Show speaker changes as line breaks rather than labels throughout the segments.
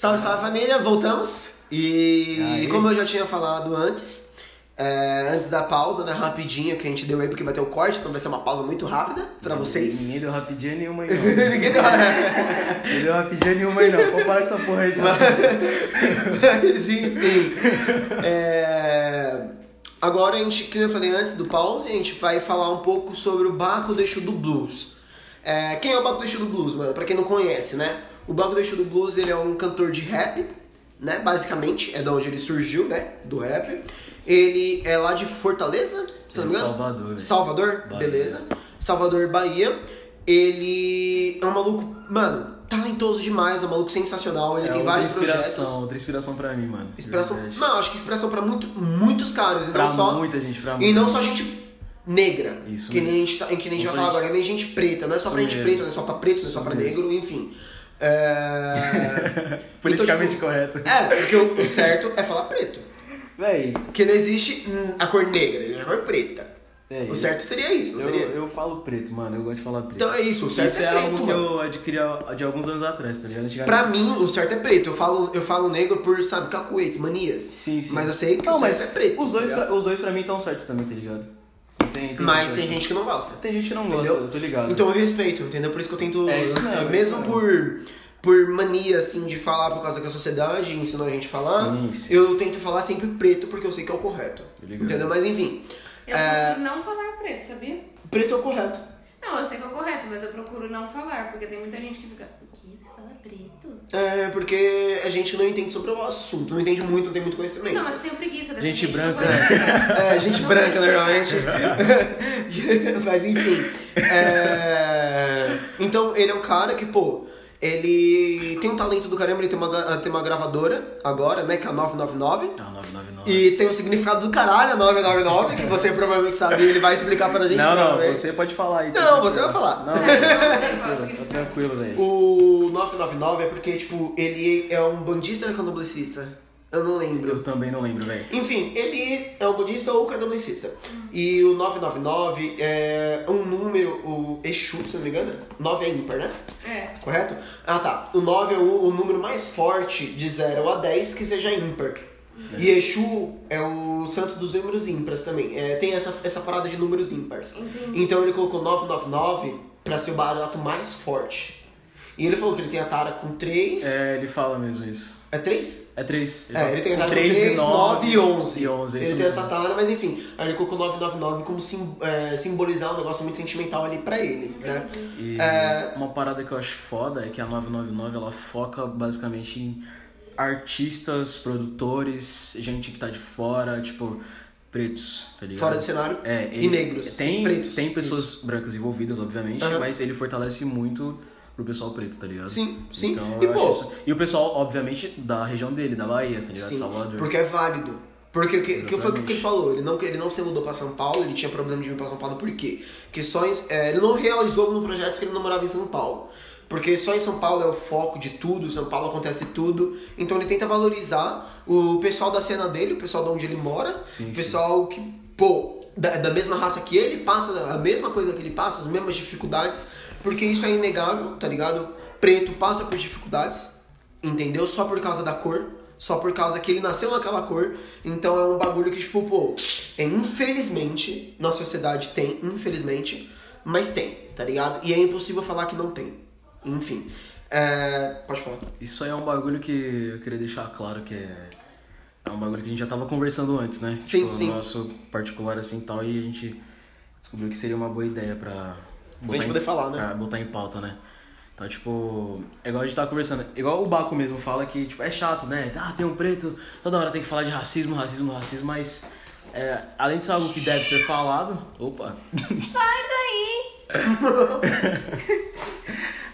Salve, salve família, voltamos. E
Aí.
como eu já tinha falado antes, é, antes da pausa, né, rapidinha que a gente deu aí, porque vai ter o corte, então vai ser uma pausa muito rápida pra vocês.
Ninguém deu rapidinha nenhuma aí, não.
Ninguém deu
Ninguém deu rapidinha nenhuma aí, não. Vou parar com essa porra aí de
Mas enfim. é, Agora a gente, como eu falei antes do pause, a gente vai falar um pouco sobre o Baco Deixo do Blues. É, Quem é o Baco Deixo do Blues, mano? Pra quem não conhece, né? O Deixo do Blues, ele é um cantor de rap, né? Basicamente, é da onde ele surgiu, né? Do rap. Ele é lá de Fortaleza, se não me
de
engano?
Salvador, velho.
Salvador,
Bahia.
beleza. Salvador, Bahia. Ele é um maluco, mano, talentoso demais, é um maluco sensacional. Ele
É
tem vários
inspiração,
projetos.
outra inspiração pra mim, mano. de
Inspiração. Não, acho que inspiração pra muito, muitos caras. E
Pra
não só,
muita gente, pra
e
muita
não só
gente.
gente negra.
Isso
que
mesmo.
nem a gente, tá, que nem a gente vai falar
gente-
agora, nem gente preta. Não é só pra
Isso
gente
mesmo.
preta, não é só pra preto, não é só pra
mesmo.
negro, enfim. É...
Politicamente
então,
correto.
É, porque o, o certo é falar preto.
Véi,
Porque não existe hum, a cor negra, existe a cor preta.
É,
o certo seria isso, não
eu,
seria?
eu falo preto, mano. Eu gosto de falar preto.
Então é isso, o certo
Isso
é
é,
preto,
algo que
mano.
eu adquiri de alguns anos atrás, tá ligado? Antigamente-
Pra mim, o certo é preto. Eu falo, eu falo negro por, sabe, cacuetes, manias.
Sim, sim.
Mas eu sei que
não,
o certo
mas
é preto.
Os dois,
tá
pra, os dois pra mim estão certos também, tá ligado? Tem, tem
Mas
gente
tem gente que não gosta.
Tem gente que não gosta,
Entendeu?
eu tô ligado.
Então eu respeito, entendeu? Por isso que eu tento.
É isso mesmo, é
mesmo
isso mesmo.
por, por mania, assim, de falar por causa que a sociedade ensinou a gente a falar,
Sim, sim.
eu tento falar sempre preto porque eu sei que é o correto. Entendeu? Mas enfim,
Eu
É.
procuro não falar preto, sabia?
preto é o correto.
Não, eu sei que é o correto, mas eu procuro não falar, porque tem muita gente que fica. Quê? Você fala preto?
É porque a gente não entende sobre o assunto, não entende muito, não tem muito conhecimento.
Não, mas eu tenho preguiça dessa
Gente branca.
conhece.
É, gente
Não
branca normalmente. Mas enfim. é, Então, ele é um cara que, pô, ele tem um talento do caramba, ele tem uma, gra- tem uma gravadora agora, né? Que é a 999.
Tá, 999.
E tem o significado do caralho, a 999, que você provavelmente sabe, ele vai explicar pra gente.
Não, não, você pode falar aí. tá
Não,
tranquilo.
você vai falar.
Não,
Não, não sei é o
tranquilo, tá tranquilo, velho.
O 999 é porque, tipo, ele é um bandista ou é candomblessista? Eu não lembro.
Eu também não lembro, velho.
Enfim, ele é um budista ou candomblessista. E o 999 é um número, o Exu, se não me engano. 9 é ímpar, né?
É.
Correto? Ah, tá. O 9 é o, o número mais forte de 0 a 10 que seja ímpar. E Exu é o santo dos números ímpares também. É, tem essa, essa parada de números ímpares.
Entendi.
Então ele colocou 999 pra ser o barato mais forte. E ele falou que ele tem a tara com 3.
É, ele fala mesmo isso.
É 3?
É 3.
É, ele tem a tara com 3, 9 e 11.
E 11, é
ele
isso
tem
mesmo.
essa tara, mas enfim. Aí ele colocou 999 como sim, é, simbolizar um negócio muito sentimental ali pra ele, né?
E
É.
uma parada que eu acho foda é que a 999 ela foca basicamente em artistas, produtores, gente que tá de fora, tipo, pretos, tá ligado?
Fora do cenário.
É,
E negros,
Tem,
pretos,
Tem pessoas brancas envolvidas, obviamente,
Aham.
mas ele fortalece muito pro pessoal preto, tá ligado?
Sim, sim.
Então,
E, pô,
isso- E o pessoal, obviamente, da região dele, da Bahia, tá ligado?
Sim,
Salvador.
porque é válido. Porque o que, que foi o que ele falou? Ele não, ele não se mudou pra São Paulo, ele tinha problema de vir pra São Paulo, por quê? Porque só em, é, ele não realizou no projeto que ele não morava em São Paulo. Porque só em São Paulo é o foco de tudo, São Paulo acontece tudo. Então ele tenta valorizar o pessoal da cena dele, o pessoal de onde ele mora,
Sim,
o pessoal que, pô, da, da mesma raça que ele, passa a mesma coisa que ele passa, as mesmas dificuldades, porque isso é inegável, tá ligado? Preto passa por dificuldades, entendeu? Só por causa da cor, só por causa que ele nasceu naquela cor. Então é um bagulho que, tipo, pô, é, infelizmente, na sociedade tem, infelizmente, mas tem, tá ligado? E é impossível falar que não tem. Enfim. É, pode falar.
Isso aí é um bagulho que eu queria deixar claro que é. É um bagulho que a gente já tava conversando antes, né?
Sim,
tipo,
sim.
No nosso particular assim e tal, e a gente descobriu que seria uma boa ideia pra.
Pra gente poder falar, né?
Pra botar em pauta, né? Então, tipo, é igual a gente tava conversando, igual o Baco mesmo fala que, tipo, é chato, né? Ah, tem um preto, toda hora tem que falar de racismo, racismo, racismo, mas é, além de ser algo que deve ser falado. Opa!
Sai daí!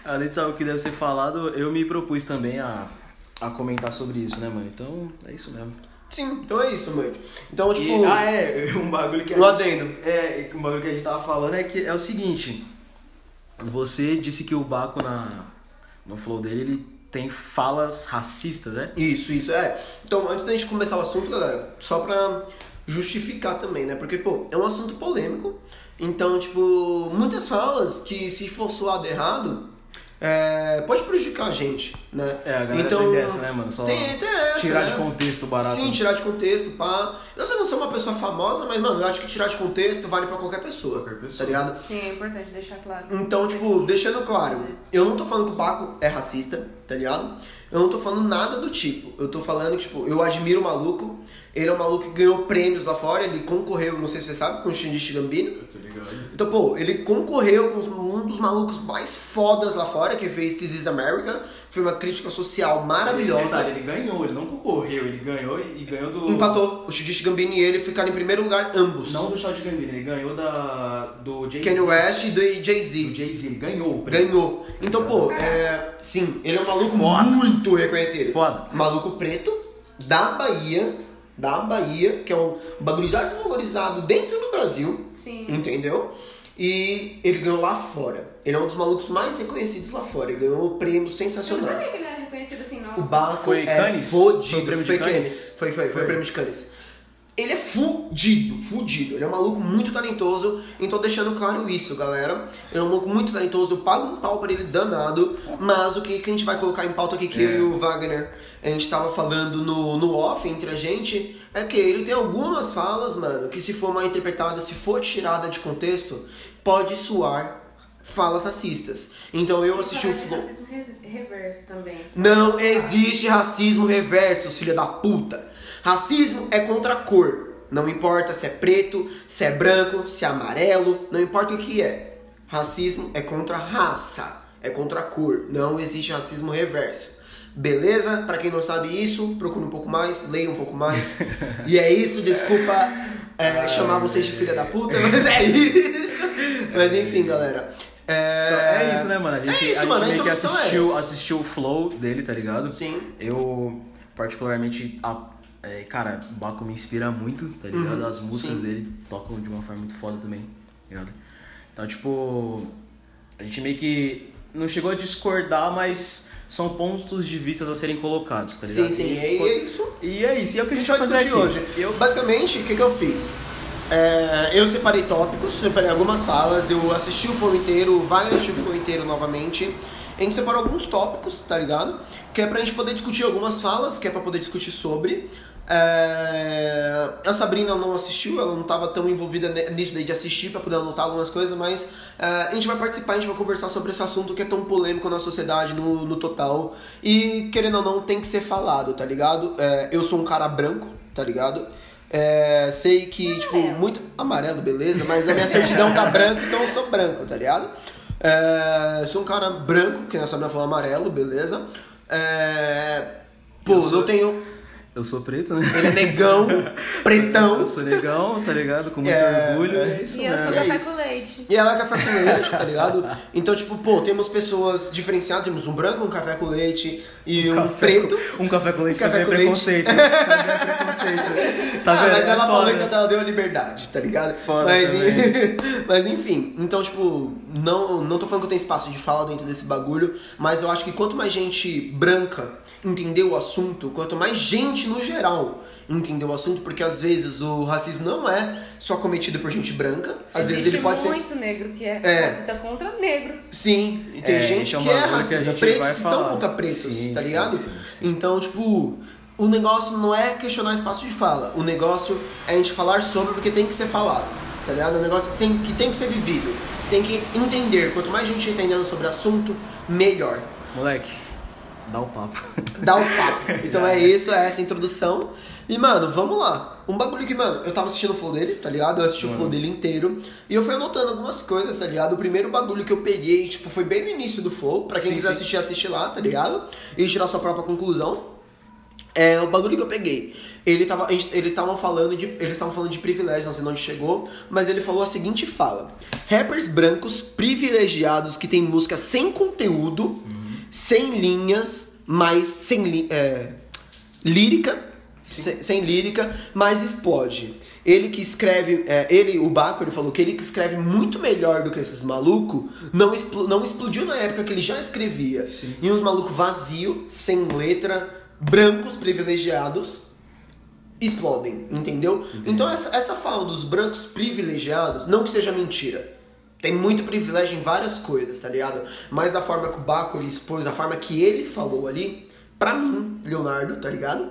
Além de ser algo que deve ser falado, eu me propus também a, a comentar sobre isso, né, mano? Então, é isso mesmo.
Sim, então é isso, mano. Então, tipo.
E- ah, é, um bagulho que a
Um
gente-
adendo.
É, um bagulho que a gente tava falando é que é o seguinte. Você disse que o Baco na, no flow dele, ele tem falas racistas, né?
Isso, isso, é. Então, antes da gente começar o assunto, galera, só pra justificar também, né? Porque, pô, é um assunto polêmico. Então, tipo, muitas falas que se for suado errado, é, pode prejudicar a gente, né?
É, a galera tem dessa, né, mano? Só
tem, tem essa,
tirar
né?
de contexto barato.
Sim, tirar de contexto, pá. Eu sei não sou uma pessoa famosa, mas, mano, eu acho que tirar de contexto vale pra qualquer pessoa.
Qualquer pessoa.
Tá ligado?
Sim, é importante deixar claro.
Então, tipo, deixando claro, eu não tô falando que o Baco é racista, tá ligado? Eu não tô falando nada do tipo. Eu tô falando que, tipo, eu admiro o maluco. Ele é um maluco que ganhou prêmios lá fora. Ele concorreu, não sei se você sabe, com o Shinji Gambino.
Eu tô ligado.
Então, pô, ele concorreu com um dos malucos mais fodas lá fora, que fez This is America. Foi uma crítica social maravilhosa.
Detalhe, ele ganhou, ele não concorreu, ele ganhou e ganhou do.
Empatou. O Shinji Gambino e ele ficaram em primeiro lugar, ambos.
Não do Shot Gambino, ele ganhou da. do Jay-Z.
Kanye West e do
Do
Jay-Z.
Jay-Z, ele ganhou o prêmio.
Ganhou. Então, pô, é... sim, ele é um maluco
Foda.
muito reconhecido.
Foda.
Maluco preto, da Bahia, da Bahia, que é um bagulho já desvalorizado dentro do Brasil,
Sim.
entendeu? E ele ganhou lá fora. Ele é um dos malucos mais reconhecidos lá fora. Ele ganhou prêmios
Eu não
sensacionais.
sabia que ele era reconhecido assim, não.
O Baco
Foi
é
Cannes?
fodido.
Foi o prêmio de
Foi
Cannes?
Cannes. Foi, foi, foi,
Foi.
o prêmio de Cannes. Ele é fudido, fudido. Ele é um maluco muito talentoso. Então, deixando claro isso, galera. Ele é um maluco muito talentoso. Eu pago um pau pra ele danado. Mas o que, que a gente vai colocar em pauta aqui, que
É.
eu e o Wagner, a gente tava falando no, no off entre a gente, é que ele tem algumas falas, mano, que se for mal interpretada, se for tirada de contexto, pode soar falas racistas. Então, eu assisti o Flow.
racismo reverso também.
Não existe racismo reverso, filha da puta. Racismo é contra a cor. Não importa se é preto, se é branco, se é amarelo, não importa o que é. Racismo é contra a raça, é contra a cor. Não existe racismo reverso. Beleza? Pra quem não sabe isso, procure um pouco mais, leia um pouco mais. E é isso, desculpa é, chamar vocês de filha da puta, mas é isso. Mas enfim, galera. É,
Então, é isso, né, mano? A gente,
é isso,
a gente
mano, a
meio que
introdução é
assistiu, assistiu o flow dele, tá ligado?
Sim.
Eu, particularmente, a, é, cara, o Baco me inspira muito, tá ligado? As músicas
Uhum, sim.
dele tocam de uma forma muito foda também, tá ligado? Então, tipo, a gente meio que não chegou a discordar, mas são pontos de vista a serem colocados, tá ligado?
Sim, sim,
E,
e é isso.
E é isso, e é o que
a gente vai discutir
aqui.
hoje.
Eu,
Basicamente, o que, que eu fiz? É, eu separei tópicos, separei algumas falas, eu assisti o flow inteiro, o Wagner assistiu o flow inteiro novamente. A gente separou alguns tópicos, tá ligado? Que é pra gente poder discutir algumas falas, que é pra poder discutir sobre. É, A Sabrina não assistiu, ela não tava tão envolvida nisso daí de assistir pra poder anotar algumas coisas, mas é, a gente vai participar, a gente vai conversar sobre esse assunto que é tão polêmico na sociedade, no, no total. E querendo ou não, tem que ser falado, tá ligado? É, eu sou um cara branco, tá ligado? É, sei que, tipo, muito. Amarelo, beleza, mas a minha certidão tá branco, então eu sou branco, tá ligado? É, sou um cara branco, que nessa minha falou amarelo, beleza? É, pô,
Eu sou-
não tenho.
Eu sou preto, né?
Ele é negão, pretão.
Eu sou negão, tá ligado? Com muito
É,
orgulho.
é
isso
E eu sou
É
café
isso.
com leite.
E ela é café com leite, tá ligado? Então, tipo, pô, temos pessoas diferenciadas, temos um branco, um café com leite e um
Café
preto.
com- um café com leite
Café
também
com
é
leite.
preconceito. também é preconceito. Tá
ah,
vendo?
mas
É
ela
foda.
falou então ela deu a liberdade, tá ligado?
Foda
mas,
também.
mas enfim, então, tipo, não, não tô falando que eu tenho espaço de fala dentro desse bagulho, mas eu acho que quanto mais gente branca entender o assunto, quanto mais gente no geral entender o assunto, porque às vezes o racismo não é só cometido por gente branca, às vezes ele pode ser.
muito negro que é,
É.
racista contra negro.
Sim, e tem
É,
gente
é
que é
que
racista,
gente
pretos que
falar.
são contra pretos,
Sim,
tá
sim,
ligado?
sim, sim.
Então, tipo, o negócio não é questionar espaço de fala, o negócio é a gente falar sobre porque tem que ser falado, tá ligado? É um negócio que tem que, tem que ser vivido, tem que entender. Quanto mais gente entendendo sobre o assunto, melhor.
Moleque, dá o papo.
Dá o papo. Então é isso, é essa introdução. E, mano, vamos lá. Um bagulho que, mano, eu tava assistindo o flow dele, tá ligado? Eu assisti o flow dele inteiro. E eu fui anotando algumas coisas, tá ligado? O primeiro bagulho que eu peguei, tipo, foi bem no início do flow. Pra quem
Sim,
quiser
sim.
assistir, assiste lá, tá ligado? E tirar sua própria conclusão. É o bagulho que eu peguei. Ele tava, eles estavam falando de, eles estavam falando de privilégio, não sei de onde chegou, mas ele falou a seguinte fala: rappers brancos privilegiados que têm música sem conteúdo, sem linhas, mas sem li- é, lírica, sem, sem lírica, mas explode. Ele que escreve, é, ele, o Baco, ele falou que ele que escreve muito melhor do que esses malucos, não, explo- não explodiu na época que ele já escrevia.
Sim.
E uns malucos vazios, sem letra, brancos privilegiados, explodem, entendeu? Então essa, essa fala dos brancos privilegiados, não que seja mentira, tem muito privilégio em várias coisas, tá ligado? Mas da forma que o Baco ele expôs, da forma que ele falou ali, pra mim, Leonardo, tá ligado?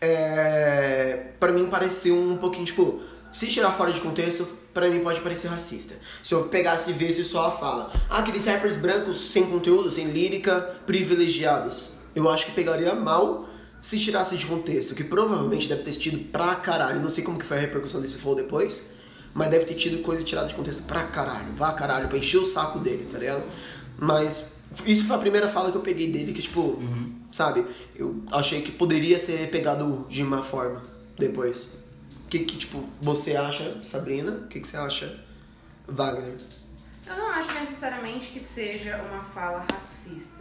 É, pra mim pareceu um pouquinho, tipo, se tirar fora de contexto, pra mim pode parecer racista. Se eu pegasse e visse só a fala, ah, aqueles rappers brancos sem conteúdo, sem lírica, privilegiados. Eu acho que pegaria mal se tirasse de contexto, que provavelmente deve ter tido pra caralho. Não sei como que foi a repercussão desse flow depois, mas deve ter tido coisa tirada de contexto pra caralho, pra caralho, pra encher o saco dele, tá ligado? Mas isso foi a primeira fala que eu peguei dele, que tipo, sabe, eu achei que poderia ser pegado de uma forma depois. O que, que, tipo, você acha, Sabrina? O que, que você acha, Wagner?
Eu não acho necessariamente que seja uma fala racista.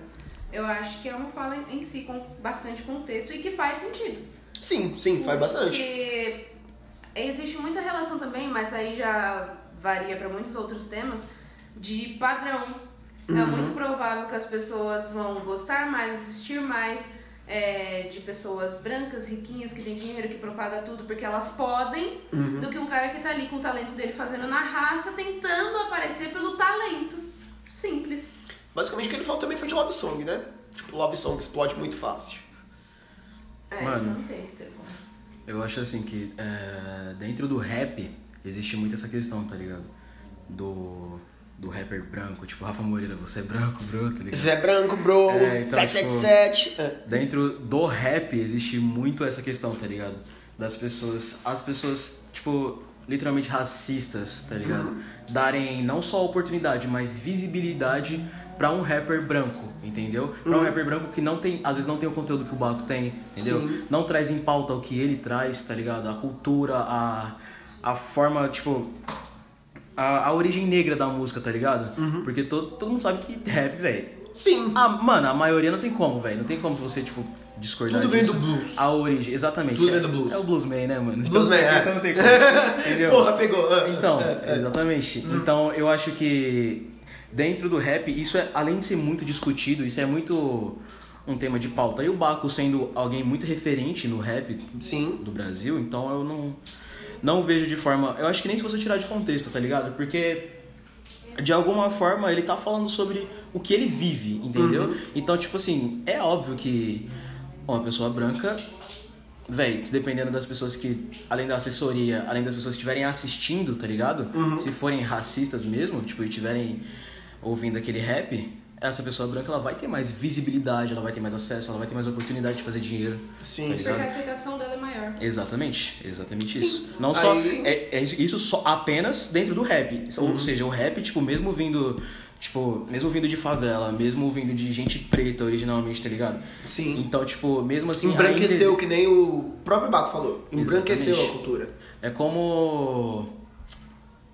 Eu acho que é uma fala em si com bastante contexto e que faz sentido.
Sim, sim, faz bastante.
Porque existe muita relação também, mas aí já varia para muitos outros temas, de padrão. É
Uhum.
muito provável que as pessoas vão gostar mais, assistir mais é, de pessoas brancas, riquinhas, que têm dinheiro, que propaga tudo porque elas podem,
Uhum.
do que um cara que tá ali com o talento dele fazendo na raça, tentando aparecer pelo talento. Simples.
Basicamente o que ele falou também foi de love song, né? Tipo, love song explode muito fácil.
É,
Mano.
não tem bom.
Eu acho assim que é, dentro do rap existe muito essa questão, tá ligado? Do, do rapper branco, tipo, Rafa Moreira, você é branco, bro, tá ligado?
Zé é branco, bro.
É, então,
777. É.
Dentro do rap existe muito essa questão, tá ligado? Das pessoas, as pessoas, tipo, literalmente racistas, tá ligado? Darem não só oportunidade, mas visibilidade pra um rapper branco, entendeu? Pra um rapper branco que não tem, às vezes não tem o conteúdo que o Baco tem, entendeu?
Sim.
Não traz em pauta o que ele traz, tá ligado? A cultura, a, a forma, tipo, a, a origem negra da música, tá ligado? Porque todo, todo mundo sabe que rap, velho,
Sim.
ah, mano, a maioria não tem como, velho. Não tem como você, tipo, discordar
Tudo vem
disso.
do blues.
A origem, exatamente.
Tudo
é,
vem do blues.
É o bluesman, né, mano?
Bluesman,
então,
é.
Então não tem como, entendeu?
Porra, pegou.
Então,
é, é.
exatamente. Então, eu acho que dentro do rap, isso é, além de ser muito discutido, isso é muito um tema de pauta. E o Baco sendo alguém muito referente no rap
Sim.
do Brasil, então eu não, não vejo de forma. Eu acho que nem se você tirar de contexto, tá ligado? Porque de alguma forma ele tá falando sobre o que ele vive, entendeu?
Uhum.
Então, tipo assim, é óbvio que uma pessoa branca, véi, dependendo das pessoas que, além da assessoria, além das pessoas que estiverem assistindo, tá ligado?
Uhum.
Se forem racistas mesmo, tipo, e estiverem ouvindo aquele rap, essa pessoa branca ela vai ter mais visibilidade, ela vai ter mais acesso, ela vai ter mais oportunidade de fazer dinheiro.
Sim,
tá
sim.
Porque a aceitação dela é maior.
Exatamente, exatamente
Sim.
isso. Não só.
Aí-
É, é isso, isso só apenas dentro do rap.
Uhum.
Ou seja, o rap, tipo, mesmo vindo. Tipo, mesmo vindo de favela, mesmo vindo de gente preta originalmente, tá ligado?
Sim.
Então, tipo, mesmo assim.
Embranqueceu,
ainda
que nem o próprio Baco falou. Embranqueceu
Exatamente.
a cultura.
É como.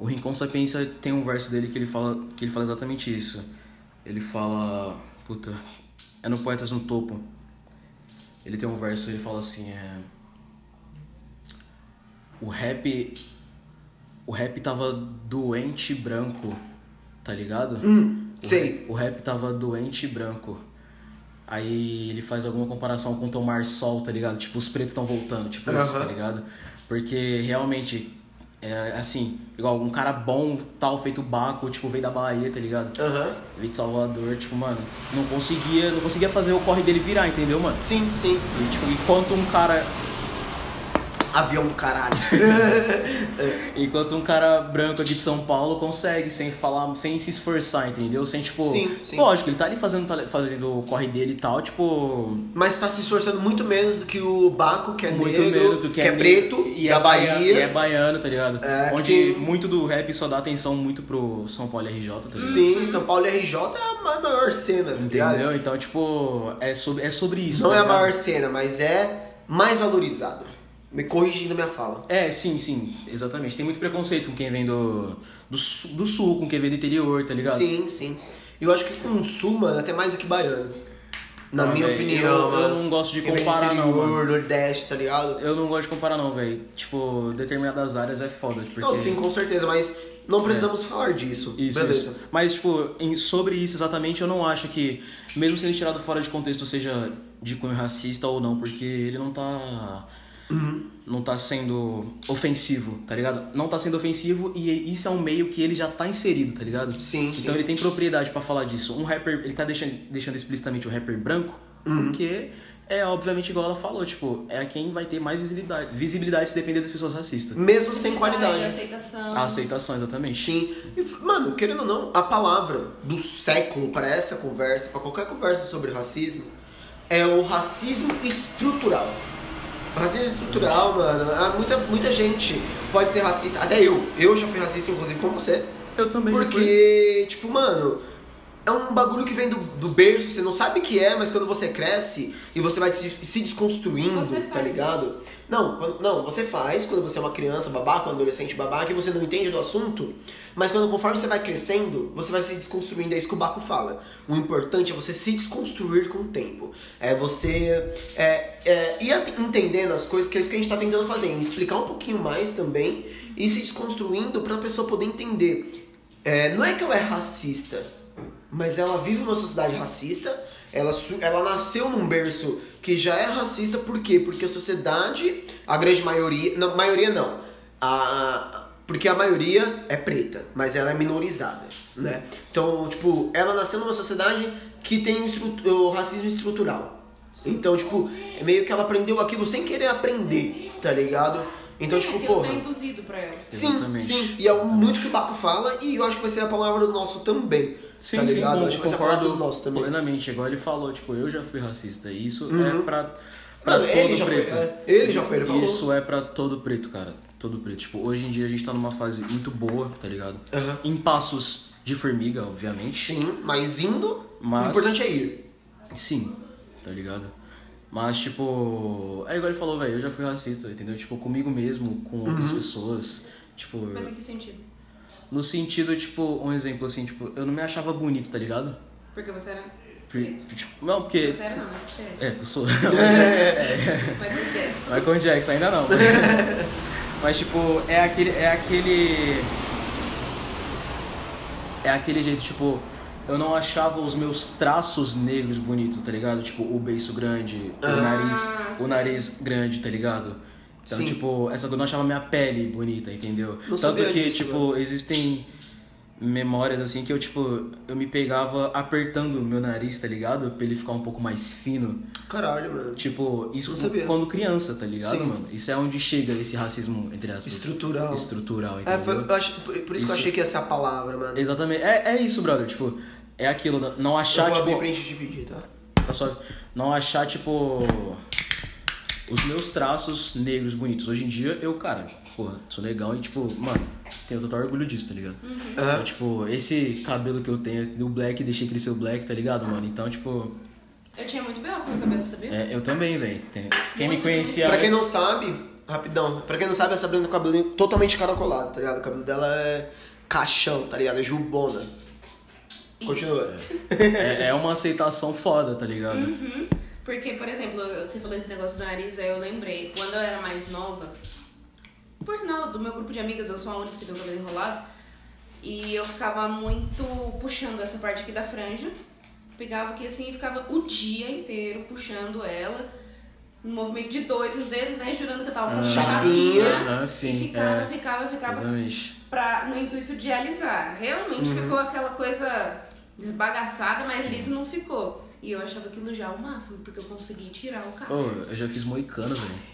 O Rincon Sapiência tem um verso dele que ele fala, que ele fala exatamente isso. Ele fala. Puta. É no Poetas no Topo. Ele tem um verso, ele fala assim, é. O rap. O rap tava doente branco, tá ligado?
Hum,
O
sei.
rap- O rap tava doente branco. Aí ele faz alguma comparação com tomar sol, tá ligado? Tipo, os pretos estão voltando, tipo isso,
Aham.
tá ligado? Porque realmente, é assim, igual um cara bom, tal, feito Baco, tipo, veio da Bahia, tá ligado?
Aham.
Veio de Salvador, tipo, mano, não conseguia, não conseguia fazer o corre dele virar, entendeu, mano?
Sim, sim.
E, tipo, enquanto um cara.
Avião do caralho.
Enquanto um cara branco aqui de São Paulo consegue, sem falar, sem se esforçar, entendeu? Sem, tipo.
Sim, sim.
Lógico, ele tá ali fazendo, fazendo o corre dele e tal, tipo.
Mas tá se esforçando muito menos do que o Baco, que é
muito
negro,
menos do
que,
que,
é, preto,
e
da
é
Bahia.
E é baiano, tá ligado?
É,
Onde
que-
muito do rap só dá atenção muito pro São Paulo e RJ, tá ligado?
Sim, São Paulo e RJ é a ma- maior cena, tá ligado?
Entendeu? Então, tipo, é sobre, é sobre isso.
Não
tá
é a maior cena, mas é mais valorizado. Me corrigindo a minha fala.
É, sim, sim, exatamente. Tem muito preconceito com quem vem do, do, do sul, com quem vem do interior, tá ligado?
Sim, sim. Eu acho que com o Sul, mano, até mais do que baiano. Na
Não,
minha
véi,
opinião,
eu- eu não gosto de comparar, não,
interior,
mano.
Nordeste, tá ligado?
Eu não gosto de comparar, não, velho. Tipo, determinadas áreas é foda. Porque...
Não, sim, com certeza, mas não precisamos falar disso.
Isso,
Beleza.
isso. Mas, tipo, em- sobre isso exatamente, eu não acho que, mesmo sendo tirado fora de contexto, seja de cunho racista ou não, porque ele não tá. Não tá sendo ofensivo, tá ligado? Não tá sendo ofensivo e isso é um meio que ele já tá inserido, tá ligado?
Sim,
Então
sim.
ele tem propriedade pra falar disso. Um rapper, ele tá deixando, deixando explicitamente o rapper branco,
Uhum.
porque é obviamente igual ela falou, tipo, é quem vai ter mais visibilidade, visibilidade se depender das pessoas racistas.
Mesmo sem qualidade.
Aceitação.
A aceitação, exatamente.
Sim. E, mano, querendo ou não, a palavra do século para essa conversa, para qualquer conversa sobre racismo, é o racismo estrutural. Racismo estrutural, mano, há muita, muita gente pode ser racista, até eu. Eu já fui racista, inclusive, com você.
Eu também.
Porque, tipo, mano, é um bagulho que vem do, do berço, você não sabe o que é, mas quando você cresce e você vai se, se desconstruindo, tá ligado? Não, quando- não, você faz quando você é uma criança babaca, um adolescente babaca, e você não entende do assunto, mas quando conforme você vai crescendo, você vai se desconstruindo, é isso que o Baco fala. O importante é você se desconstruir com o tempo. É você é, é, ir entendendo as coisas, que é isso que a gente tá tentando fazer, explicar um pouquinho mais também e se desconstruindo pra pessoa poder entender. É, não é que ela é racista, mas ela vive numa sociedade racista, ela, ela nasceu num berço que já é racista, por quê? Porque a sociedade, a grande maioria, não, maioria não, a, porque a maioria é preta, mas ela é minorizada, né? Então, tipo, ela nasceu numa sociedade que tem o racismo estrutural. Então, tipo, é meio que ela aprendeu aquilo sem querer aprender, tá ligado? Então,
Sim,
tipo,
aquilo
porra...
tá induzido pra ela.
Sim,
Exatamente.
sim. E é o muito que o Baco fala, e eu acho que vai ser a palavra do nosso também.
Sim,
tá
sim,
ligado?
con-
acho que vai ser a palavra do nosso também.
plenamente. Igual ele falou, tipo, eu já fui racista. E isso
Uhum.
é pra, pra
Mano,
todo
ele já foi,
preto.
é, ele já foi, ele falou.
Isso é pra todo preto, cara. Todo preto. Tipo, hoje em dia a gente tá numa fase muito boa, tá ligado?
Aham.
Em passos de formiga, obviamente.
Sim, mas indo,
Mas-
o importante é ir.
Sim, tá ligado? Mas, tipo, é igual ele falou, velho, eu já fui racista, entendeu? Tipo, comigo mesmo, com outras
Uhum.
pessoas. Tipo,
Mas em que sentido?
no sentido, tipo, um exemplo assim, tipo, eu não me achava bonito, tá ligado?
Porque você era
tipo, não, porque.
Você era não, né? É.
É, eu sou.
Michael Jackson.
Michael Jackson, ainda não. Mas tipo, é aquele. É aquele. É aquele jeito, tipo, eu não achava os meus traços negros bonitos, tá ligado? Tipo, o beiço grande,
Ah,
o nariz.
sim.
O nariz grande, tá ligado? Então,
Sim.
tipo, essa eu não achava minha pele bonita, entendeu?
Não
Tanto que,
disso,
tipo, existem memórias assim que eu, tipo, eu me pegava apertando o meu nariz, tá ligado? Pra ele ficar um pouco mais fino.
Caralho, mano.
Tipo, isso quando criança, tá ligado,
Sim.
mano? Isso é onde chega esse racismo, entre aspas.
Estrutural.
Estrutural,
É,
entendeu?
foi, eu acho, por, por isso, que eu
Isso.
achei que ia ser a palavra, mano.
Exatamente. É, é isso, brother. Tipo, é aquilo, não- não
Eu
achar,
vou
tipo...
abrir print dividir, tá?
Tá só- não achar, tipo... Os meus traços negros bonitos. Hoje em dia, eu, cara, porra, sou legal e, tipo, mano, tenho total orgulho disso, tá ligado? Então,
Aham.
tipo, esse cabelo que eu tenho, do black, deixei crescer o black, tá ligado, mano? Então, tipo,
Eu tinha muito belo com o cabelo, sabia?
é, eu também, velho. Tem- Quem me
Muito
conhecia
Pra quem não
antes-
sabe, rapidão, pra quem não sabe, a Sabrina tem o cabelo totalmente caracolado, tá ligado? O cabelo dela é caixão, tá ligado? É jubona. Continua.
É, é uma aceitação foda, tá ligado?
Uhum. Porque, por exemplo, você falou esse negócio do nariz, aí eu lembrei, quando eu era mais nova, por sinal, do meu grupo de amigas, eu sou a única que tem o cabelo enrolado, e eu ficava muito puxando essa parte aqui da franja, pegava aqui assim e ficava o dia inteiro puxando ela, no movimento de dois nos dedos, né, jurando que eu tava fazendo
Ah.
chapinha,
Aham, sim,
e ficava,
é.
ficava, ficava,
Exatamente.
pra, no intuito de alisar. Realmente
Uhum.
ficou aquela coisa desbagaçada, mas liso não ficou. E eu achava aquilo já o máximo, porque eu consegui tirar o cabelo.
Ô, eu já fiz moicano, velho.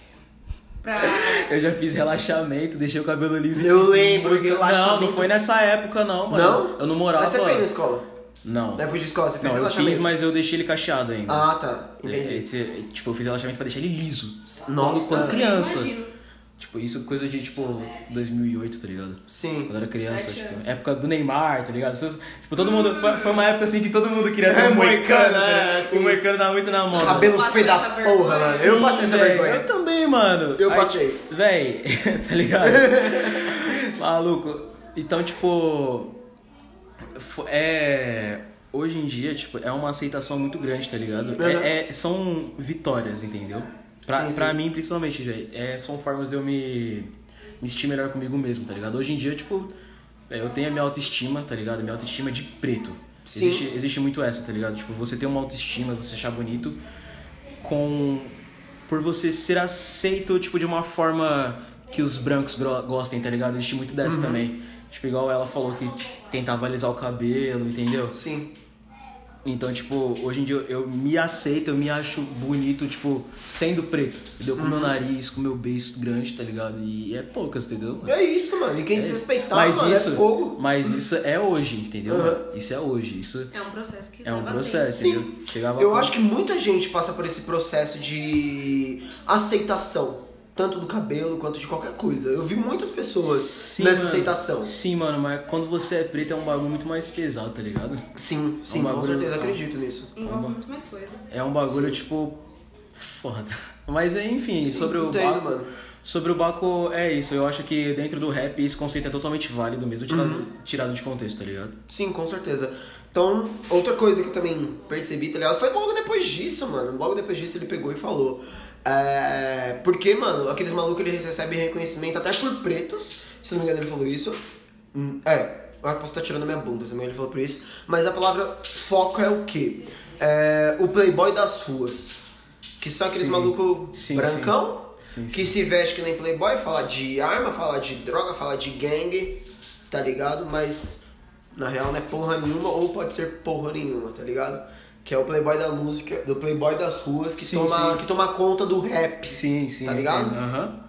Pra...
Eu já fiz relaxamento, deixei o cabelo liso e
Eu lembro,
moicano.
relaxamento.
Não, não foi nessa época não, mano.
Não?
Eu não morava.
Mas você fez na escola?
Não.
Na época de escola, você fez
Não, eu
relaxamento?
fiz, mas eu deixei ele cacheado ainda.
Ah, tá. Entendi.
Esse- tipo, eu fiz relaxamento pra deixar ele liso.
Nossa,
quando
eu
criança.
Imagino.
Tipo, isso coisa de, tipo, 2008, tá ligado?
Sim.
Quando eu era criança, tipo,
anos.
época do Neymar, tá ligado? Tipo, todo mundo. Foi, foi uma época assim que todo mundo queria ter
É,
um moicano,
moicano,
né? O moicano tava muito na moda.
Cabelo feio da porra, mano. Eu passei essa vergonha.
Eu também, mano.
Eu
Aí,
passei.
tipo, Véi, tá ligado? Maluco. Então, tipo. É. Hoje em dia, tipo, é uma aceitação muito grande, tá ligado?
Uhum.
É, é- são vitórias, entendeu? Pra,
Sim,
pra
sim.
mim, principalmente, velho. É, são formas de eu me, me sentir melhor comigo mesmo, tá ligado? Hoje em dia, tipo, é, eu tenho a minha autoestima, tá ligado? Minha autoestima é de preto.
Sim.
Existe, existe muito essa, tá ligado? Tipo, você ter uma autoestima, você achar bonito com por você ser aceito, tipo, de uma forma que os brancos gostem, tá ligado? Existe muito dessa também. Tipo, igual ela falou que tentava alisar o cabelo, entendeu?
Sim.
Então, tipo, hoje em dia eu, eu me aceito, eu me acho bonito, tipo, sendo preto. Entendeu? Com meu nariz, com meu beiço grande, tá ligado? E é poucas, entendeu?
É isso, mano. E quem desrespeitar,
mas
mano,
isso,
é fogo.
Mas isso é hoje, entendeu?
Uhum.
mano? Isso é hoje. Isso
É um processo que
é um processo,
Sim.
entendeu? Chegava
Eu acho que muita gente passa por esse processo de aceitação. Tanto do cabelo quanto de qualquer coisa. Eu vi muitas pessoas
Sim,
nessa
mano.
aceitação.
Sim, mano, mas quando você é preto é um bagulho muito mais pesado, tá ligado?
Sim, sim,
um
com
bagulho-
certeza acredito nisso.
Envolve muito mais coisa.
É um bagulho, tipo. Foda. Mas enfim,
Sim,
sobre o
entendo,
Baco.
mano.
Sobre o Baco, é isso. Eu acho que dentro do rap esse conceito é totalmente válido, mesmo tirado,
Uhum.
tirado de contexto, tá ligado?
Sim, com certeza. Então, outra coisa que eu também percebi, tá ligado? Foi logo depois disso, mano. Logo depois disso ele pegou e falou. É... Porque, mano, aqueles malucos eles recebem reconhecimento até por pretos. Se não me engano, ele falou isso. Hum, É, eu posso estar tirando a minha bunda também, ele falou por isso. Mas a palavra foco é o quê? É o playboy das ruas. Que são aqueles
Sim.
malucos
Sim,
brancão,
sim.
que se veste que nem playboy, fala de arma, fala de droga, fala de gangue, tá ligado? Mas na real não é porra nenhuma ou pode ser porra nenhuma, tá ligado? Que é o playboy da música, do playboy das ruas que,
Sim,
toma,
sim.
que toma conta do rap.
Sim, sim.
Tá ligado?
Aham.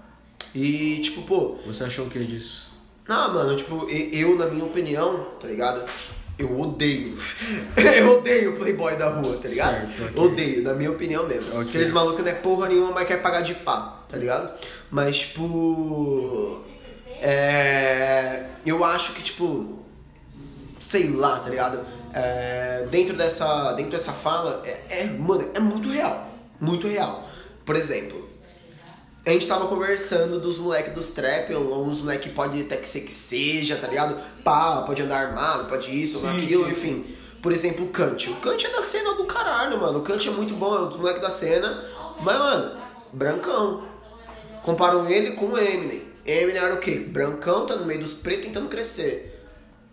E tipo, pô,
Você achou o que disso?
ah, mano, tipo, eu, na minha opinião, tá ligado? Eu odeio. eu odeio o playboy da rua, tá ligado?
Certo, ok.
Odeio, na minha opinião mesmo.
Ok.
Aqueles malucos não é porra nenhuma, mas quer pagar de pá, tá ligado? Mas, tipo. É. Eu acho que, tipo. Sei lá, tá ligado? É, dentro, dessa, dentro dessa fala, é, é, mano, é muito real. Muito real. Por exemplo, a gente tava conversando dos moleques dos trap, uns moleque pode até que ser que seja, tá ligado? Pá, pode andar armado, pode isso,
Sim,
aquilo,
sim,
enfim. Por exemplo, o Kant. O Kant é da cena do caralho, mano. O Kant é muito bom, é um dos moleques da cena. Mas, mano, brancão. Comparam ele com o Eminem. Eminem era o quê? Brancão, tá no meio dos pretos tentando crescer.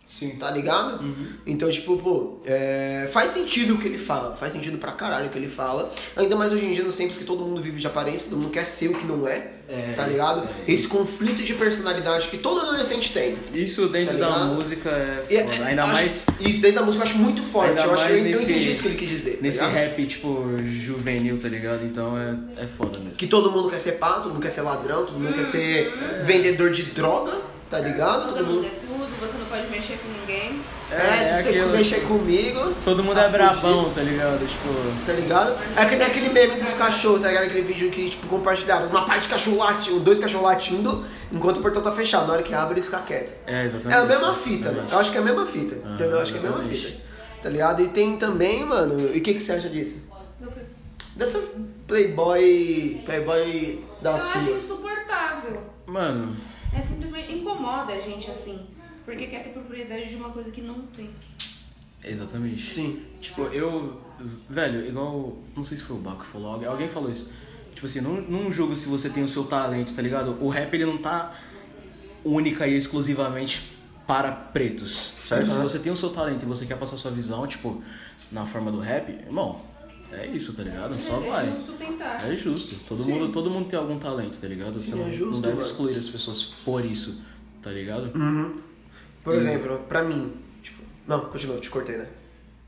Sim.
Tá ligado? Então, tipo, pô, é, faz sentido o que ele fala. Faz sentido pra caralho o que ele fala. Ainda mais hoje em dia, nos tempos que todo mundo vive de aparência, todo mundo quer ser o que não é.
É,
tá ligado?
é.
Esse conflito de personalidade que todo adolescente tem.
Isso dentro
Tá
da música é
E,
foda.
é,
Ainda
acho-
mais
Isso dentro da música eu acho muito forte.
Ainda
eu acho eu
nesse-
entendi isso que ele quis dizer. tá
nesse
ligado?
rap, tipo, juvenil, tá ligado? Então é, é foda mesmo.
Que todo mundo quer ser pá, todo mundo quer ser ladrão, todo mundo quer ser vendedor de droga, tá ligado?
Todo
Todo
mundo
mundo.
é tudo, você não pode mexer com ninguém.
É, se você
aquilo-
mexer comigo.
Todo mundo
tá
é brabão, tá ligado? Tipo.
Tá ligado? É que nem aquele meme dos cachorros, tá ligado? Aquele vídeo que, tipo, compartilharam uma parte de cachorro latindo, dois cachorros latindo, enquanto o portão tá fechado. Na hora que abre, eles ficam quietos.
É, exatamente.
É a mesma fita,
exatamente.
mano. Eu acho que é a mesma fita.
Ah,
entendeu? Eu acho que é a mesma fita. Tá ligado? E tem também, mano. E o que, que você acha disso? Dessa Playboy. Playboy
Eu
das
acho insuportável.
Mano,
É simplesmente incomoda a gente assim. Porque quer ter propriedade de uma coisa que não tem.
exatamente.
Sim.
Tipo, eu. Velho, igual. Não sei se foi o Baco que falou, alguém, alguém falou isso. Tipo assim, não, não julgo se você tem o seu talento, tá ligado? O rap ele não tá única e exclusivamente para pretos, certo? Se
Aham.
você tem o seu talento e você quer passar sua visão, tipo, na forma do rap, irmão, é isso, tá ligado? Só
Mas
vai.
É justo tentar.
É justo. Todo
Sim.
mundo, todo mundo tem algum talento, tá ligado?
Sim,
Você não,
é justo,
não deve excluir as pessoas por isso, tá ligado?
Uhum. Por
E-
exemplo, pra mim. Tipo. Não, continua, te cortei, né?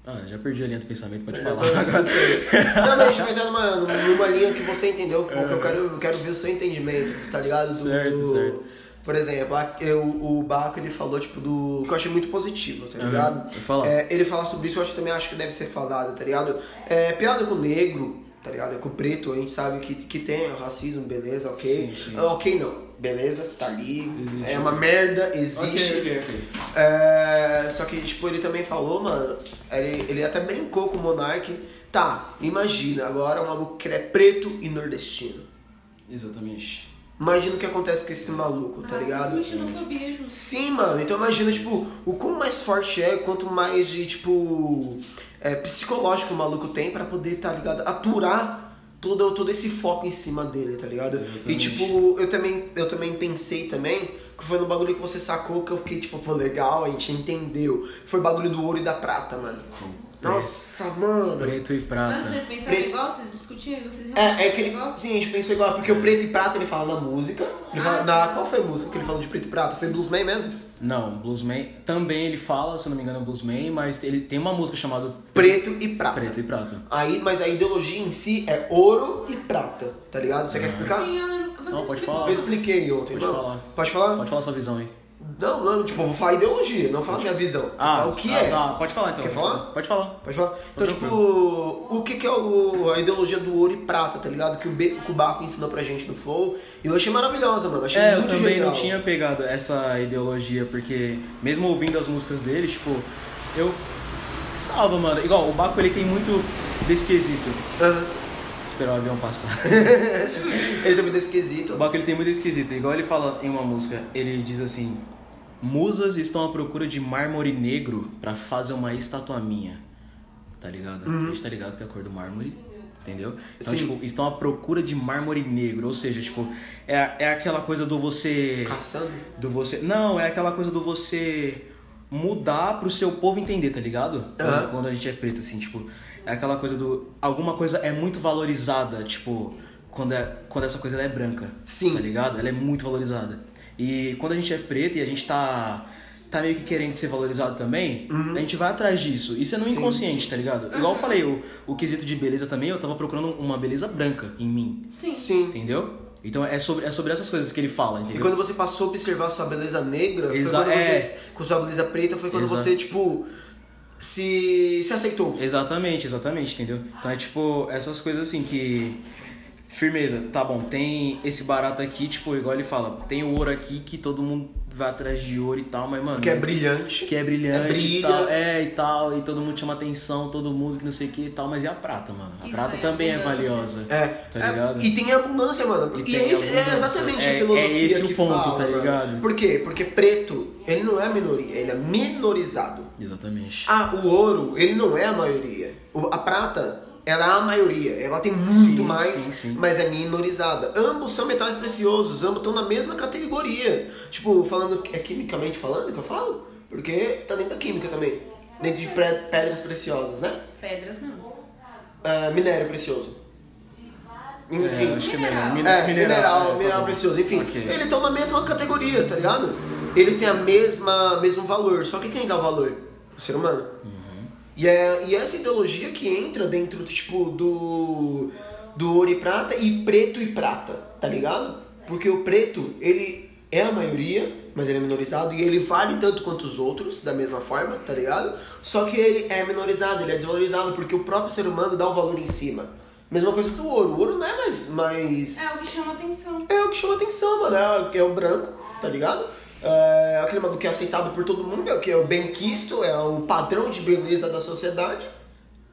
Ah, já perdi a linha do pensamento, pode
É,
falar.
Não, mas a gente vai entrar numa, numa linha que você entendeu, porque eu quero, eu quero ver o seu entendimento, tá ligado? Do-
Certo, certo.
Por exemplo, eu, o Baco ele falou, tipo, do. que eu achei muito positivo, tá
Aham,
ligado?
falar.
É, ele falar sobre isso, eu acho, também acho que deve ser falado, tá ligado? É, piada com o negro, tá ligado? Com o preto, a gente sabe que, que tem racismo, beleza, ok?
Sim, sim.
Ah, Ok, não, beleza, tá ali.
Existe.
É uma merda, existe.
Ok, ok, ok.
É, só que, tipo, ele também falou, mano, ele, ele até brincou com o Monark. Tá, imagina, agora um maluco que é preto e nordestino.
Exatamente.
Imagina o que acontece com esse maluco, tá ligado?
E xenofobia junto.
Sim, mano, então imagina, tipo, o quão mais forte é, quanto mais de, tipo, é, psicológico o maluco tem pra poder, tá ligado? Aturar todo, todo esse foco em cima dele, tá ligado? E,
Exatamente.
tipo, eu também, eu também pensei também, que foi no bagulho que você sacou, que eu fiquei, tipo, pô, legal, a gente entendeu. Foi o bagulho do ouro e da prata, mano. Nossa, mano.
Preto e prata.
Mas vocês pensaram
Preto.
igual? Vocês discutiam e vocês
É, é que ele.
igual?
Sim, a gente pensou igual, porque o preto e prata ele fala na música. Ele fala.
Ah.
Na, qual foi a música que ele falou de preto e prata? Foi Bluesman mesmo?
Não, Bluesman também ele fala, se eu não me engano, Bluesman, mas ele tem uma música chamada
Preto e prata.
Preto e Prata.
Aí, mas a ideologia em si é ouro e prata, tá ligado? Você quer explicar?
Sim, eu lembro. Você
Não, pode falar.
Eu expliquei ontem.
Pode
não?
falar.
Pode falar?
Pode falar sua visão aí.
Não, não, tipo, eu vou falar ideologia, não falar minha visão. Falar o que
ah,
é.
tá, pode falar então.
Quer falar?
Pode falar.
Pode falar? Então, tipo, o que, que é o- a ideologia do ouro e prata, tá ligado? Que o, Be, que o Baco ensinou pra gente no Flow. E eu achei maravilhosa, mano. Achei
É, eu
muito
também
genial.
não tinha pegado essa ideologia, porque mesmo ouvindo as músicas dele, tipo, eu. Salva, mano. Igual, o Baco ele tem muito desse quesito.
Aham.
Esperar o avião passar.
Ele também desse quesito.
O Baco ele tem muito desse quesito. Igual ele fala em uma música, ele diz assim: Musas estão à procura de mármore negro pra fazer uma estátua minha. Tá ligado? A gente tá ligado que é a cor do mármore. Entendeu? Então,
Sim.
tipo, estão à procura de mármore negro. Ou seja, tipo, é, é aquela coisa do você.
Caçando.
Do você. Não, é aquela coisa do você mudar pro seu povo entender, tá ligado? Quando,
Aham.
quando a gente é preto, assim, tipo, é aquela coisa do. Alguma coisa é muito valorizada, tipo, quando, é, quando essa coisa é branca.
Sim.
Tá ligado? Ela é muito valorizada. E quando a gente é preto e a gente tá. Tá meio que querendo ser valorizado também, a gente vai atrás disso. Isso é no
Uhum. Sim,
inconsciente,
sim.
tá ligado? Igual eu falei, o, o quesito de beleza também, eu tava procurando uma beleza branca em mim.
Sim.
Sim.
Entendeu? Então é sobre, é sobre essas coisas que ele fala,
E
entendeu?
quando você passou a observar sua beleza negra,
Exa-
foi quando
é.
você. Com sua beleza preta, foi quando
Exato.
você, tipo. Se. se aceitou.
Exatamente, exatamente, entendeu? Então é tipo, essas coisas assim que. Firmeza, tá bom, tem esse barato aqui, tipo, igual ele fala, tem o ouro aqui que todo mundo vai atrás de ouro e tal, mas, mano.
Que é brilhante.
que é brilhante
É brilha.
e tal. É, e tal, e todo mundo chama atenção, todo mundo que não sei o que e tal, mas e a prata, mano? A
Isso
prata
é
também é
abundância.
valiosa.
É,
Tá
é,
ligado?
e tem abundância, mano.
E
E,
tem
é, isso- é
abundância.
exatamente
É-
a filosofia
é esse o
que
ponto,
fala,
tá
mano.
ligado?
Por quê? Porque preto, ele não é minoria, ele é minorizado.
Exatamente.
Ah, o ouro, ele não é a maioria. A prata, ela é a maioria. Ela tem muito
Sim,
mais,
sim, sim.
mas é minorizada. Ambos são metais preciosos, ambos estão na mesma categoria. Tipo, falando, é quimicamente falando que eu falo? Porque tá dentro da química também. Dentro de pedras preciosas, né?
Pedras não.
Ah, minério precioso. Enfim.
É, acho que é
Mineral.
melhor.
É, mineral,
é, tá
mineral
bom.
precioso, enfim.
Ok.
Eles estão na mesma categoria, tá ligado? Eles têm a mesma mesmo valor, só que quem dá o valor? O ser humano.
Uhum.
E, é, e essa ideologia que entra dentro, tipo, do, do ouro e prata e preto e prata, tá ligado? Porque o preto, ele é a maioria, mas ele é minorizado e ele vale tanto quanto os outros, da mesma forma, tá ligado? Só que ele é minorizado, ele é desvalorizado porque o próprio ser humano dá o valor em cima. Mesma coisa do ouro. O ouro não é mais. mais...
É o que chama atenção.
É o que chama atenção, mano. É, é o branco, tá ligado? É aquele bagulho que é aceitado por todo mundo, é o que é o bem quisto, é o padrão de beleza da sociedade.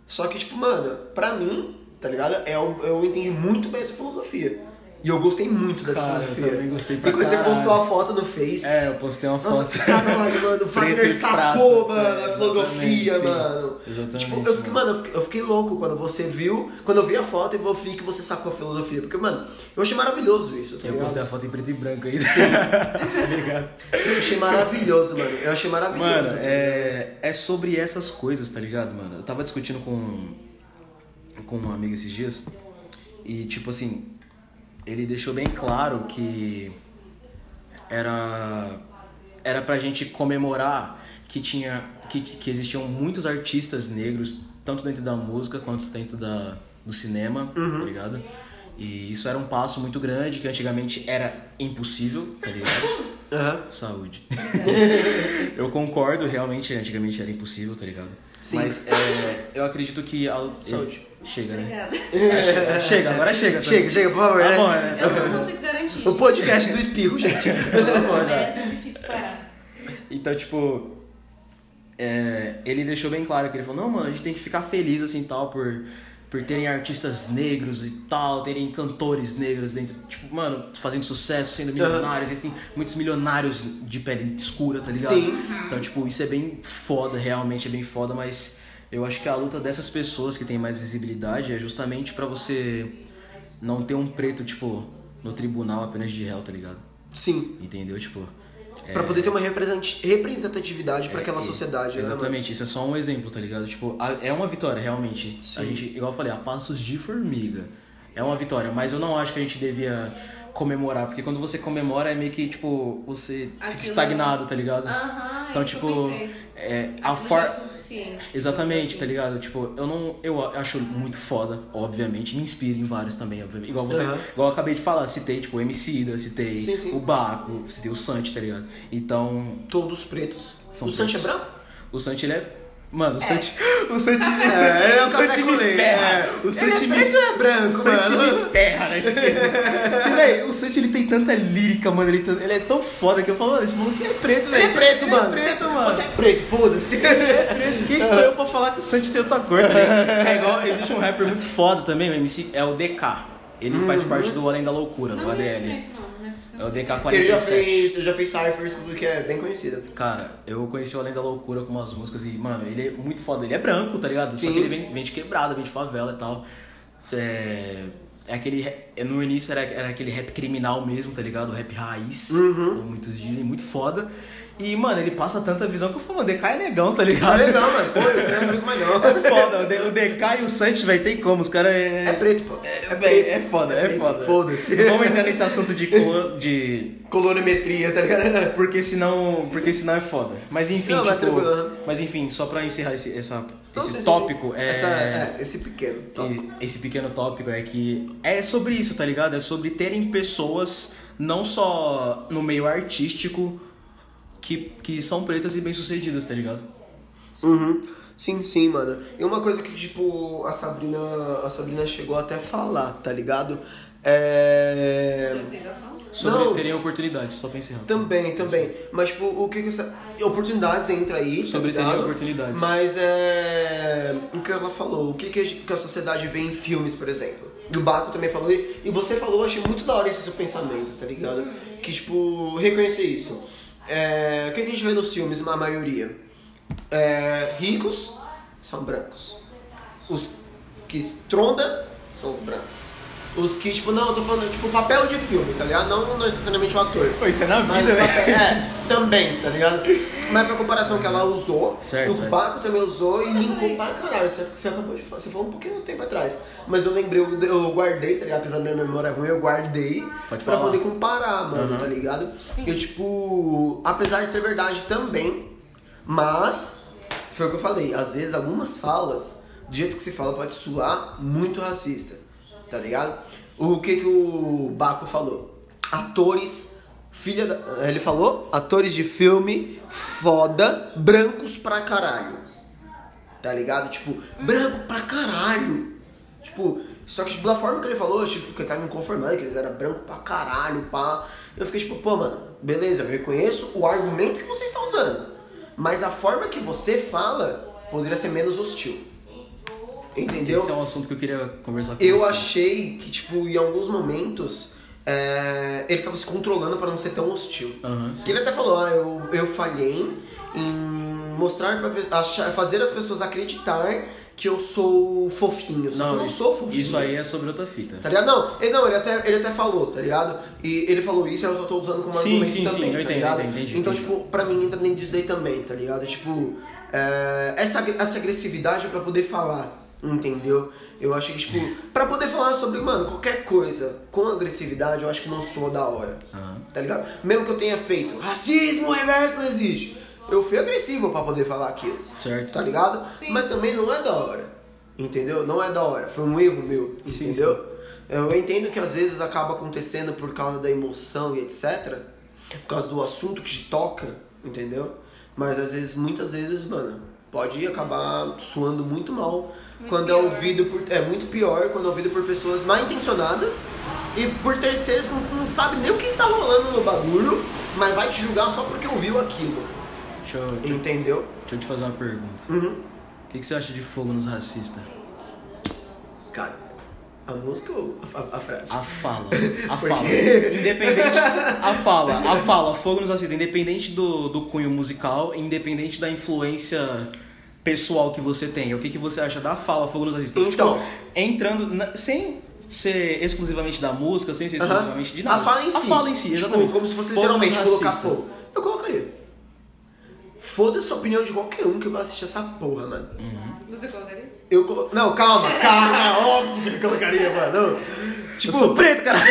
Só que, tipo, mano, pra mim, tá ligado? É, o- eu entendi muito bem essa filosofia. E eu gostei muito dessa
Cara, eu
filosofia.
também gostei pra
E quando você
caralho.
postou a foto no Face.
É, eu postei uma foto.
Nossa, caralho, mano. O Fagner sacou, mano,
É,
a filosofia,
exatamente, sim.
mano.
Exatamente,
Tipo, eu fiquei,
mano.
eu fiquei, eu fiquei louco quando você viu, quando eu vi a foto e eu vi que você sacou a filosofia. Porque, mano, eu achei maravilhoso isso, tá
Eu
ligado?
postei a foto em preto e branco ainda. tá ligado?
Eu achei maravilhoso, mano. Eu achei maravilhoso.
Mano,
tá
é, é sobre essas coisas, tá ligado, mano? Eu tava discutindo com, com uma amiga esses dias e, tipo assim, ele deixou bem claro que era, era pra gente comemorar que tinha que, que existiam muitos artistas negros, tanto dentro da música quanto dentro da, do cinema, tá ligado? E isso era um passo muito grande, que antigamente era impossível, tá ligado?
Aham.
Saúde. eu concordo, realmente, antigamente era impossível, tá ligado?
Sim.
Mas é, eu acredito que. A...
Saúde.
Chega, né?
Obrigada.
É, chega, chega, agora chega. tá?
Chega, chega, por favor,
Tá
né?
bom, né?
Eu não consigo garantir.
O podcast do espirro, gente.
Tá né?
É sempre difícil parar.
Então, tipo, é, ele deixou bem claro que ele falou, não, mano, a gente tem que ficar feliz assim tal por, por terem artistas negros e tal, terem cantores negros dentro, tipo, mano, fazendo sucesso, sendo milionários, existem muitos milionários de pele escura, tá ligado?
Sim.
Então, tipo, isso é bem foda, realmente é bem foda, mas eu acho que a luta dessas pessoas que têm mais visibilidade é justamente pra você não ter um preto, tipo, no tribunal apenas de réu, tá ligado?
Sim.
Entendeu? Tipo,
Pra poder ter uma represent- representatividade pra aquela sociedade. né?
Exatamente, isso é só um exemplo, tá ligado? Tipo, a- é uma vitória, realmente. A
Sim.
gente, igual eu falei, a passos de formiga. É uma vitória, mas eu não acho que a gente devia comemorar, porque quando você comemora é meio que, tipo, você fica
Aquilo-
estagnado, tá ligado?
Aham,
Então,
é que
tipo, é, a
Aquilo
Exatamente,
Assim.
tá ligado? Tipo, eu não. Eu acho muito foda, obviamente. Me inspira em vários também, obviamente. Igual você.
Aham.
Igual eu acabei de falar, citei, tipo, o MC da, citei
Sim, sim.
o Baco, citei o Santi, tá ligado? Então,
Todos pretos.
São
o Santi é branco?
o Santi, ele é. Mano, o Santi. O Santi,
É, ele é um
o Santi
café
me
com leite.
ferra.
É.
O Santi
Ele
me
é preto é branco,
O Santi
mano?
me ferra nesse quesito. Véi, o Santi ele tem tanta lírica, mano. Ele, ele é tão foda que eu falo, mano, esse maluco é preto, velho.
Ele é preto,
Ele
mano.
É preto,
você,
mano.
Você é preto, foda-se.
preto. Quem sou eu pra falar que o Santos tem outra cor, tá ligado? É igual, existe um rapper muito foda também, o MC, é o DK. Ele faz
Uhum.
parte do Além da Loucura,
Não
do
me
ADL.
não,
É o
sei.
DK47.
Ele já fez, já fez Cyphers, tudo que é bem conhecida.
Cara, eu conheci o Além da Loucura com umas músicas e, mano, ele é muito foda. Ele é branco, tá ligado? Só
Sim.
que ele vem, vem de quebrada, vem de favela e tal. É, é aquele. No início era, era aquele rap criminal mesmo, tá ligado? O rap raiz,
Uhum.
como muitos dizem, muito foda. E, mano, ele passa tanta visão que eu falo, mano, DK é negão, tá ligado?
legal, mano. Foda-se, não é branco mais não.
É foda, o o DK e o Santos, velho, tem como, os caras é...
É preto, pô.
É, véi, é foda, é
preto,
foda.
Foda-se.
Vamos entrar nesse assunto de cor, de...
Colorimetria, tá ligado?
Porque senão, porque senão é foda. Mas enfim,
Não, mas
tipo...
tranquilo, aham.
mas enfim, só pra encerrar esse, essa,
Não,
esse tópico, é...
Essa- é, esse pequeno tópico.
e- esse pequeno tópico é que é sobre isso, tá ligado? É sobre terem pessoas, não só no meio artístico, que, que são pretas e bem-sucedidas, tá ligado?
Uhum. Sim, sim, mano. E uma coisa que, tipo, a Sabrina, a Sabrina chegou até a falar, tá ligado? É...
Sobre
Não.
terem oportunidades, só encerrar.
Também, também. Mas, tipo, o que que essa... Oportunidades entra aí,
Sobre
tá
terem oportunidades.
Mas é... O que ela falou, o que que a, sociedade vê em filmes, por exemplo. E o Baco também falou, e e você falou, eu achei muito da hora esse seu pensamento, tá ligado? Que, tipo, reconhecer isso. É... O que a gente vê nos filmes, na maioria? É... Ricos são brancos. Os que estronda são os brancos. Os que, tipo, não, eu tô falando, tipo, papel de filme, tá ligado? Não necessariamente o ator.
Pô, isso é na vida, velho.
é, também, tá ligado? Mas foi a comparação que ela usou,
Certo,
o
certo.
Baco também usou e linkou pra caralho. Você, você acabou de falar, você falou um pouquinho tempo atrás. Mas eu lembrei, eu, eu guardei, tá ligado? Apesar da minha memória ruim, eu guardei
Pode
pra
falar.
poder comparar, mano,
Uhum.
tá ligado? E tipo, apesar de ser verdade também, mas foi o que eu falei, às vezes algumas falas, do jeito que se fala, pode soar muito racista, tá ligado? O que que o Baco falou? Atores, filha da... Ele falou? Atores de filme foda, brancos pra caralho. Tá ligado? Tipo, branco pra caralho. Tipo, só que tipo, da forma que ele falou, tipo, que ele tava me conformando, que eles eram branco pra caralho, pá. Eu fiquei tipo, pô, mano, beleza, eu reconheço o argumento que você está usando. Mas a forma que você fala poderia ser menos hostil. Entendeu?
Esse é um assunto que eu queria conversar com
Eu
você.
achei que, tipo, em alguns momentos, é, ele tava se controlando pra não ser tão hostil.
Sim.
Que ele até falou, ah, eu, eu falhei em mostrar, pra, achar- fazer as pessoas acreditar que eu sou fofinho. Só que eu não
isso,
sou fofinho.
Isso aí é sobre outra fita.
Tá ligado? Não, ele, não ele, até, ele até falou, tá ligado? E ele falou isso e eu só tô usando como
Sim,
argumento
sim, sim,
também,
eu
tá
entendo,
ligado?
entendi,
então,
entendi.
tipo, pra mim entra nem dizer também, tá ligado? Tipo, é, essa, essa agressividade é pra poder falar, entendeu? Eu acho que, tipo, pra poder falar sobre, mano, qualquer coisa com agressividade, eu acho que não soa da hora.
Aham.
Tá ligado? Mesmo que eu tenha feito racismo reverso não existe. Eu fui agressivo pra poder falar aquilo.
Certo.
Tá ligado?
Sim.
Mas também não é da hora. Entendeu? Não é da hora. Foi um erro meu.
Sim,
entendeu? Eu entendo que às vezes acaba acontecendo por causa da emoção e etc. Por causa do assunto que te toca, entendeu? Mas às vezes, muitas vezes, mano, pode acabar suando muito mal
Muito
quando
pior.
é ouvido por. É muito pior quando é ouvido por pessoas mal intencionadas e por terceiros que não, não sabem nem o que tá rolando no bagulho, mas vai te julgar só porque ouviu aquilo.
Deixa eu, deixa,
Entendeu?
deixa eu te fazer uma pergunta.
Uhum.
O que, que você acha de fogo nos racistas?
Cara, a música ou a, a- frase?
A fala. A
Por
fala. Independente. A fala. A fala. Fogo nos racistas. Independente do, do cunho musical, independente da influência pessoal que você tem. O que, que você acha da fala Fogo nos racistas?
Então.
Tipo, entrando. na- sem ser exclusivamente da música, sem ser exclusivamente de nada.
A fala em si.
A fala em si,
Tipo,
exatamente.
como se fosse
Fogo
literalmente colocar fogo. Eu colocaria foda-se a opinião de qualquer um que vai assistir essa porra, mano.
Você colocaria?
Eu colo... Não, calma, calma, óbvio que eu colocaria, mano. Tipo,
eu sou preto, cara.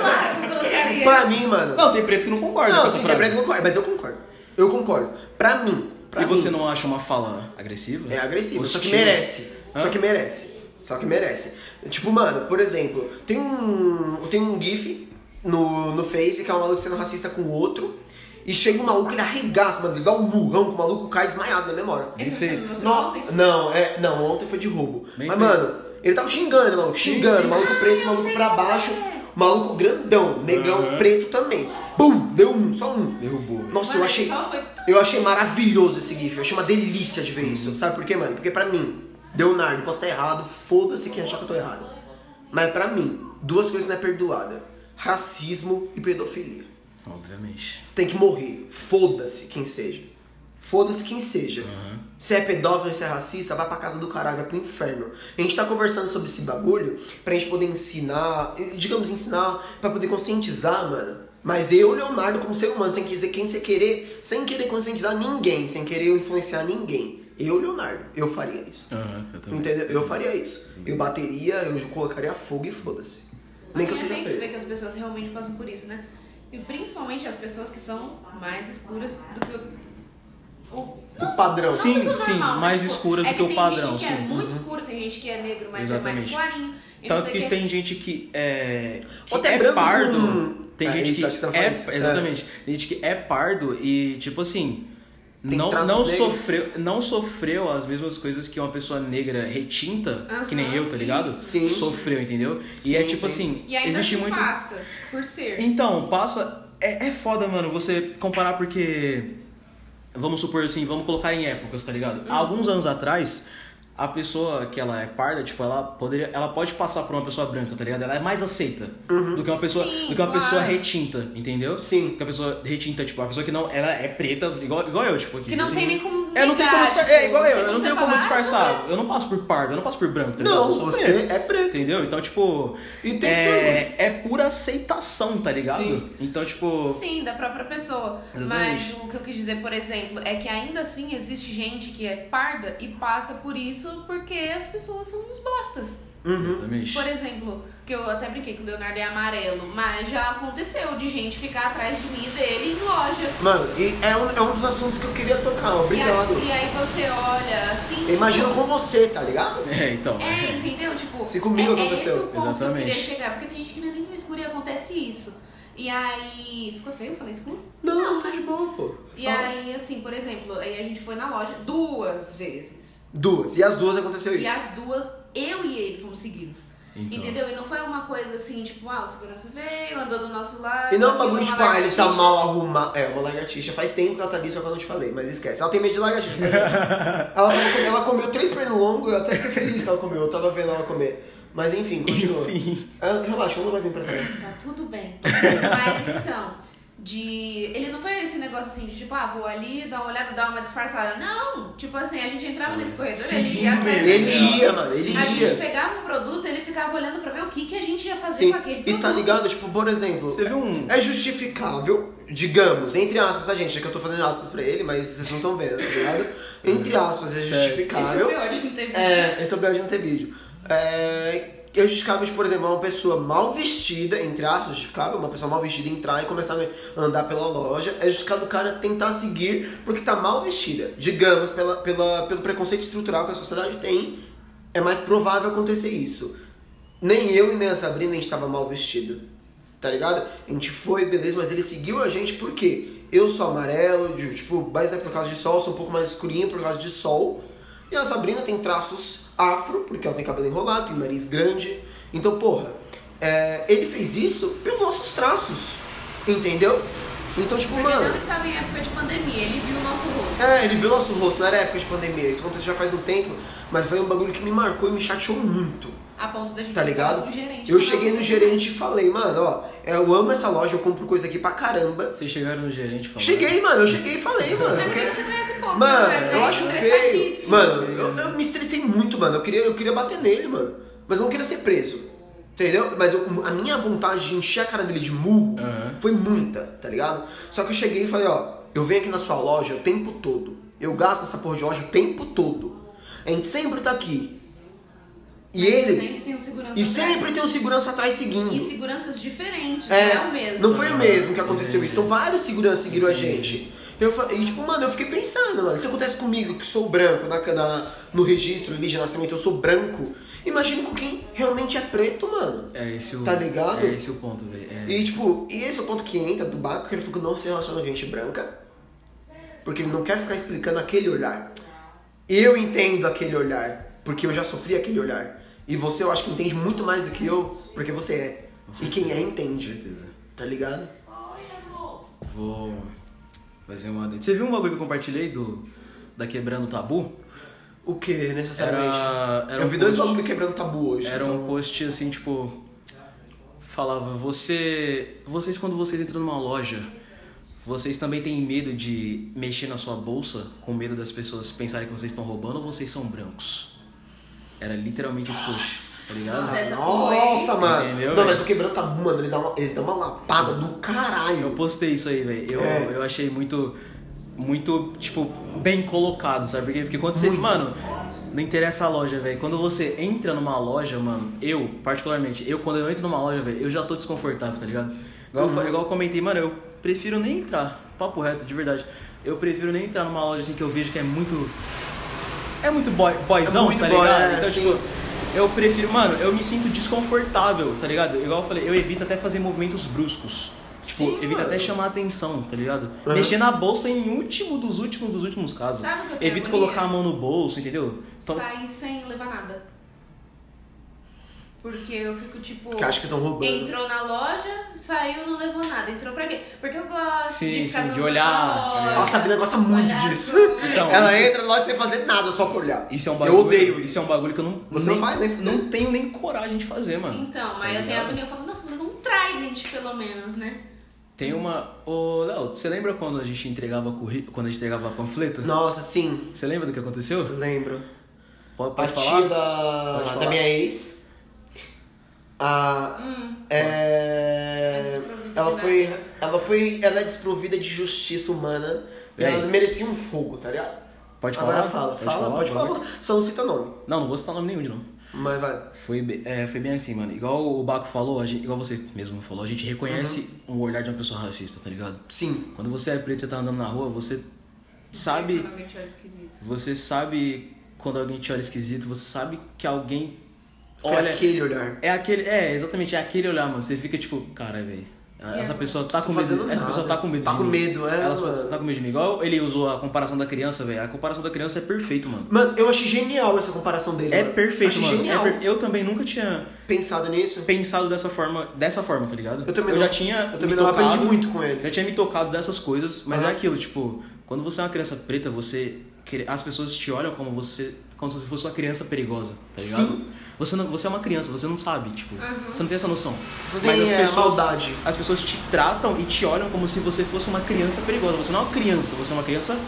Claro que eu colocaria.
pra mim, mano.
Não, tem preto que não concorda
Não, sim, tem preto que concorda, mas eu concordo. Eu concordo. Pra mim. Pra
E você
mim,
não acha uma fala agressiva?
É agressivo, só que
Hostil?
merece. Só
Hã?
que merece. Só que merece. Tipo, mano, por exemplo, tem um. Tem um GIF no, no Face que é um maluco sendo racista com o outro. E chega um maluco, ele arregaça, mano, ele dá um murrão que o maluco cai desmaiado na memória.
É
Bem
você
feito.
ontem.
não, é, não, ontem foi de roubo.
Bem
Mas,
feito.
mano, ele tava xingando, maluco,
Sim,
xingando,
sim.
maluco preto, maluco pra baixo, maluco grandão, negão
Aham.
preto também. Bum, deu um, só um.
Derrubou.
Nossa, eu achei. Eu achei maravilhoso esse GIF, eu achei uma delícia de ver isso. Sabe por quê, mano? Porque pra mim, Leonardo, posso estar errado, foda-se quem achar que eu tô errado. Mas pra mim, duas coisas não é perdoada: racismo e pedofilia.
Obviamente.
Tem que morrer. Foda-se quem seja. Foda-se quem seja. Se é pedófilo, se é racista, vai pra casa do caralho, vai pro inferno. A gente tá conversando sobre esse bagulho pra gente poder ensinar, digamos, ensinar, pra poder conscientizar, mano. Mas eu, Leonardo, como ser humano, sem dizer quem você querer, sem querer conscientizar ninguém, sem querer influenciar ninguém. Eu, Leonardo, eu faria isso.
Aham, eu.
Entendeu? Eu faria isso. Eu bateria, eu colocaria fogo e foda-se. Nem que eu
Mas é
seja
bem ver que as pessoas realmente passam por isso, né? E principalmente as pessoas que são mais escuras do que o. o
O padrão.
Sim,
do que o
sim,
normal, mas,
mais escuras
é
do que o
tem
padrão,
gente que é
sim.
muito escuro, tem gente que é negro, mas é
Exatamente.
mais clarinho. E
Tanto que
o quê.
tem gente que é. Que
Ou até
é
branco
pardo.
com-
Tem
É,
gente
isso,
que
que
é.
É.
Exatamente. Tem gente que é pardo e, tipo assim.
Tem
Não, não,
negros.
sofreu, não sofreu as mesmas coisas que uma pessoa negra retinta, que nem eu, tá ligado?
Sim.
Sofreu, entendeu?
Sim,
e é tipo
sim.
assim,
E ainda
existe
assim
muito.
passa por ser.
Então, passa. É, é foda, mano, você comparar porque. Vamos supor assim, vamos colocar em épocas, tá ligado?
Uhum.
Alguns anos atrás, a pessoa que ela é parda, tipo, ela poderia. Ela pode passar por uma pessoa branca, tá ligado? Ela é mais aceita do que uma pessoa.
Sim,
do que uma
claro.
pessoa retinta, entendeu?
Sim.
Que a pessoa retinta, tipo, a pessoa que não. Ela é preta, igual, igual eu, tipo, aqui.
Que não
Sim.
tem nem como.
É, não tem como disfarçar.
tipo,
É igual eu, eu não tenho como disfarçar. Eu não passo por pardo, eu não passo por branco, tá ligado?
Não,
Eu sou
você
preto.
é preto.
Entendeu? Então, tipo.
E tem que
é, é pura aceitação, tá ligado?
Sim.
Então, tipo.
Sim, da própria pessoa.
Exatamente.
Mas o que eu quis dizer, por exemplo, é que ainda assim existe gente que é parda e passa por isso porque as pessoas são uns bostas.
Exatamente.
Por exemplo, que eu até brinquei que o Leonardo é amarelo, mas já aconteceu de gente ficar atrás de mim e dele em loja.
Mano, e é um, é um dos assuntos que eu queria tocar,
E
obrigado.
aí, e aí você olha assim.
Eu imagino
tipo,
com você, tá ligado?
É, então.
É, entendeu? Tipo,
Se comigo
é,
aconteceu.
É esse o ponto que eu
Exatamente.
queria chegar, porque tem gente que não é nem tão escura e acontece isso. E aí. Ficou feio? Falei escuro?
Não, tá
né?
de boa, pô.
E
Fala.
aí, assim, por exemplo, aí a gente foi na loja duas vezes.
Duas. E as duas aconteceu
E
isso.
as duas, eu e ele fomos seguidos.
Então.
Entendeu? E não foi uma coisa assim, tipo, ah, o segurança veio, andou do nosso lado.
E não é um bagulho tipo, ah, ele tá mal arrumado. É, uma lagartixa. Faz tempo que ela tá ali, só que eu não te falei, mas esquece. Ela tem medo de lagartixa. gente? ela, tava comendo- ela comeu três pernilongos, eu até fiquei feliz que ela comeu. Eu tava vendo ela comer. Mas enfim, continua.
Enfim.
Ah, relaxa, ela não vai vir pra cá.
Tá tudo bem. Mas então, de. Ele não foi esse negócio assim de tipo, ah, vou ali, dar uma olhada, dar uma disfarçada. Não! Tipo assim, a gente entrava nesse corredor, ele ia
mesmo.
Ele ia, mano, ele
A
ia.
gente pegava um produto, ele ficava olhando pra ver o que, que a gente ia fazer
Sim,
com aquele
e
produto.
tá ligado? Tipo, por exemplo,
Você viu um.
é justificável, digamos, entre aspas, a gente, é que eu tô fazendo aspas pra ele, mas vocês não estão vendo, tá ligado? Entre aspas, é
Certo.
Esse é
justificável.
o pior de não ter visto.
É, esse é o pior de não ter vídeo. É, justificável, de, por exemplo, uma pessoa mal vestida, entre aspas, justificável, uma pessoa mal vestida entrar e começar a andar pela loja. É justificado o cara tentar seguir porque tá mal vestida. Digamos, pela, pela, pelo preconceito estrutural que a sociedade tem, é mais provável acontecer isso. Nem eu e nem a Sabrina a gente tava mal vestido. Tá ligado? A gente foi, beleza, mas ele seguiu a gente por quê? Eu sou amarelo, tipo, mas é por causa de sol, sou um pouco mais escurinho por causa de sol. E a Sabrina tem traços afro, porque ela tem cabelo enrolado, tem nariz grande. Então, porra, é, ele fez isso pelos nossos traços. Entendeu? Então, tipo,
Porque
mano.
não estava em época de pandemia, ele viu o nosso rosto.
É, ele viu nosso rosto, não era época de pandemia. Isso aconteceu já faz um tempo, mas foi um bagulho que me marcou e me chateou muito.
A ponto da gente
Tá ligado?
gerente.
Eu cheguei no gerente e falei, mano, ó, eu amo essa loja, eu compro coisa aqui pra caramba.
Vocês chegaram no gerente falando.
Cheguei, mano, eu cheguei e falei, mano.
É porque você conhece pouco.
mano,
né?
eu
É
acho feio.
estressadíssimo.
Mano, eu, eu me estressei muito, mano. Eu queria, eu queria bater nele, mano. Mas eu não queria ser preso. Entendeu? Mas eu- a minha vontade de encher a cara dele de murro
Aham.
foi muita, tá ligado? Só que eu cheguei e falei, ó, eu venho aqui na sua loja o tempo todo. Eu gasto essa porra de loja o tempo todo. A gente sempre tá aqui. E
Mas
ele.
Sempre tem um segurança
E
atrás.
sempre tem um segurança atrás seguindo.
E seguranças diferentes,
É,
não é o mesmo.
não foi o mesmo que aconteceu isso. Então vários seguranças seguiram a gente. Eu, e tipo, mano, eu fiquei pensando, mano, se acontece comigo, que sou branco, na, na- no registro ali de nascimento eu sou branco, imagine com quem realmente é preto, mano.
É esse o.
Tá ligado?
É esse o ponto, velho. É.
E tipo, e esse é o ponto que entra do Baco, que ele falou que não se relaciona com gente branca, porque ele não quer ficar explicando aquele olhar. Eu entendo aquele olhar, porque eu já sofri aquele olhar. E você eu acho que entende muito mais do que eu, porque você é. E quem é
Com
entende.
certeza.
Tá ligado?
Vou fazer uma. Você viu um bagulho que eu compartilhei do. Da Quebrando Tabu?
O que, necessariamente?
Era- era
eu
um
vi dois
post-
bagulho quebrando tabu hoje.
Era
então...
um post assim, tipo. Falava, você. Vocês quando vocês entram numa loja, vocês também têm medo de mexer na sua bolsa com medo das pessoas pensarem que vocês estão roubando ou vocês são brancos? Era literalmente esse post, tá ligado?
Nossa, mano.
Entendeu,
não,
velho?
mas o quebrando tabu, mano, eles dão uma, eles dão uma lapada do caralho.
Eu postei isso aí, velho. Eu,
É.
eu achei muito, muito, tipo, bem colocado, sabe? Porque, porque quando você.
Muito.
Mano, não interessa a loja, velho. Quando você entra numa loja, mano, eu, particularmente, eu, quando eu entro numa loja, velho, eu já tô desconfortável, tá ligado? Igual,
Uhum.
igual eu comentei, mano, eu prefiro nem entrar. Papo reto, de verdade. Eu prefiro nem entrar numa loja assim que eu vejo que é muito. É muito boy, boyzão,
É muito
tá
boy,
ligado?
é,
então,
sim.
tipo, eu prefiro, mano, eu me sinto desconfortável, tá ligado? Igual eu falei, eu evito até fazer movimentos bruscos. Tipo,
Sim,
evito
mano.
até chamar atenção, tá ligado?
Uhum.
Mexer na bolsa em último dos últimos dos últimos casos.
Sabe o que eu tenho
Evito
agonia?
colocar a mão no bolso, entendeu? Então,
Sair sem levar nada. Porque eu fico tipo.
Que acha que estão roubando.
Entrou na loja, saiu, não levou nada. Entrou pra quê? Porque eu gosto
Sim,
de ficar
sim, de olhar,
na
tá
loja,
ligado?
A Sabrina gosta muito disso.
Então,
Ela
isso-
entra na loja sem fazer nada, só por olhar.
isso é um bagulho.
Eu odeio
Isso é um bagulho que eu não.
Você
nem,
não faz, nem.
Não tenho nem coragem de fazer, mano.
Então,
Tá
mas eu tenho agonia. Eu falo, nossa, mas um trident pelo menos, né?
Tem uma. Ô, Léo, você lembra quando a gente entregava currículo, quando a gente entregava panfleto?
Nossa, sim.
Você lembra do que aconteceu?
Eu lembro.
Pode,
A
pode falar?
da,
Pode
da
falar.
minha ex. A,
Hum.
é,
É
ela foi. Ela foi. Ela é desprovida de justiça humana. E ela merecia um fogo, tá ligado?
Pode falar?
Agora fala,
Pode
fala,
falar,
pode
pode
falar. Só não cita nome.
Não, não vou citar nome nenhum de novo.
Mas vai.
Foi, é, foi bem assim, mano. Igual o Baco falou, a gente- igual você mesmo falou, a gente reconhece
Uhum.
o olhar de uma pessoa racista, tá ligado?
Sim.
Quando você é preto, você tá andando na rua, você sabe.
Quando alguém te olha esquisito.
Você sabe quando alguém te olha esquisito, você sabe que alguém
Foi
olha.
aquele olhar.
É aquele. É, exatamente, é aquele olhar, mano. Você fica tipo, cara, velho. Essa
agora?
pessoa tá com medo. Essa
nada.
pessoa tá com medo
Tá com medo, é,
Ela
mano.
tá com medo de mim. Igual ele usou a comparação da criança, velho. A comparação da criança é perfeito, mano.
Mano, eu achei genial essa comparação dele.
É
mano.
perfeito,
achei
mano.
genial.
É perfe- Eu também nunca tinha
Pensado nisso.
pensado dessa forma, dessa forma, tá ligado?
Eu também
já
não-
tinha
eu também
me
não aprendi
tocado-
muito com ele.
Já tinha me tocado dessas coisas, mas
Aham.
é aquilo, tipo, quando você é uma criança preta, você as pessoas te olham como você como se você fosse uma criança perigosa, tá ligado?
Sim.
Você não, você é uma criança, você não sabe, tipo, você não tem essa noção.
Você
mas
tem,
as
é,
pessoas
maldade.
as pessoas te tratam e te olham como se você fosse uma criança perigosa. Você não é uma criança, você é uma criança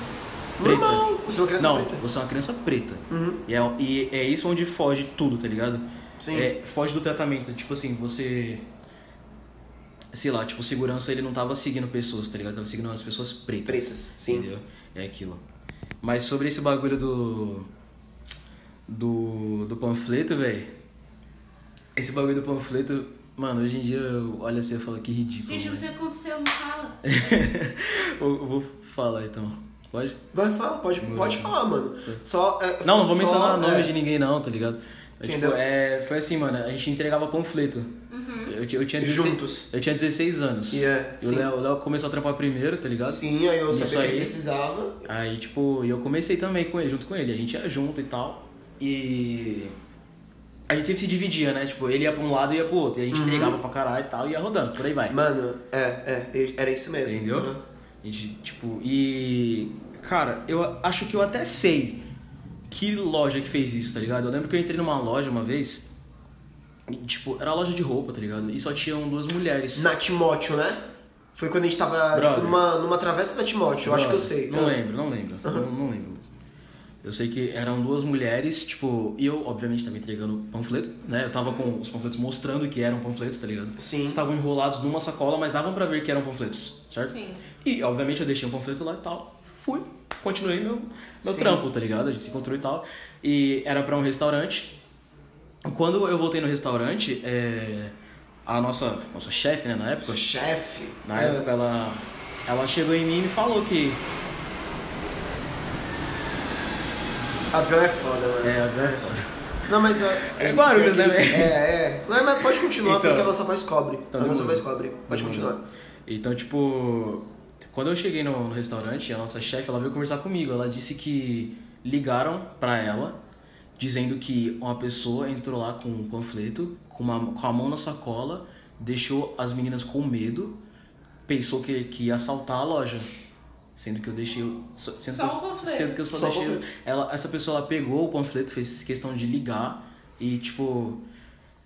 preta.
Normal. Você é uma criança
não,
preta.
você é uma criança preta.
Uhum.
E, é, e é isso onde foge tudo, tá ligado?
Sim.
É, foge do tratamento. Tipo assim, você. Sei lá, tipo, segurança ele não tava seguindo pessoas, tá ligado? Tava seguindo as pessoas pretas.
Pretas, sim.
Entendeu? É aquilo. Mas sobre esse bagulho do. Do, do panfleto, velho. Esse bagulho do panfleto, mano, hoje em dia eu olho assim e falo que ridículo.
Gente,
mas-
você aconteceu, não fala.
eu, eu vou falar então. Pode?
Vai, fala, pode, pode falar, mano. Só. é,
Não, não vou mencionar nome
é.
de ninguém não, tá ligado? É, tipo,
Entendeu?
é, foi assim, mano, a gente entregava panfleto. Eu, ti- eu tinha 16,
Juntos.
Eu tinha 16 anos.
E é,
E o
sim.
Léo, o Léo começou a trampar primeiro, tá ligado?
Sim, aí eu
Isso
sabia que ele precisava.
Aí, tipo, e eu comecei também com ele, junto com ele. A gente ia junto e tal. E. A gente sempre se dividia, né? Tipo, ele ia pra um lado e ia pro outro. E a gente
Uhum.
entregava pra caralho e tal, e ia rodando, por aí vai.
Mano, é, é, era isso mesmo.
Entendeu?
Uhum.
A gente, tipo, e. Cara, eu acho que eu até sei que loja que fez isso, tá ligado? Eu lembro que eu entrei numa loja uma vez. E, tipo, era loja de roupa, tá ligado? E só tinham duas mulheres.
Na Timóteo, né? Foi quando a gente tava,
Brother.
tipo, numa, numa travessa da Timóteo, eu acho que eu sei.
Não
Ah.
lembro, não lembro. Não, não lembro mesmo. Eu sei que eram duas mulheres, tipo, e eu, obviamente, tava entregando panfleto, né? Eu tava com os panfletos mostrando que eram panfletos, tá ligado?
Sim.
Estavam enrolados numa sacola, mas davam pra ver que eram panfletos, certo?
Sim.
E, obviamente, eu deixei um panfleto lá e tal. Fui, continuei meu, meu
Sim.
trampo, tá ligado? A gente se encontrou e tal. E era pra um restaurante. Quando eu voltei no restaurante, é, a nossa, nossa chefe, né, na época,
Sou chefe.
na época ela, ela chegou em mim e me falou que.
Avião é foda, mano.
É, a verdade.
Não, mas é.
É Guarulhos, né,
aquele-
velho?
É, é. Não, mas pode continuar,
Então.
porque a nossa voz cobre.
Então,
a nossa
demorou.
voz cobre. Pode continuar.
Então, tipo, quando eu cheguei no, no restaurante, a nossa chefe, ela veio conversar comigo. Ela disse que ligaram pra ela, dizendo que uma pessoa entrou lá com um panfleto, com, uma, com a mão na sacola, deixou as meninas com medo, pensou que, que ia assaltar a loja. Sendo que eu deixei. o- Sendo
Só
que eu,
o panfleto.
Sendo que eu só,
Só
deixei. Ela, essa pessoa ela pegou o panfleto, fez questão de ligar e, tipo,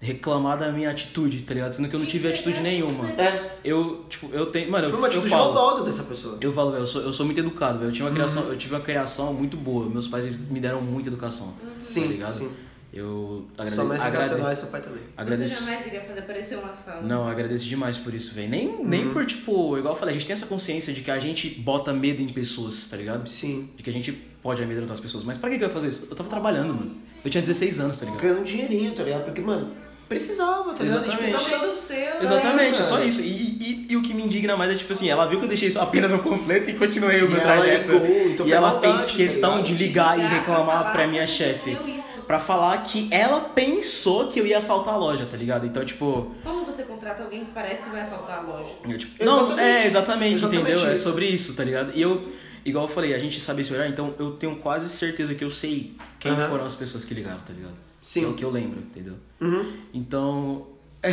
reclamar da minha atitude, tá ligado? Sendo que eu não tive atitude nenhuma.
É.
Eu, tipo, eu tenho. Mano, eu,
Foi uma
eu
atitude
falo.
maldosa dessa pessoa.
Eu falo, velho, eu sou, eu sou muito educado, velho. Eu, tinha uma criação,
Uhum.
eu tive uma criação muito boa. Meus pais me deram muita educação.
Sim,
tá ligado?
sim.
Eu agrade,
Sua mãe
agrade-
sensacional e seu pai também.
Você
agradeço.
jamais iria fazer parecer uma sala.
Não, agradeço demais por isso, velho. Nem,
Uhum.
nem por, tipo, igual eu falei, a gente tem essa consciência de que a gente bota medo em pessoas, tá ligado?
Sim.
De que a gente pode amedrontar as pessoas. Mas pra que que eu ia fazer isso? Eu tava trabalhando, mano. Eu tinha 16 anos, tá ligado?
Ganhando um dinheirinho, tá ligado? Porque, mano, precisava, tá ligado? A gente
Exatamente.
precisava.
Medo seu.
Exatamente,
É,
só isso. E, e, e o que me indigna mais é tipo assim, ela viu que eu deixei isso apenas um panfleto e continuei o
E
meu
ela
trajeto.
ligou, então
e ela
maldade,
fez
tá
questão
ligado?
de ligar e
Ligar pra
reclamar pra minha chefe.
Isso.
Pra falar que ela pensou que eu ia assaltar a loja, tá ligado? Então, tipo.
Como você contrata alguém que parece que vai assaltar a loja?
eu, tipo não, é exatamente,
Exatamente
entendeu? É
isso.
sobre isso, tá ligado? E eu, igual eu falei, a gente sabe esse olhar, então eu tenho quase certeza que eu sei quem
Aham.
foram as pessoas que ligaram, tá ligado?
Sim.
É o que eu lembro, entendeu?
Uhum.
Então.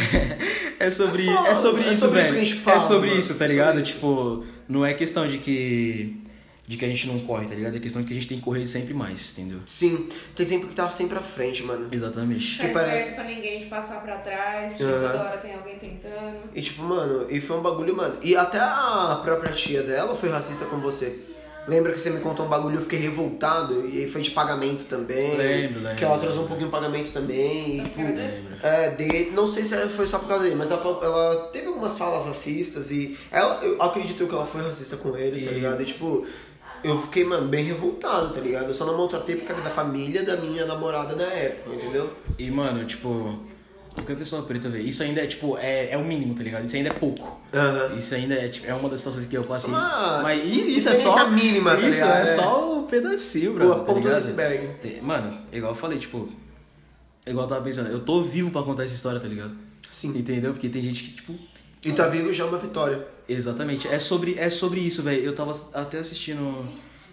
É sobre,
É
é sobre
é
isso,
sobre
velho.
isso que a gente fala,
é sobre
mano.
isso, tá
É
ligado?
sobre isso.
Tipo, não é questão de que. De que a gente não corre, tá ligado? É questão de que a gente tem que correr sempre mais, entendeu?
Sim. Tem sempre que estar sempre à frente, mano.
Exatamente.
Ficar
parece-
pra ninguém te passar pra trás,
Aham.
toda hora tem alguém tentando.
E tipo, mano, e foi um bagulho, mano. E até a própria tia dela foi racista com você. Lembra que você me contou um bagulho e eu fiquei revoltado? E aí foi de pagamento também.
Lembro, lembro.
Que ela atrasou um pouquinho o pagamento também. E,
Só
tipo,
porque era
Lembro.
é, de, não sei se foi só por causa dele, mas ela, ela teve algumas falas racistas e ela, eu acredito que ela foi racista com ele, tá
E-
ligado? E tipo, eu fiquei, mano, bem revoltado, tá ligado? Eu só não maltratei porque era da família da minha namorada na época, entendeu?
E, mano, tipo. Qualquer pessoa preta, velho. Isso ainda é, tipo, é, é o mínimo, tá ligado? Isso ainda é pouco.
Aham.
Isso ainda é, tipo, é uma das situações que eu passei.
Uma
Mas isso, isso é só.
mínima, tá
Isso
ligado?
é
É.
só o pedacinho, bro.
a
tá
ponta do iceberg.
Mano, igual eu falei, tipo. Igual eu tava pensando, eu tô vivo pra contar essa história, tá ligado?
Sim.
Entendeu? Porque tem gente que, tipo.
E tá vivo já é uma vitória.
Exatamente. É sobre, é sobre isso, velho. Eu tava até assistindo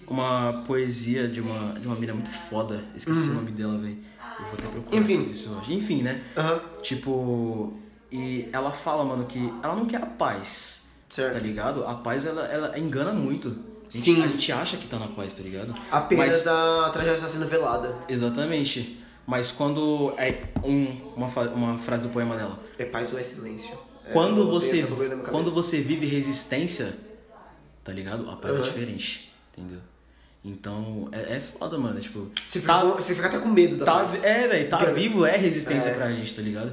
uma poesia de uma, de uma mina muito foda. Esqueci o nome dela, velho. Eu vou até procurar
Uhum. Enfim.
isso hoje. Enfim, né?
Aham.
Tipo. E ela fala, mano, que ela não quer a paz.
Certo.
Tá ligado? A paz, ela, ela engana muito. A gente,
Sim.
A gente acha que tá na paz, tá ligado?
Apenas
Mas-
a tragédia está sendo velada.
Exatamente. Mas quando. É um, uma, uma frase do poema dela.
É paz ou é silêncio. É,
Quando você, quando você vive resistência, tá ligado? A paz é
Aham.
diferente, entendeu? Então, é, é foda, mano. Tipo,
Você fica,
tá,
com- você fica até com medo da
tá,
paz.
é, velho, tá vivo é resistência
É.
pra gente, tá ligado?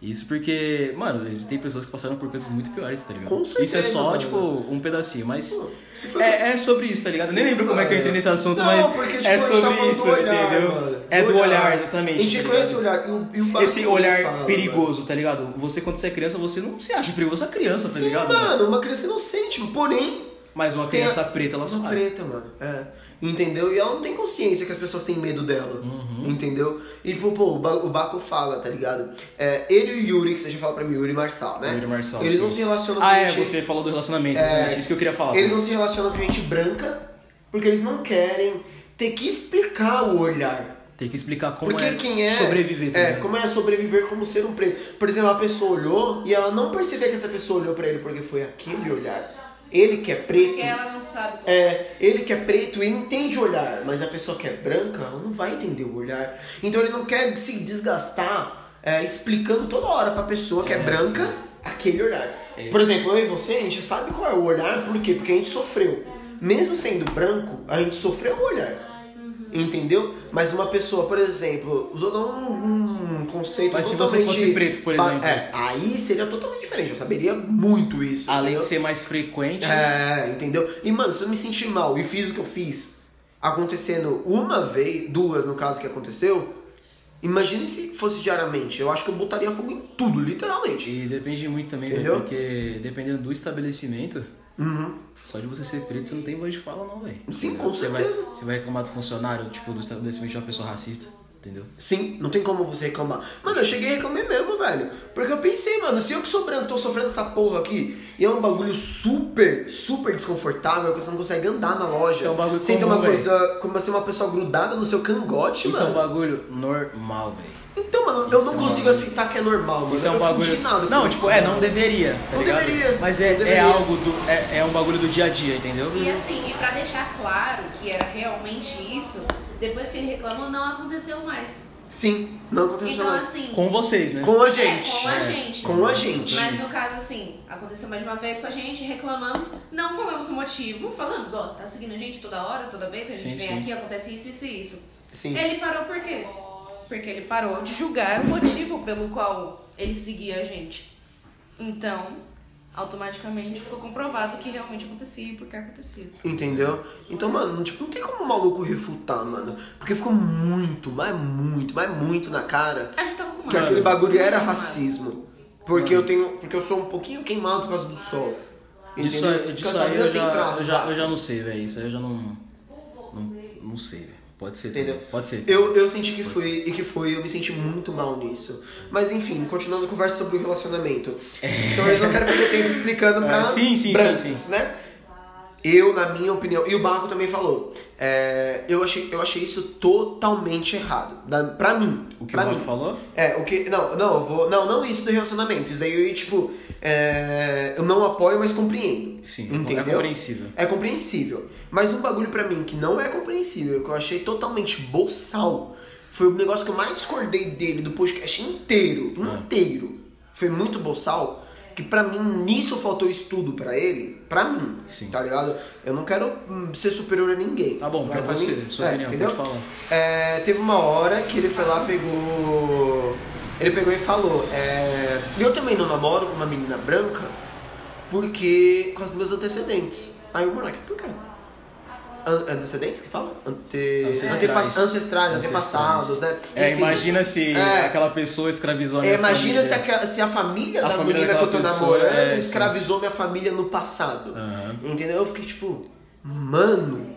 Isso porque, mano, existem pessoas que passaram por coisas muito piores, tá ligado?
Com
Isso é
certeza,
só,
mano.
tipo, um pedacinho, mas.
Pô, se for que-
É, é sobre isso, tá ligado?
Sim,
Nem lembro como é que eu entrei
mano.
nesse assunto,
Não,
mas
porque, tipo,
é
a gente tá
sobre
falando
isso,
olhar,
entendeu?
mano.
É do olhar, exatamente.
A gente
tá
o
ligado?
olhar. E o,
Esse olhar
fala,
perigoso, tá ligado? Você, quando você é criança, você não se acha perigoso, você é criança, tá
Sim,
ligado?
mano, uma criança inocente, porém,
Mas uma
Tem a-
criança preta, ela
uma
sabe.
preta, mano. É. Entendeu? E ela não tem consciência que as pessoas têm medo dela.
Uhum.
Entendeu? E, pô, pô, o Ba- o Baco fala, tá ligado? É, ele e o Yuri, que você já fala pra mim, Yuri e Marçal, né?
Yuri e Marçal,
Eles
sim.
não se relacionam
Ah,
com
é,
gente...
você falou do relacionamento,
É,
exatamente, isso que eu queria falar.
Eles não se relacionam com gente branca porque eles não querem ter que explicar o olhar.
Tem que explicar como
Porque
é,
quem é.
sobreviver. tá
É, como é sobreviver como ser um preto. Por exemplo, a pessoa olhou e ela não percebeu que essa pessoa olhou pra ele porque foi aquele olhar. Ele que é preto.
Porque ela não sabe como
É, ele que é preto, ele entende o olhar, mas a pessoa que é branca, ela não vai entender o olhar. Então ele não quer se desgastar é, explicando toda hora pra pessoa que é,
É,
branca
sim.
aquele olhar.
É.
Por exemplo, eu e você, a gente sabe qual é o olhar, por quê? Porque a gente sofreu. Mesmo sendo branco, a gente sofreu o olhar. Entendeu? Mas uma pessoa, por exemplo, dar um, um conceito
Mas se você
totalmente...
fosse preto, por exemplo.
É, aí seria totalmente diferente. Eu saberia muito isso.
Além
entendeu?
de ser mais frequente.
É, entendeu? E, mano, se eu me sentir mal e fiz o que eu fiz acontecendo uma vez, duas no caso que aconteceu, imagine se fosse diariamente. Eu acho que eu botaria fogo em tudo, literalmente.
E depende muito também, velho,
Entendeu?
porque dependendo do estabelecimento,
Uhum.
só de você ser preto você não tem voz de fala, não, velho.
Sim, com
Você vai,
certeza.
você vai reclamar do funcionário, tipo, do estabelecimento de uma pessoa racista, entendeu?
Sim, não tem como você reclamar. Mano, eu cheguei a reclamar mesmo, velho. Porque eu pensei, mano, se eu que sou branco tô sofrendo essa porra aqui, e é um bagulho super, super desconfortável, que você não consegue andar na loja.
Isso é um bagulho
sem ter
comum,
uma
velho.
coisa, como assim, uma pessoa grudada no seu cangote,
Isso é um
mano.
bagulho normal, velho.
Então, mano, eu
Isso
não
é
consigo aceitar que é normal, mano.
Isso é um
eu fico
bagulho.
indignado
Não,
isso,
tipo, é,
mano.
não deveria. Tá
Não
ligado?
deveria,
Mas
não
é,
deveria.
é algo do. É, é um bagulho do dia a dia, entendeu?
E assim, e pra deixar claro que era realmente isso, depois que ele reclamou, não aconteceu mais.
Sim, não aconteceu
Então,
mais.
assim.
Com vocês, né?
Com a
é,
gente.
com a
É,
gente.
Com a gente.
Mas no caso, assim, aconteceu mais de uma vez com a gente, reclamamos, não falamos o motivo, falamos, ó, tá seguindo a gente toda hora, toda vez, a gente
Sim,
vem
sim.
aqui, acontece isso, isso e isso.
Sim.
Ele parou por quê? Porque ele parou de julgar o motivo pelo qual ele seguia a gente. Então, automaticamente ficou comprovado que realmente acontecia e por que acontecia.
Entendeu? Então, mano, tipo, não tem como o maluco refutar, mano. Porque ficou muito, mas muito, mas muito na cara
A gente tava com
que
uma-
aquele bagulho era
Muito
racismo. Porque eu tenho. Porque eu sou um pouquinho queimado por causo do sol.
Disso,
Entendeu?
aí-
Porque
disso
essa
aí
mina
eu
tem
já,
traços
eu, já, eu já não sei, velho. Isso aí eu já não. Não, não sei, velho. Pode ser.
Entendeu?
também. Pode ser.
Eu, eu senti que foi e que foi, eu me senti muito mal nisso. Mas enfim, continuando a conversa sobre o relacionamento. Então eles não querem perder tempo explicando pra
É, sim, sim,
brancos,
sim, sim.
né? Eu, na minha opinião, e o Barco também falou, é, eu, achei, eu achei isso totalmente errado. Da, pra mim.
O que o
mim.
falou?
É, o que. Não, não, eu vou. Não, não isso do relacionamento. Isso daí eu, tipo. é, eu não apoio, mas compreendo.
Sim, é
entendeu?
compreensível.
É compreensível. Mas um bagulho pra mim que não é compreensível, que eu achei totalmente boçal, foi o negócio que eu mais discordei dele do podcast inteiro.
Ah.
Inteiro. Foi muito boçal. Que pra mim, nisso faltou estudo pra ele. Pra mim.
Sim.
Tá ligado? Eu não quero hum, ser superior a ninguém.
Tá bom,
Mas
pra você, sua
é,
opinião,
entendeu?
pode falar.
É, teve uma hora que ele foi lá, pegou. Ele pegou e falou: é, Eu também não namoro com uma menina branca porque. com os meus antecedentes. Aí o moleque, por quê? An- antecedentes que fala? Ante...
Ancestrais.
ancestrais, antepassados, né?
É,
Enfim.
imagina se
É.
aquela pessoa escravizou a
É,
minha
imagina se
família.
a, se a família
A
da
família
menina que eu tô
pessoa,
namorando
é, sim.
escravizou minha família no passado.
Aham.
Entendeu? Eu fiquei tipo, mano,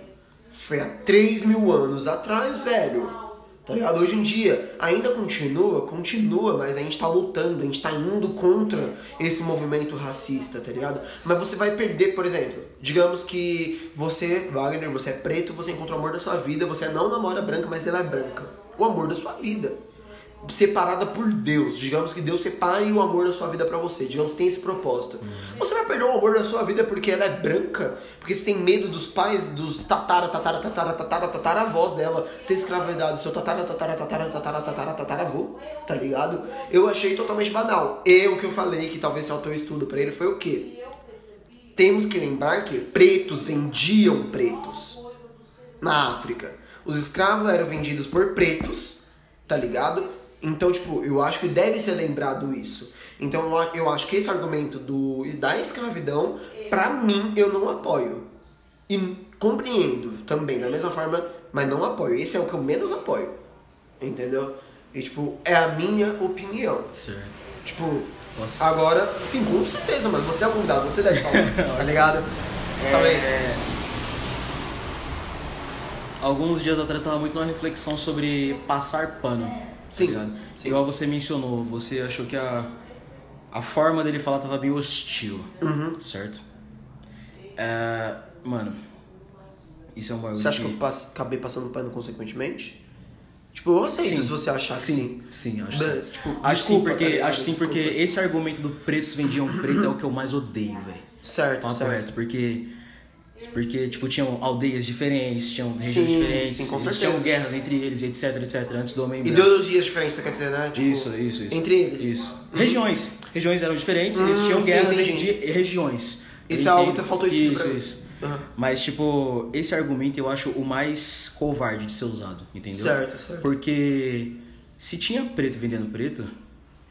foi há 3 mil anos atrás, velho. Tá ligado? Hoje em dia ainda continua, continua, mas a gente tá lutando, a gente tá indo contra esse movimento racista, tá ligado? Mas você vai perder, por exemplo, digamos que você, Wagner, você é preto, você encontra o amor da sua vida, você não namora branca, mas ela é branca. O amor da sua vida separada por Deus. Digamos que Deus separe o amor da sua vida pra você. Digamos que tem esse propósito. Você vai perder o amor da sua vida porque ela é branca? Porque você tem medo dos pais, dos tatara, tatara, tatara, tatara, tatara, avós dela ter escravizado seu tatara, tatara, tatara, tatara, tatara, tatara, avô, tá ligado? Eu achei totalmente banal. E o que eu falei que talvez faltou estudo pra ele foi o quê? Temos que lembrar que pretos vendiam pretos na África. Os escravos eram vendidos por pretos, tá ligado? Então, tipo, eu acho que deve ser lembrado isso. Então, eu acho que esse argumento do, da escravidão, pra mim, eu não apoio. E compreendo também, da mesma forma, mas não apoio. Esse é o que eu menos apoio. Entendeu? E, tipo, é a minha opinião.
Certo.
Tipo,
Posso?
agora, sim, com certeza, mano. Você é o convidado, você deve falar, tá ligado? Falei.
É, Alguns dias atrás eu tava muito numa reflexão sobre passar pano.
Sim,
Tá
sim.
Igual você mencionou, você achou que a, a forma dele falar tava bem hostil.
Uhum.
Certo? É, mano, isso é um bagulho.
Você acha que eu acabei passando pano consequentemente? Tipo, eu aceito
Sim.
se você achar que sim.
sim. Sim, acho
Mas,
sim.
tipo,
acho sim
desculpa,
porque,
tá
acho sim porque esse argumento do pretos vendiam preto é o que eu mais odeio, velho.
Certo,
Papo
certo.
reto, porque porque tipo tinham aldeias diferentes, tinham regiões
Sim,
diferentes,
sim, com
eles
certeza.
tinham guerras entre eles, etc, etc, antes do homem branco.
Ideologias diferentes, você quer dizer, né? Tipo,
Isso, isso, isso.
Entre eles.
Isso. Regiões. Regiões eram diferentes, eles
Hum,
tinham
sim,
guerras
entendi.
entre regiões.
Isso
E-
é algo que faltou
Isso, isso.
Aham.
Mas, tipo, esse argumento eu acho o mais covarde de ser usado, entendeu?
Certo, certo.
Porque se tinha preto vendendo preto,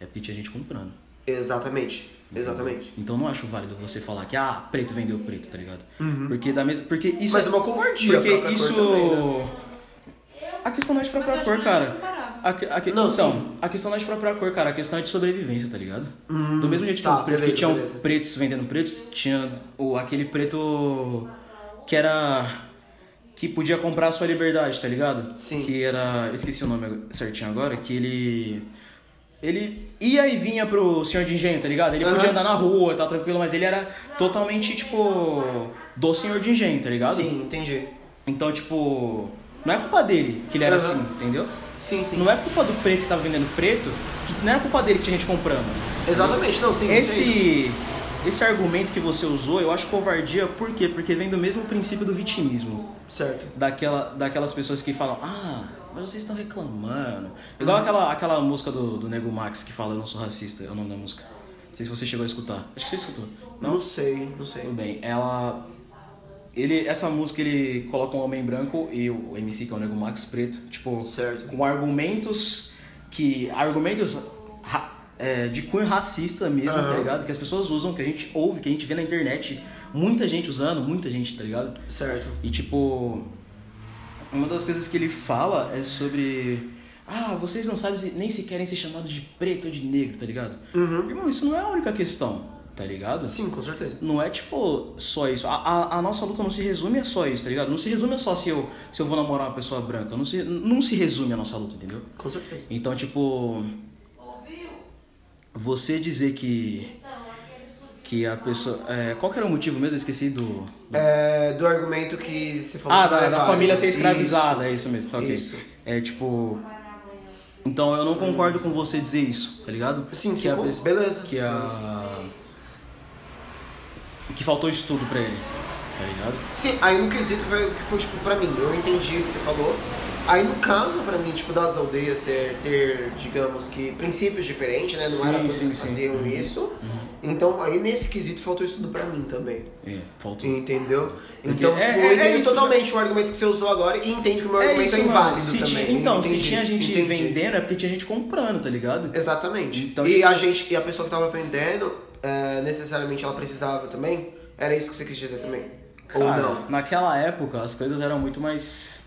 é porque tinha gente comprando.
Exatamente. Exatamente.
Então não acho válido você falar que, ah, preto vendeu preto, tá ligado? Porque da mesma. Porque isso
Mas é uma covardia
Porque isso.
também, né?
A questão não é de própria cor,
que não é
cara. A, que- a, que-
Não,
então,
sim.
a questão não é de própria cor, cara. A questão é de sobrevivência, tá ligado? Do mesmo jeito que,
tá,
o preto,
beleza,
que tinham
beleza.
pretos vendendo pretos, tinha o, aquele preto que era. que podia comprar a sua liberdade, tá ligado?
Sim.
Que era. Esqueci o nome certinho agora, que ele. Ele ia e vinha pro senhor de engenho, tá ligado? Ele podia
Aham.
andar na rua, tá tranquilo, mas ele era totalmente, tipo, do senhor de engenho, tá ligado?
Sim, entendi.
Então, tipo, não é culpa dele que ele era
Aham.
assim, entendeu?
Sim, sim.
Não é culpa do preto que tava vendendo preto, que não é culpa dele que tinha gente comprando.
Exatamente, não, sim. entendi.
Esse esse argumento que você usou, eu acho covardia, por quê? Porque vem do mesmo princípio do vitimismo.
Certo.
Daquela, daquelas pessoas que falam, ah, mas vocês estão reclamando. Igual aquela, aquela música do, do Nego Max que fala Eu não sou racista, é o nome da música. Não sei se você chegou a escutar. Acho que você escutou.
Não, sei, não sei.
Tudo bem. Ela. Ele, essa música ele coloca um homem branco e o MC, que é o Nego Max preto, tipo,
Certo.
com argumentos que. argumentos ra- é, de cunho racista mesmo,
Aham.
tá ligado? Que as pessoas usam, que a gente ouve, que a gente vê na internet. Muita gente usando, muita gente, tá ligado?
Certo.
E tipo. Uma das coisas que ele fala é sobre. Ah, vocês não sabem se- nem se querem ser chamados de preto ou de negro, tá ligado?
Uhum.
Irmão, isso não é a única questão, tá ligado?
Sim, com certeza.
Não é tipo só isso. A, a, a nossa luta não se resume a só isso, tá ligado? Não se resume a só se eu, se eu vou namorar uma pessoa branca. Não se, não se resume a nossa luta, entendeu?
Com certeza.
Então, tipo. Você dizer que. Que a pessoa. É, qual que era o motivo mesmo? Eu esqueci do.
É, do argumento que você falou
Ah, da, da família ser escravizada,
Isso.
é isso mesmo, tá ok.
Isso.
É tipo. Então eu não concordo com você dizer isso, tá ligado?
Sim,
que
sim,
a
beleza.
Que a. Que faltou estudo pra ele, tá ligado?
Sim, aí no quesito foi foi, tipo, pra mim, eu entendi o que você falou. Aí no caso, pra mim, tipo, das aldeias ser, ter, digamos que, princípios diferentes, né? Não
Sim,
era todos
sim,
que
sim.
faziam
Uhum.
Isso. Então, aí nesse quesito faltou estudo pra mim também.
É, faltou.
Entendeu? Então,
é-
tipo,
é-
eu
é
entendi
isso,
totalmente o argumento que você usou agora e entendo que o meu argumento é,
mano.
inválido
Se
também.
tinha- então, se
Entendi,
tinha gente
entendi.
vendendo é porque tinha gente comprando, tá ligado?
Exatamente.
Então,
e
tipo-
a gente, e a pessoa que tava vendendo, é, necessariamente ela precisava também? Era isso que você quis dizer também? Ou
Cara,
não?
naquela época as coisas eram muito mais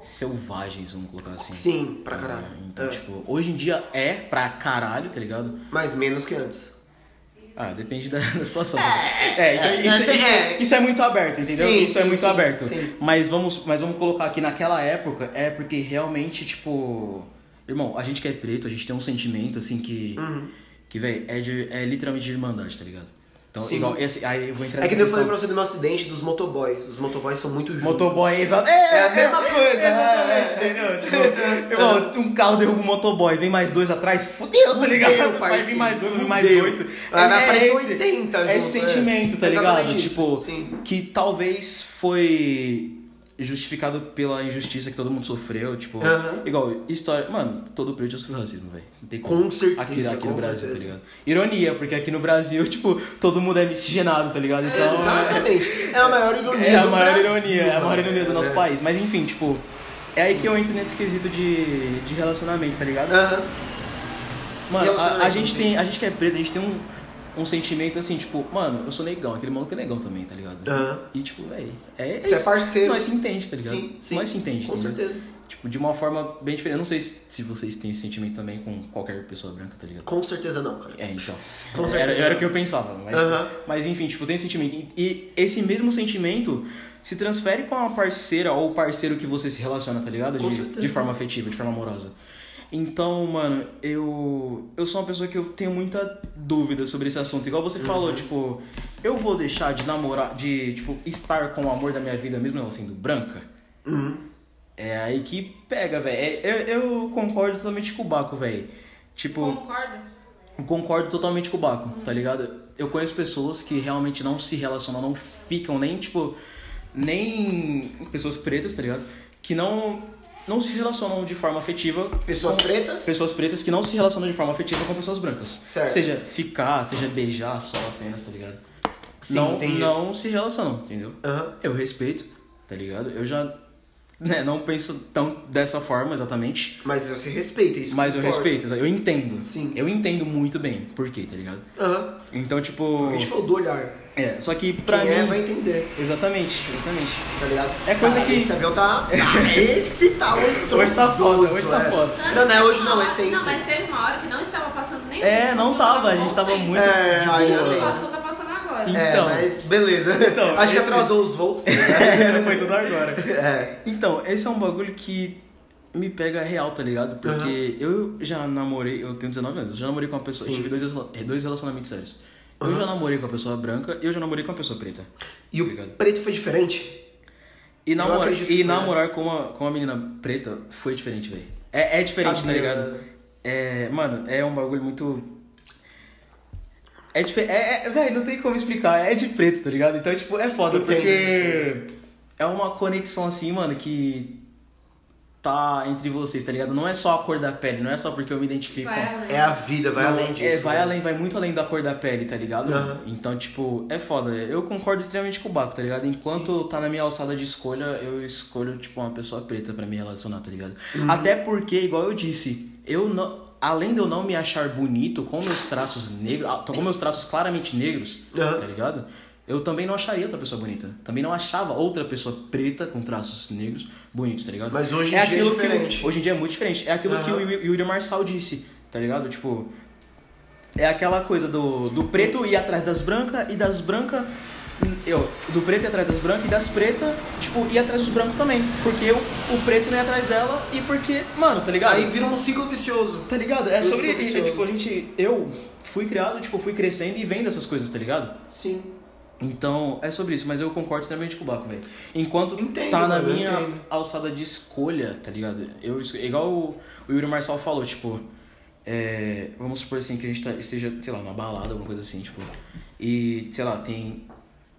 selvagens, vamos colocar assim.
Sim, pra caralho.
Então,
É.
tipo, hoje em dia é pra caralho, tá ligado?
Mas menos que antes.
Ah, depende da, da situação. É, então
é,
isso,
essa-
isso-
é.
isso é muito aberto, entendeu?
Sim,
isso é
sim,
muito
sim,
aberto.
sim.
Mas vamos, mas vamos colocar aqui naquela época, é porque realmente, tipo. Irmão, a gente que é preto, a gente tem um sentimento assim que.
Uhum.
Que, velho, é, de- é literalmente de irmandade, tá ligado? Então,
Sim.
igual, esse, aí eu vou entrar
É que eu falei pra você do meu acidente dos motoboys. Os motoboys são muito juntos.
Motoboy, exato.
É a mesma coisa,
Exatamente,
é.
entendeu? Tipo, irmão, um carro derruba um motoboy, vem mais dois atrás, fudeu, tá ligado?
Fudeu,
Vai vir mais dois, vai vir mais oito.
Vai aparecer
esse-
80
É esse
junto, é.
sentimento, tá ligado?
isso,
Tipo,
sim.
que talvez foi justificado pela injustiça que todo mundo sofreu, tipo, igual, história, mano, todo preto já sofreu racismo, velho. Não tem como.
Com certeza,
Aqui, aqui no
com
Brasil,
certeza.
tá ligado? Ironia, porque aqui no Brasil, tipo, todo mundo é miscigenado, tá ligado? Então,
Exatamente. É a maior ironia
é a
do
maior
Brasil,
ironia, é a maior
mano.
ironia do nosso
É.
país. Mas enfim, tipo, é aí que eu entro nesse quesito de, de relacionamento, tá ligado?
Aham.
Mano, a, a gente
sim.
tem. A gente que é preto, a gente tem um, um sentimento assim, tipo, mano, eu sou negão, aquele maluco é negão também, tá ligado?
Aham.
E tipo, velho, é.
Você é
isso.
parceiro.
Nós se entende, tá ligado?
Sim, sim.
Nós se entende,
Com certeza.
Tipo, de uma forma bem diferente. Eu não sei se, vocês têm esse sentimento também com qualquer pessoa branca, tá ligado?
Com certeza não, cara.
É, então.
Com
era,
certeza.
era o que eu pensava. Mas,
Aham.
mas enfim, tipo, tem esse sentimento. E, e esse mesmo sentimento se transfere com a parceira ou o parceiro que você se relaciona, tá ligado?
Com
De,
certeza.
de forma afetiva, de forma amorosa. Então, mano, eu. Eu sou uma pessoa que eu tenho muita dúvida sobre esse assunto. Igual você
Uhum.
falou, tipo, eu vou deixar de namorar, de, tipo, estar com o amor da minha vida, mesmo ela sendo branca?
Uhum.
É aí que pega, velho. É- Eu, eu concordo totalmente com o Baco, velho. Tipo.
Concordo.
Eu Concordo totalmente com o Baco, tá ligado? Eu conheço pessoas que realmente não se relacionam, não ficam nem, tipo, nem pessoas pretas, tá ligado? Que não, não se relacionam de forma afetiva.
Pessoas
com-
pretas?
Pessoas pretas que não se relacionam de forma afetiva com pessoas brancas.
Certo.
Seja ficar, seja beijar só apenas, tá ligado?
Sim,
não,
entendi.
não se relacionam, entendeu?
Aham.
Eu respeito, tá ligado? Eu já né, não penso tão dessa forma exatamente.
Mas você respeita isso.
Mas eu
importa.
respeito, eu entendo.
Sim.
Eu entendo muito bem por quê, tá ligado?
Aham.
Então,
Foi
tipo.
o que a gente falou do olhar.
É, só que pra
Quem
mim.
é vai entender,
Exatamente, exatamente.
tá ligado?
É coisa
Cara,
que-
Esse avião tá. Ah, esse tá um estrondoso.
Hoje tá foda, hoje tá
é.
foda.
Não, não é hoje não, é sempre.
Não, mas teve uma hora que não estava passando nem
É,
tempo,
não tava, a gente tava muito
É,
de
Passou, tá passando agora.
É,
Então.
mas beleza.
Então,
Acho que
esse-
atrasou os voos. tá ligado?
Foi tudo agora.
é.
Então, esse é um bagulho que me pega real, tá ligado? Porque eu já namorei, eu tenho 19 anos, eu já namorei com uma pessoa,
Sim.
eu tive dois, dois relacionamentos sérios. Eu
Aham.
já namorei com uma pessoa branca e eu já namorei com uma pessoa preta.
E o
Obrigado.
preto foi diferente?
E, namora, e namorar com uma, com uma menina preta foi diferente, velho. É, é diferente,
Sabia,
tá ligado? É, mano, é um bagulho muito. É diferente. É, é, velho, não tem como explicar. É de preto, tá ligado? Então, tipo, é foda, porque é uma conexão assim, mano, que tá entre vocês, tá ligado? Não é só a cor da pele, não é só porque eu me identifico.
Vai
com-
além.
É a vida, vai
Não,
além disso.
É, vai
né?
além, vai muito além da cor da pele, tá ligado?
Aham.
Então, tipo, é foda. Eu concordo extremamente com o Baco, tá ligado? Enquanto tá na minha alçada de escolha, eu escolho, tipo, uma pessoa preta pra me relacionar, tá ligado?
Uhum.
Até porque, igual eu disse, eu não. Além de eu não me achar bonito com meus traços negros, ah, com meus traços claramente negros,
Aham.
tá ligado? Eu também não acharia outra pessoa bonita. Também não achava outra pessoa preta com traços negros bonitos, tá ligado?
Mas hoje em dia é
aquilo que
diferente.
hoje em dia é muito diferente. É aquilo que
Aham.
o Yuri Marçal disse, tá ligado? Tipo, é aquela coisa do, do preto ir atrás das brancas e das brancas. Eu, do preto ir atrás das brancas e das pretas, tipo, ir atrás dos brancos também. Porque o, o preto não ia atrás dela e porque, mano, tá ligado?
Aí vira um ciclo vicioso.
Tá ligado? É
Isso
sobre.
que eu
É, tipo, a gente. Eu fui criado, tipo, fui crescendo e vendo essas coisas, tá ligado?
Sim.
Então, é sobre isso, mas eu concordo extremamente com o Baco, velho. Enquanto
Entendo,
tá na minha
entendo.
alçada de escolha, tá ligado? Eu, igual o, o Yuri Marçal falou, tipo, é, vamos supor assim que a gente tá, esteja, sei lá, numa balada, alguma coisa assim, tipo, e, sei lá, tem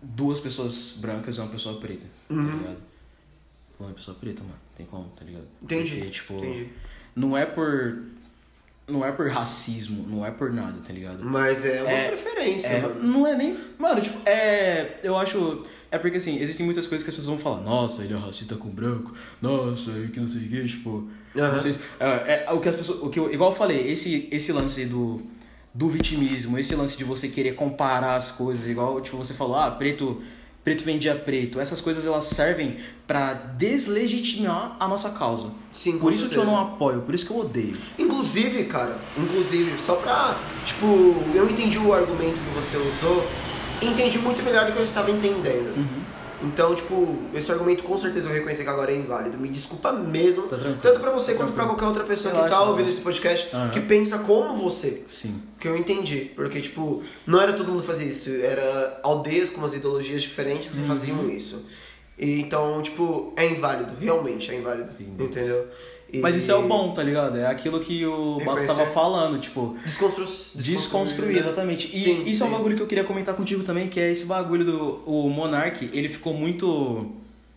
duas pessoas brancas e uma pessoa preta, tá ligado? Pô, uma pessoa preta, mano, tem como, tá ligado?
Entendi.
Porque, tipo,
Entendi.
não é por. Não é por racismo, não é por nada, tá ligado?
Mas é uma
É,
preferência,
É, não é nem. Mano, tipo, é. Eu acho. É porque assim, existem muitas coisas que as pessoas vão falar, nossa, ele é racista com branco, nossa, e que não sei o que, tipo.
Aham.
Vocês. É, é, o que as pessoas. O que eu, igual eu falei, esse, esse lance do. Do vitimismo, esse lance de você querer comparar as coisas, igual, tipo, você falou, ah, preto. Preto vendia preto. Essas coisas elas servem pra deslegitimar a nossa causa.
Sim,
Por isso que eu
certeza.
não apoio, por isso que eu odeio.
Inclusive, cara, inclusive, só pra. Tipo, eu entendi o argumento que você usou, entendi muito melhor do que eu estava entendendo.
Uhum.
Então, tipo, esse argumento com certeza eu reconhecer que agora é inválido. Me desculpa mesmo.
Tá
tanto pra você
Tá
quanto pra
tranquilo.
qualquer outra pessoa que
Relaxa,
tá ouvindo
relaxa.
esse podcast
Aham.
que pensa como você.
Sim.
Que eu entendi. Porque, tipo, não era todo mundo fazer isso. Era aldeias com umas ideologias diferentes
Uhum.
que faziam isso. E, então, tipo, é inválido. Realmente é inválido.
Entendi.
Entendeu? E-
Mas isso é o bom, tá ligado? É aquilo que o Baco
Reconhecer.
tava falando, tipo,
Desconstru...
desconstruir,
né?
exatamente. E
Sim,
isso é um
sim.
bagulho que eu queria comentar contigo também, que é esse bagulho do o Monark, ele ficou muito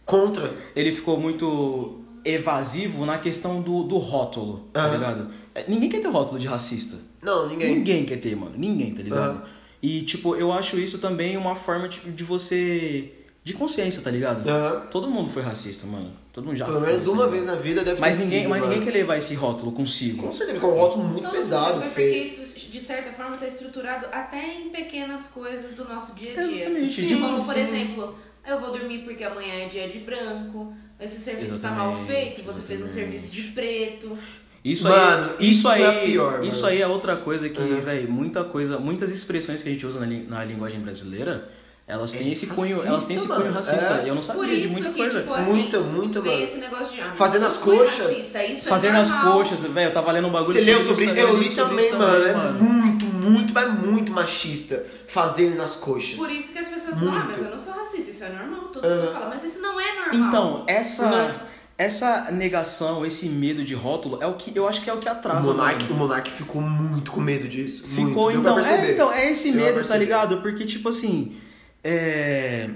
Contra.
ele ficou muito evasivo na questão do, do rótulo, tá
Aham.
ligado? É, Ninguém quer ter rótulo de racista.
Não, ninguém.
Ninguém quer ter, mano. Ninguém, tá ligado?
Aham.
E, tipo, eu acho isso também uma forma de, de você. de consciência, tá ligado?
Aham.
Todo mundo foi racista, mano. Todo mundo já
Pelo menos uma vez na vida deve
Mas
ter
ninguém,
sido,
mas ninguém
mano.
quer levar esse rótulo consigo.
Com certeza, porque é um rótulo muito
Todo
pesado,
mundo
feio.
Porque isso, de certa forma, está estruturado até em pequenas coisas do nosso dia a dia.
Exatamente.
Sim,
Como, por exemplo, eu vou dormir porque amanhã é dia de branco, esse serviço está mal
Exatamente,
feito, você fez um
exatamente.
serviço de preto.
Isso
Mano,
aí, isso,
isso
aí,
é a pior, mano.
isso aí é outra coisa que,
Uhum.
velho, muita coisa, muitas expressões que a gente usa na, na linguagem brasileira, elas têm
É
esse cunho,
racista,
elas têm esse cunho racista.
É.
Eu não
Por
sabia de
isso
muita
que,
coisa.
tipo, assim,
Muita, muita, mano.
esse negócio de... Ah,
Fazer
não
nas
foi
coxas.
racista, isso é
Fazer nas
normal.
coxas, velho, eu tava lendo um bagulho
Você leu
isso,
sobre.
velho,
Eu li
sobre
também,
isso
mano. É muito, muito, mas muito machista. Fazer nas coxas.
Por isso que as pessoas falam, ah,
Muito.
mas eu não sou racista, isso é normal. Todo mundo fala, mas isso não é normal.
Então, essa,
Não.
essa negação, esse medo de rótulo, é o que eu acho que é o que
O
atrasa.
Monark,
mano.
o Monark ficou muito com medo disso. muito.
Ficou,
pra
então, é, então, é esse
Deu
medo, tá ligado? Porque, tipo assim, é...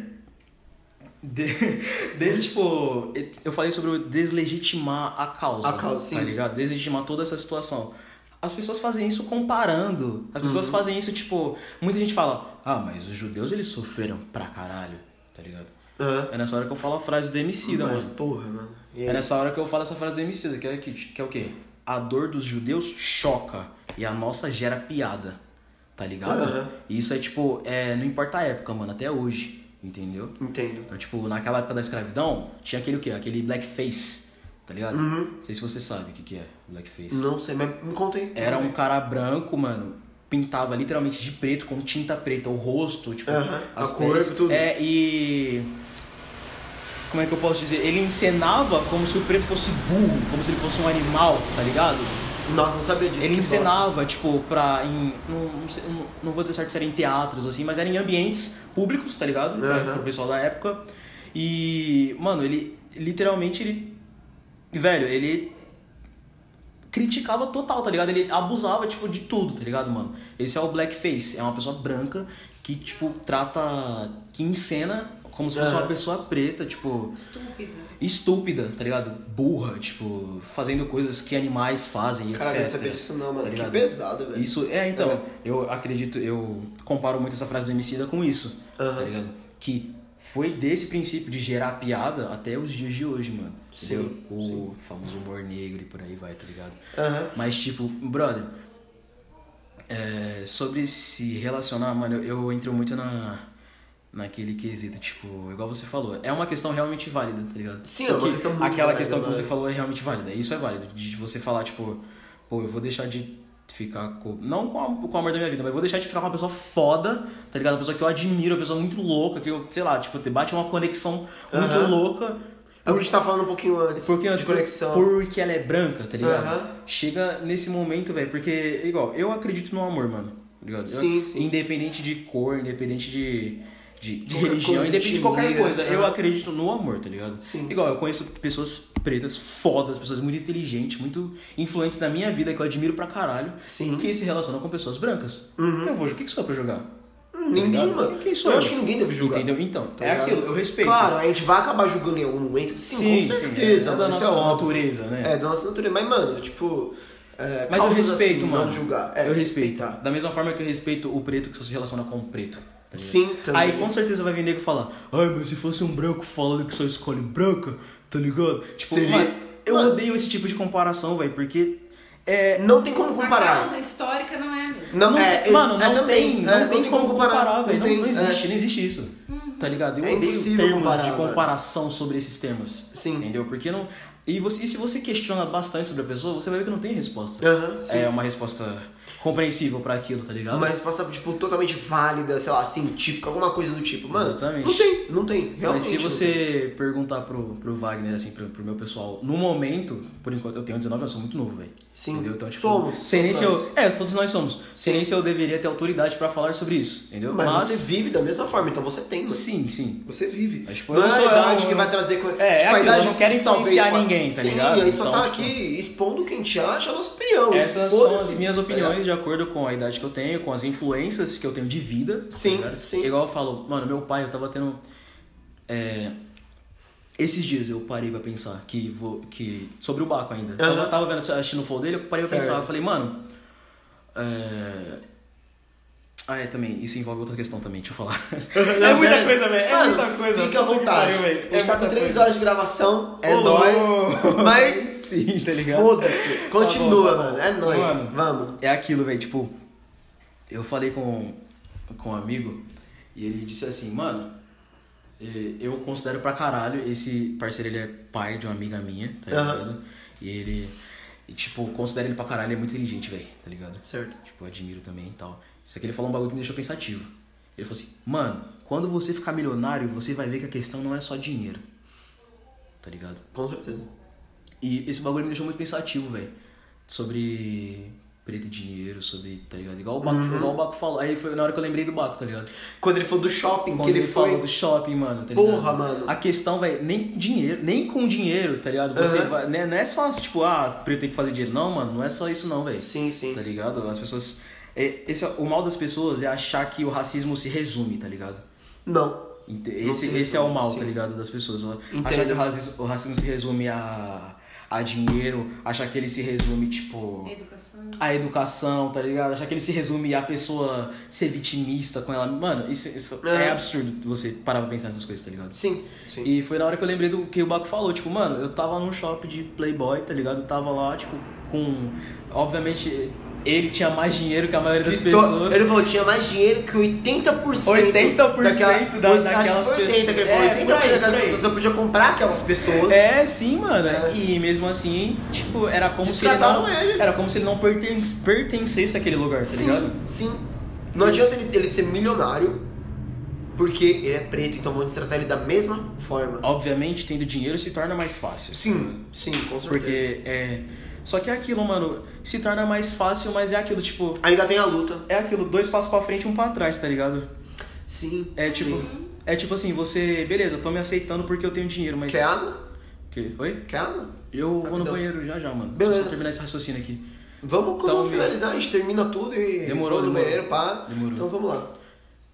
De, desde, tipo, eu falei sobre deslegitimar a causa.
A causa,
Tá
sim.
ligado? Deslegitimar toda essa situação. as pessoas fazem isso comparando. As pessoas
Uhum.
fazem isso, tipo, muita gente fala, ah, mas os judeus eles sofreram pra caralho, tá ligado?
Aham.
É nessa hora que eu falo a frase do Emicida,
Mas,
mano.
porra, mano.
É nessa hora que eu falo essa frase do Emicida, que é, que, que é o quê? A dor dos judeus choca e a nossa gera piada, tá ligado?
Aham.
E isso é tipo, é, não importa a época, mano, até hoje, entendeu?
Entendo.
Então, tipo, naquela época da escravidão, tinha aquele o quê? Aquele blackface, tá ligado?
Uhum.
Não sei se você sabe o que, que é blackface.
Não sei, mas me conta aí.
Era um cara branco, mano, pintava literalmente de preto com tinta preta o rosto, tipo,
Aham,
as
a cor,
peles.
tudo.
É, e como é que eu posso dizer? Ele encenava como se o preto fosse burro, como se ele fosse um animal, tá ligado?
Nossa, não sabia disso.
ele
que bosta.
encenava, tipo, pra. Em, não, não, sei- não- não vou dizer certo se era em teatros, assim, mas era em ambientes públicos, tá ligado? Pra-
Aham.
Pro pessoal da época. E, mano, ele literalmente ele. Velho, ele criticava total, tá ligado? Ele abusava, tipo, de tudo, tá ligado, mano? Esse é o blackface. É uma pessoa branca que, tipo, trata. que encena como se fosse
Aham.
uma pessoa preta, tipo
Estúpida.
Estúpida, tá ligado? Burra, tipo, fazendo coisas que animais fazem,
Cara,
etc.
não sabia disso não, mano.
Tá
que pesado, velho.
Isso, é, então,
É.
eu acredito, eu comparo muito essa frase do Emicida com isso,
Aham.
tá ligado? Que foi desse princípio de gerar piada até os dias de hoje, mano.
Sim,
entendeu? O
sim.
famoso humor negro e por aí vai, tá ligado?
Aham.
Mas, tipo, brother, é, sobre se relacionar, mano, eu, eu entro muito na, naquele quesito, tipo, igual você falou, é uma questão realmente válida, tá ligado?
Sim, é uma
Porque
questão muito
Aquela
válida,
questão que
mano.
você falou é realmente válida, isso é válido, de você falar, tipo, pô, eu vou deixar de ficar com. Não com, a, com o amor da minha vida, mas eu vou deixar de ficar com uma pessoa foda, tá ligado? Uma pessoa que eu admiro, uma pessoa muito louca, que eu, sei lá, tipo, te bate uma conexão muito
Aham.
louca.
É o que a gente tá falando um pouquinho antes.
Porque
de conexão.
porque ela é branca, tá ligado?
Aham.
Chega nesse momento, velho, porque, igual, eu acredito no amor, mano. Tá ligado? Eu-
Sim, sim.
Independente de cor, independente de, de, de religião,
coisa,
independente de qualquer coisa. Eu acredito no amor, tá ligado?
Sim,
igual,
sim.
eu conheço pessoas pretas fodas, pessoas muito inteligentes, muito influentes na minha vida, que eu admiro pra caralho,
Sim.
que se relacionam com pessoas brancas.
Uhum.
Eu vou, o que que sou eu pra jogar?
Ninguém,
ligado?
mano.
Quem sou
eu
eu?
acho que ninguém deve julgar.
Entendeu? Então,
Tá
é
ligado?
aquilo, eu respeito.
Claro, a gente vai acabar julgando em algum momento. Sim, com certeza,
é
mano.
da
Isso
nossa
é
natureza, né?
É, da nossa natureza. Mas, mano, tipo. é,
Mas eu respeito,
assim,
mano.
Não julgar. É,
eu respeito.
respeitar.
Da mesma forma que eu respeito o preto que só se relaciona com o preto. Tá?
Sim, também.
Aí com certeza vai vir nego falar, ai, mas se fosse um branco falando que só escolhe branca, tá ligado? Tipo,
Seria-
mano, eu
Mano.
odeio esse tipo de comparação, velho, porque é.
Não tem como
A
comparar.
causa histórica não é a mesma.
Não,
não
é,
tem- mano,
é
não
também,
tem,
é,
não tem como comparar, velho. Não,
tem-
não
é.
existe, não existe isso. Tá ligado? Eu
É
odeio termos
comparar,
de comparação sobre esses temas.
Sim.
Entendeu? Porque não. E, você, e se você questiona bastante sobre a pessoa, você vai ver que não tem resposta.
Sim.
É uma resposta compreensível pra aquilo, tá ligado?
Uma resposta, tipo, totalmente válida, sei lá, científica, alguma coisa do tipo. Mano,
Exatamente.
não tem, não tem. Realmente.
Mas se você perguntar pro, pro Wagner, assim, pro, pro meu pessoal, no momento, por enquanto, eu tenho 19 anos, sou muito novo, velho.
Sim.
Entendeu? Então, tipo,
Somos,
Sei nem se eu. É, todos nós somos. Sei nem se eu deveria ter autoridade pra falar sobre isso, entendeu?
Mas, você vive da mesma forma, então você tem, mano.
Sim, sim.
Você vive.
Mas, tipo,
não é a
sou-
idade
eu-
que vai trazer... co-
É, é
tipo, a
aquilo,
idade
eu não quero
talvez
influenciar
pode-
ninguém, tá
Sim,
ligado?
a gente só
Então,
tá
tipo,
aqui expondo o que a gente acha, a nossa opinião.
Essas são as minhas
tá
opiniões
ligado?
de acordo com a idade que eu tenho, com as influências que eu tenho de vida. tá
Sim,
ligado?
sim.
Igual eu falo, mano, meu pai, eu tava tendo. é, esses dias eu parei pra pensar que vou, que sobre o Baco ainda.
Aham.
Tava, tava vendo, assistindo o flow dele, eu parei pra
Certo.
pensar, eu falei, mano. É... Ah, é, também, isso envolve outra questão também, deixa eu falar. é muita coisa, velho. É
Mano,
muita coisa.
Fica à vontade.
pariu,
a gente tá
É
com
muita
3
coisa.
horas de gravação, é nóis. Mas
Sim, tá ligado?
foda-se. Continua,
Tá bom, tá bom.
mano. É nóis.
Mano,
Vamos.
É aquilo, velho, tipo, eu falei com, com um amigo e ele disse assim, mano, eu considero pra caralho, esse parceiro ele é pai de uma amiga minha, tá ligado? E ele, e, tipo, considero ele pra caralho, ele é muito inteligente, velho, tá ligado?
Certo.
Tipo, eu admiro também e tal. Isso aqui ele falou um bagulho que me deixou pensativo. Ele falou assim, mano, quando você ficar milionário, você vai ver que a questão não é só dinheiro. Tá ligado?
Com certeza.
E esse bagulho me deixou muito pensativo, velho. Sobre preto e dinheiro, sobre, tá ligado? Igual o Baco,
Uhum.
igual o Baco falou. Aí foi na hora que eu lembrei do Baco, tá ligado?
Quando ele falou do shopping,
Quando
que ele, foi.
falou do shopping, mano, tá
Porra,
ligado?
mano.
A questão, velho, nem dinheiro, nem com dinheiro, tá ligado? Você
Aham.
vai, né, não é só, tipo, ah, preto tem que fazer dinheiro. Não, mano, não é só isso não, velho.
Sim, sim.
Tá ligado? As pessoas... é- esse, é- o mal das pessoas é achar que o racismo se resume, tá ligado?
Não.
Ente-
Não
Esse,
se
esse é o mal,
sim.
tá ligado? Das pessoas.
Entendo.
Achar que o racismo, o racismo se resume a, a dinheiro, achar que ele se resume, tipo,
Educação.
a educação, tá ligado? Achar que ele se resume a pessoa ser vitimista com ela. Mano, isso, isso é.
É.
absurdo você parar pra pensar nessas coisas, tá ligado?
Sim, sim.
E foi na hora que eu lembrei do que o Baco falou, tipo, mano, eu tava num shopping de Playboy, tá ligado? Eu tava lá, tipo, com. Obviamente, ele tinha mais dinheiro que a maioria das
Que to-
pessoas.
Ele falou, tinha mais dinheiro que 80%.
80% da-
oit-
daquelas
acho que foi 80 que ele falou.
pessoas. É,
80%
por aí,
daquelas pessoas eu podia comprar aquelas pessoas.
É, sim, mano.
É.
E mesmo assim, tipo, era como se ele não.
ele.
Era como se ele não perten pertencesse àquele lugar, tá
sim,
ligado?
sim. Não adianta ele, ele ser milionário porque ele é preto, então vão destratar ele da mesma forma.
Obviamente, tendo dinheiro se torna mais fácil.
Sim, sim, com certeza.
Porque é. Só que é aquilo, mano, se torna mais fácil, mas é aquilo, tipo.
Ainda tem a luta.
É aquilo, dois passos pra frente e um pra trás, tá ligado?
Sim.
É tipo.
sim.
É tipo assim, você. Beleza, eu tô me aceitando porque eu tenho dinheiro, mas.
Quer água?
Que? Oi?
Quer água?
Eu vou no
Rapidão.
banheiro já já, mano. Deixa eu
Beleza.
só terminar esse raciocínio aqui.
Vamos,
Então,
vamos finalizar, a gente termina tudo e
Demorou,
vou no
demorou.
banheiro, pá.
Demorou.
Então vamos lá.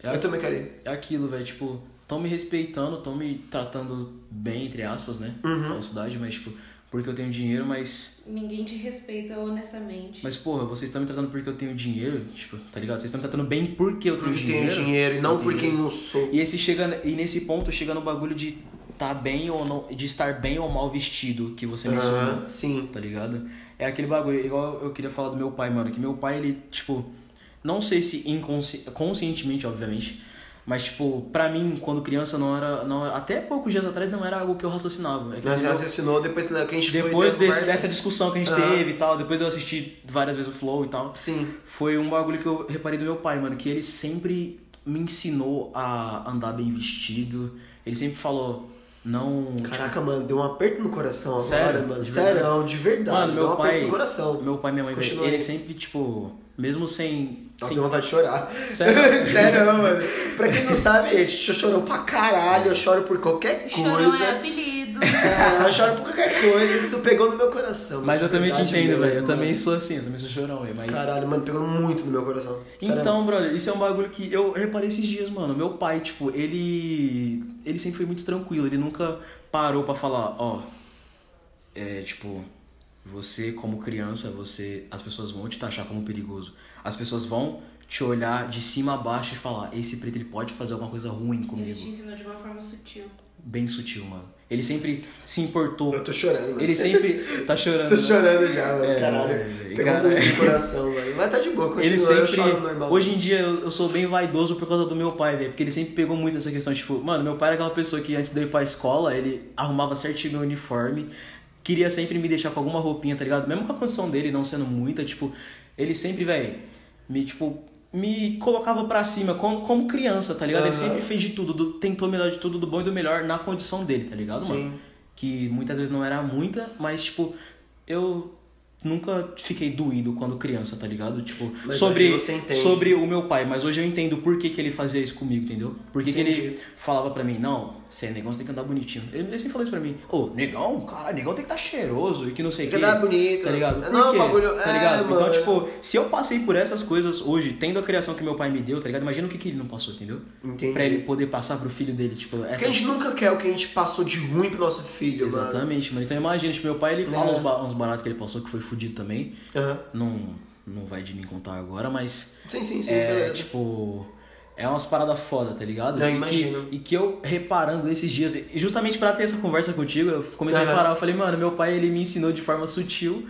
É,
Eu também quero ir.
é aquilo, velho, tipo, tão me respeitando, tão me tratando bem, entre aspas, né?
Uhum.
Falsidade, mas tipo, porque eu tenho dinheiro, mas.
Ninguém te respeita honestamente.
Mas, porra, vocês estão me tratando porque eu tenho dinheiro, tipo, tá ligado? Vocês estão me tratando bem porque eu tenho
Porque
dinheiro.
tenho dinheiro e não por quem eu sou.
E esse chega e nesse ponto chega no bagulho de tá bem ou não, de estar bem ou mal vestido que você mencionou,
Aham, sim.
tá ligado? É aquele bagulho, igual eu queria falar do meu pai, mano, que meu pai ele, tipo, não sei se inconsci... conscientemente, obviamente, mas tipo, pra mim, quando criança não era, não era- até poucos dias atrás não era algo que eu raciocinava. É que
Nós
assim, eu-
raciocinou depois né, que a gente foi
depois desse-
conversa.
dessa discussão que a gente teve e tal, depois eu assisti várias vezes o Flow e tal,
Sim.
foi um bagulho que eu reparei do meu pai, mano, que ele sempre me ensinou a andar bem vestido. Ele sempre falou, não.
Caraca, mano, deu um aperto no coração
Sério?
agora, mano.
De
Sério, de verdade.
Mano,
deu um
meu
aperto
pai.
no coração.
Meu pai e minha mãe,
Continua
ele sempre, tipo, mesmo sem.
Nossa,
sem
deu vontade de chorar.
Sério?
Sério, mano. Pra quem não sabe, gente, eu choro pra caralho, eu choro por qualquer
Chorão
coisa.
é apelido.
É, eu choro por qualquer coisa, isso pegou no meu coração.
Mas eu também te entendo, velho. Eu também sou assim, eu também sou chorão, velho. Mas.
Caralho, mano, pegou muito no meu coração. Sério.
Então, brother, isso é um bagulho que eu reparei esses dias, mano. Meu pai, tipo, ele. Ele sempre foi muito tranquilo. Ele nunca parou pra falar, ó. É, tipo, você como criança, você. As pessoas vão te taxar como perigoso. As pessoas vão te olhar de cima a baixo e falar, esse preto ele pode fazer alguma coisa ruim
Ele
comigo.
te ensinou de uma forma sutil.
Bem sutil, mano. Ele sempre se importou.
Eu tô chorando, mano.
Ele sempre. Tá chorando.
Tô
né?
chorando já, mano.
É,
caralho.
velho,
Pegou
caralho.
muito no coração, velho. Mas tá de boa, continua.
Ele
eu
sempre.
choro normal.
Hoje em dia eu, eu sou bem vaidoso por causa do meu pai, velho. Porque ele sempre pegou muito essa questão, tipo, mano, meu pai era aquela pessoa que antes de eu ir pra escola, ele arrumava certinho meu uniforme, queria sempre me deixar com alguma roupinha, tá ligado? Mesmo com a condição dele não sendo muita, tipo, ele sempre, velho, me, tipo, me colocava pra cima como, como criança, tá ligado? Ele
Aham.
sempre fez de tudo, do- tentou me dar de tudo, do bom e do melhor na condição dele, tá ligado,
Sim.
mano? Que muitas vezes não era muita, mas, tipo, eu nunca fiquei doído quando criança, tá ligado? Tipo,
Mas
sobre, sobre o meu pai, mas hoje eu entendo por que, que ele fazia isso comigo, entendeu? Por que, que ele falava pra mim, não, você é negão, você tem que andar bonitinho. Ele, ele sempre falou isso pra mim, ô, negão, cara, negão tem que estar cheiroso e que não sei o
Tem
que.
que andar bonito.
Tá ligado? Por
Não,
quê?
bagulho-
Tá
é,
ligado? Então,
mano.
tipo, se eu passei por essas coisas hoje, tendo a criação que meu pai me deu, tá ligado? Imagina o que, que ele não passou, entendeu?
Entendi.
Pra ele poder passar pro filho dele, tipo,
Porque
essa
a gente nunca quer o que a gente passou de ruim pro nosso filho, mano.
Exatamente, mano. Então imagina, tipo, meu pai ele fala
É.
uns, ba- uns baratos que ele passou que foi fudido também.
Aham.
Não, não vai de mim contar agora, mas.
Sim, sim, sim,
é,
beleza.
tipo. É umas paradas foda, tá ligado? E,
imagino.
Que, e que eu reparando esses dias, e justamente pra ter essa conversa contigo, eu comecei
Aham.
a reparar, eu falei, mano, meu pai ele me ensinou de forma sutil.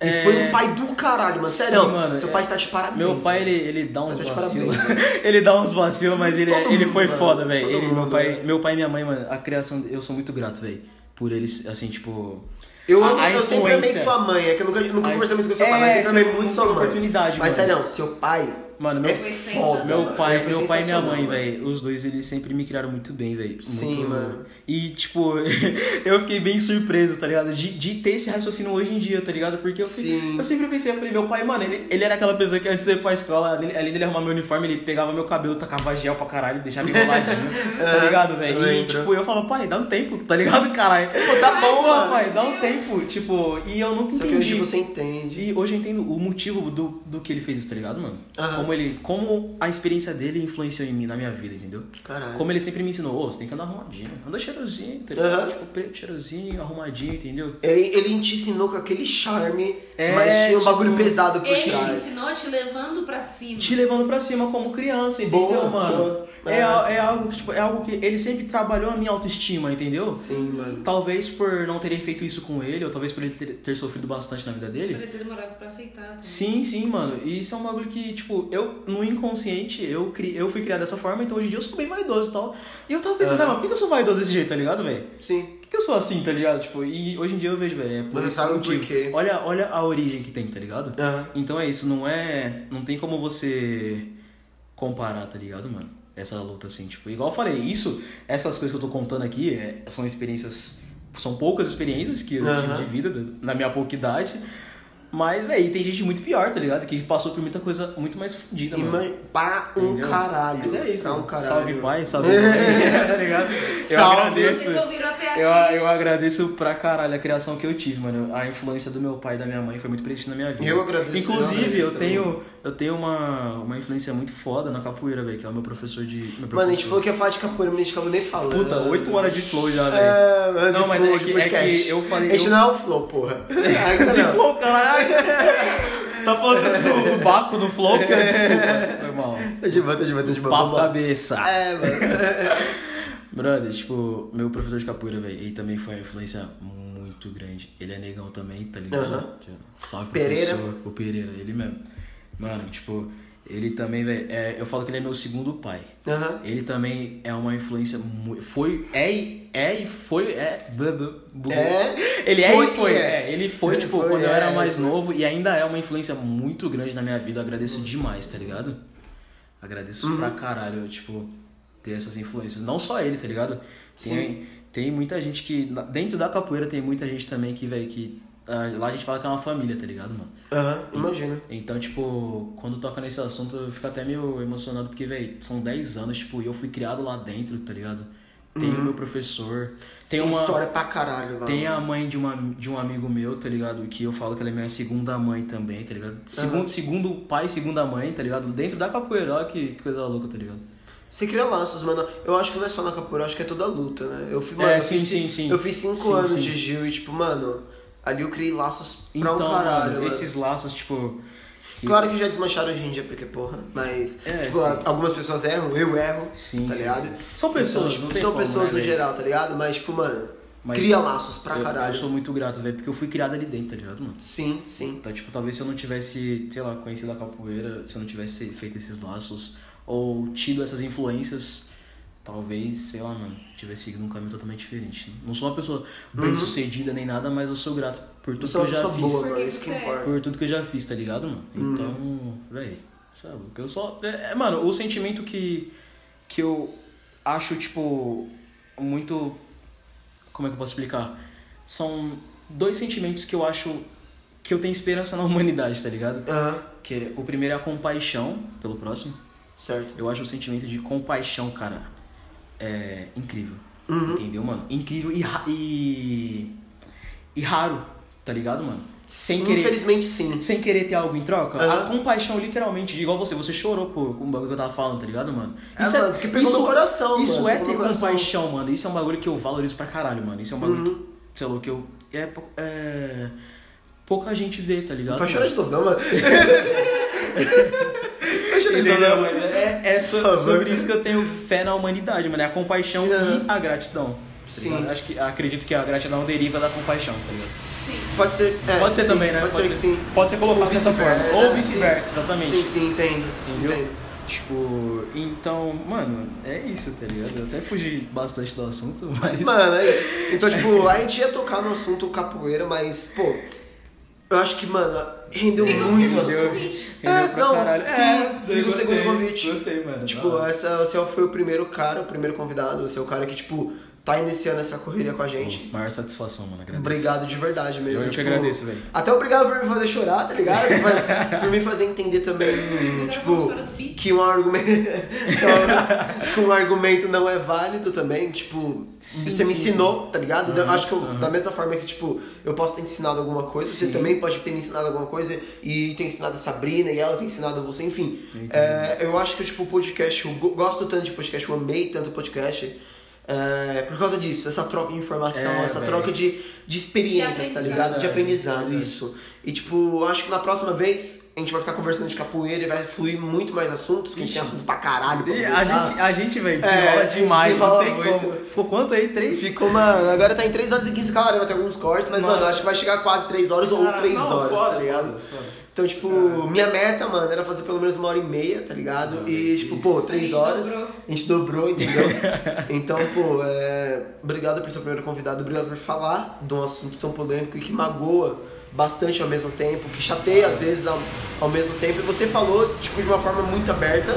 E
é,
foi um pai do caralho, mano. Sério,
mano,
Seu
é-
pai tá de parabéns.
Meu pai,
mano.
ele, ele dá uns
Tá
vacilos. ele dá uns vacilos, mas ele,
Todo
ele
mundo,
foi
mano.
foda, velho. Meu pai, meu pai e minha mãe, mano, a criação, eu sou muito grato, velho. Por eles, assim, tipo.
Eu,
a- a
eu sempre amei sua mãe. É que eu nunca, nunca
A-
conversei muito com seu pai,
É,
mas sempre
você
amei
não
muito sua mãe.
oportunidade,
Mas sério, seu pai
Mano, meu,
Foi
foda.
meu pai,
É,
meu pai e minha mãe, velho, os dois eles sempre me criaram muito bem, velho.
Sim,
Muito-
mano.
E tipo, eu fiquei bem surpreso, tá ligado? De, de ter esse raciocínio hoje em dia, tá ligado? Porque eu,
Sim.
eu sempre pensei, eu falei, meu pai, mano, ele, ele era aquela pessoa que antes de ir pra escola, além além dele arrumar meu uniforme, ele pegava meu cabelo, tacava gel pra caralho, deixava enroladinho, tá ligado, velho? E tipo, eu falava, pai, dá um tempo, tá ligado, caralho?
Pô, tá bom,
pai, dá um tempo, tipo, e eu nunca
Só que
entendi.
hoje você entende.
E hoje eu entendo o motivo do, do que ele fez isso, tá ligado, mano?
Aham.
Como como ele. Como a experiência dele influenciou em mim, na minha vida, entendeu?
Caralho.
Como ele sempre me ensinou, ô, você tem que andar arrumadinho. Anda cheirosinho, tá ligado?
Aham.
Tipo, preto, cheirosinho, arrumadinho, entendeu?
Ele, ele te ensinou com aquele charme,
É,
mas tinha um
tipo,
bagulho pesado por
Ele te
trás.
ensinou te levando pra cima.
Te levando pra cima como criança, entendeu,
Boa,
mano?
boa.
É,
É.
é algo que, tipo, é algo que ele sempre trabalhou a minha autoestima, entendeu?
Sim, mano.
Talvez por não terem feito isso com ele, ou talvez por ele ter, ter sofrido bastante na vida
Pra
dele.
ele ter demorado pra aceitar. também.
Sim, sim, mano. E isso é um bagulho que, tipo, eu, no inconsciente, eu, cri, eu fui criado dessa forma, então hoje em dia eu sou bem vaidoso e tal. E eu tava pensando, ah, mas por que eu sou vaidoso desse jeito, tá ligado, velho?
Sim.
Por que eu sou assim, tá ligado? Tipo, e hoje em dia eu vejo, velho, é por
Você sabe por
motivo.
quê.
Olha, olha a origem que tem, tá ligado?
Aham.
Então é isso, não é. Não tem como você comparar, tá ligado, mano? Essa luta assim, tipo, igual eu falei, isso, essas coisas que eu tô contando aqui é- são experiências. São poucas experiências que eu tive
Aham.
de vida, na minha pouca idade. Mas, velho, tem gente muito pior, tá ligado? Que passou por muita coisa muito mais fodida, mano.
Ima- Para um
Entendeu?
caralho.
Mas é isso,
Pra um caralho.
Salve pai, salve mãe, tá ligado? Eu
Salve.
agradeço.
Vocês ouviram até aqui.
Eu, eu agradeço pra caralho a criação que eu tive, mano. A influência do meu pai e da minha mãe foi muito presente na minha vida.
Eu agradeço, eu
Inclusive, eu,
agradeço
tenho, eu tenho uma, uma influência muito foda na capoeira, velho, que é o meu professor de. Meu professor.
Mano, a gente falou que ia falar de capoeira, mas a gente acabou nem falando.
Puta, 8 horas de flow já, velho.
É, mano,
Não, mas
flow,
é que- é que eu falei-
A gente
eu-
não é o flow, porra.
De flow, caralho. tá falando do, do Baco no flow, que desculpa. Normal.
Tá de boa, tá de boa, tá de boa.
Papo cabeça.
É, mano.
Brother, tipo, meu professor de capoeira, velho, ele também foi uma influência muito grande. Ele é negão também, tá ligado?
Aham.
Salve,
Pereira.
professor. O Pereira, ele mesmo. Mano, tipo, ele também, velho, é, eu falo que ele é meu segundo pai.
Aham.
Ele também é uma influência muito. Foi, é, e- é e foi. É.
É,
Ele é
foi
e foi. É.
é.
ele foi,
Ele
tipo,
foi,
quando eu
é,
era
ele
mais novo e ainda é uma influência muito grande na minha vida. Eu agradeço demais, tá ligado? Agradeço
Uhum.
pra caralho, tipo, ter essas influências. Não só ele, tá ligado? Tem, tem muita gente que. Dentro da capoeira tem muita gente também que, velho, que. Ah, lá a gente fala que é uma família, tá ligado, mano?
Aham, imagina.
Então, tipo, quando toca nesse assunto, eu fico até meio emocionado, porque, velho, são 10 anos, tipo, e eu fui criado lá dentro, tá ligado? Tem o meu professor, tem,
Tem
uma.
história pra caralho lá.
Tem a mãe de, uma, de um amigo meu, tá ligado? Que eu falo que ela é minha segunda mãe também, tá ligado? Segundo, segundo pai, segunda mãe, tá ligado? Dentro da capoeira, que, que coisa louca, tá ligado?
Você cria laços, mano. Eu acho que não é só na capoeira, eu acho que é toda luta, né? Eu fui,
É,
mano, eu
sim,
fiz,
sim, sim.
Eu fiz cinco
Sim,
anos
sim.
de Gil e, tipo, mano, ali eu criei laços pra
Então,
um caralho,
mano, esses laços, tipo. que-
Claro que já desmancharam hoje em dia, porque, porra, mas.
É,
tipo,
sim.
algumas pessoas erram, eu erro,
Sim,
tá
sim,
ligado?
sim. São pessoas,
Então,
tem
São
como,
pessoas
né,
no
velho?
geral, tá ligado? Mas, tipo, mano,
Mas
cria laços pra
eu,
caralho.
Eu sou muito grato, velho, porque eu fui criado ali dentro, tá ligado, mano?
Sim, sim.
Então, tipo, talvez se eu não tivesse, sei lá, conhecido a capoeira, se eu não tivesse feito esses laços, ou tido essas influências, talvez, sei lá, mano, tivesse seguido um caminho totalmente diferente. Não sou uma pessoa bem sucedida nem nada, mas eu sou grato por tudo
Eu sou
que eu já fiz.
boa,
Porque
mano, isso que
é.
importa.
Por tudo que eu já fiz, tá ligado, mano? Então, véi, sabe, que eu só. É, é, mano, o sentimento que, que eu acho, tipo, muito. Como é que eu posso explicar? São dois sentimentos que eu acho que eu tenho esperança na humanidade, tá ligado?
Aham,
Que é- o primeiro é a compaixão pelo próximo.
certo.
Eu acho o sentimento de compaixão, cara, é incrível.
Uhum.
Entendeu, mano? Incrível e, e. e raro, tá ligado, mano? Sem querer.
Infelizmente, sim.
Sem querer ter algo em troca.
Aham.
A compaixão, literalmente, igual você, você chorou por um bagulho que eu tava falando, tá ligado, mano?
É, mano, porque pegou no coração,
Isso
mano,
é ter compaixão, mano. Isso é um bagulho que eu valorizo pra caralho, mano. Isso é um bagulho
Uhum.
que, sei lá, que eu. É, é, pouca gente vê, tá ligado?
Não vai
mano?
chorar de novo, não, mano. Vai chorar de novo, não.
Mas é, é so-
Por favor.
sobre isso que eu tenho fé na humanidade, mano. É a compaixão
Aham.
e a gratidão.
Sim.
Acho que, acredito que a gratidão deriva da compaixão, tá ligado?
Sim.
Pode ser. é,
pode ser
sim,
também, né?
Pode, ser que sim.
Pode ser colocado dessa forma. Ou
é,
vice-versa, exatamente.
Sim, sim, entendo.
Entendeu?
Entendo.
Tipo, então, mano, é isso, tá ligado? Eu até fugi bastante do assunto, mas.
Mano, é isso. Então, tipo, a gente ia tocar no assunto capoeira, mas, pô, eu acho que, mano, rendeu muito. assim.
Rendeu
É,
pra
não,
caralho.
sim,
É,
fica o segundo convite.
Gostei, mano.
Tipo,
hora.
essa, você foi o primeiro cara, o primeiro convidado, você é o cara que, tipo, tá iniciando essa correria com a gente.
Maior satisfação, mano. Agradeço.
Obrigado de verdade mesmo.
Eu te
tipo,
agradeço, velho.
Até obrigado por me fazer chorar, tá ligado? Por- por me fazer entender também, tipo, que um argumento que um argumento não é válido também, tipo,
Sim,
você me
sim,
ensinou, tá ligado? Eu
Aham,
acho que eu-
aham.
da mesma forma que, tipo, eu posso ter ensinado alguma coisa, você
Sim.
também pode ter me ensinado alguma coisa e ter ensinado a Sabrina e ela ter ensinado você, enfim. É, eu acho que, tipo, o podcast, eu go- gosto tanto de podcast, eu amei tanto o podcast. É, por causa disso, essa troca de informação,
É,
essa
velho.
troca de, de experiências,
De
tá ligado? De aprendizado,
Verdade.
isso. E tipo, acho que na próxima vez a gente vai estar conversando de capoeira e vai fluir muito mais assuntos, que a gente tem assunto pra caralho pra
E a
conversar.
gente, a gente, velho,
É,
desenrola demais, não tem
muito.
como. Ficou quanto aí? Três?
Ficou, mano, agora tá em 3 horas e 15, claro, vai ter alguns cortes, mas,
Nossa.
mano, acho que vai chegar quase 3 horas ou
Cara,
3
não,
horas,
foda,
tá ligado?
foda, foda.
Então, tipo, minha meta, mano, era fazer pelo menos uma hora e meia, tá ligado?
Não,
e,
isso.
tipo, pô,
A
3
gente
horas.
dobrou.
A gente dobrou, entendeu? então, pô, é... obrigado por ser o primeiro convidado, obrigado por falar de um assunto tão polêmico e que magoa bastante ao mesmo tempo, que chateia às vezes ao, ao mesmo tempo. E você falou, tipo, de uma forma muito aberta.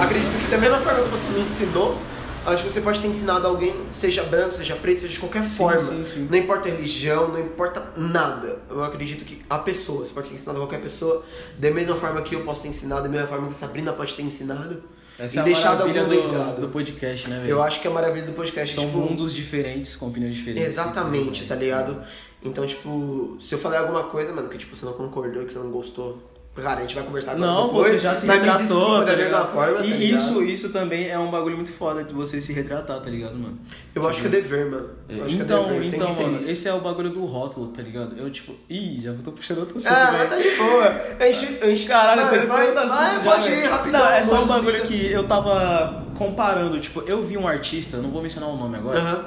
Acredito que da mesma forma que você me ensinou, acho que você pode ter ensinado alguém, seja branco, seja preto, seja de qualquer
Sim,
forma.
sim, sim.
Não importa a religião, não importa nada. Eu acredito que a pessoa, você pode ter ensinado a qualquer pessoa, da mesma forma que eu posso ter ensinado, da mesma forma que Sabrina pode ter ensinado.
Essa
e
é
deixado algum legado.
do, do podcast, né, velho?
Eu acho que é a maravilha do podcast.
São
tipo,
mundos diferentes, com opiniões diferentes.
Exatamente, tá ligado? Então, tipo, se eu falei alguma coisa, mano, que tipo, você não concordou, que você não gostou, cara, a gente vai conversar agora
Não,
depois,
você já se retratou,
desculpa
tá
da mesma forma, tá
E
ligado?
isso, isso também é um bagulho muito foda de você se retratar, tá ligado, mano?
Eu acho que é dever, mano. Eu acho
Então,
que é dever,
então,
que ter
mano, esse é o bagulho do rótulo, tá ligado? Eu, tipo, ih, já tô puxando outro assunto,
Ah, mas tá de boa. A gente, a gente
Caralho,
vai,
tem
vai, vai, pode ir rapidão.
Não, é só um bagulho
vida.
que eu tava comparando, tipo, eu vi um artista, não vou mencionar o nome agora,
Aham.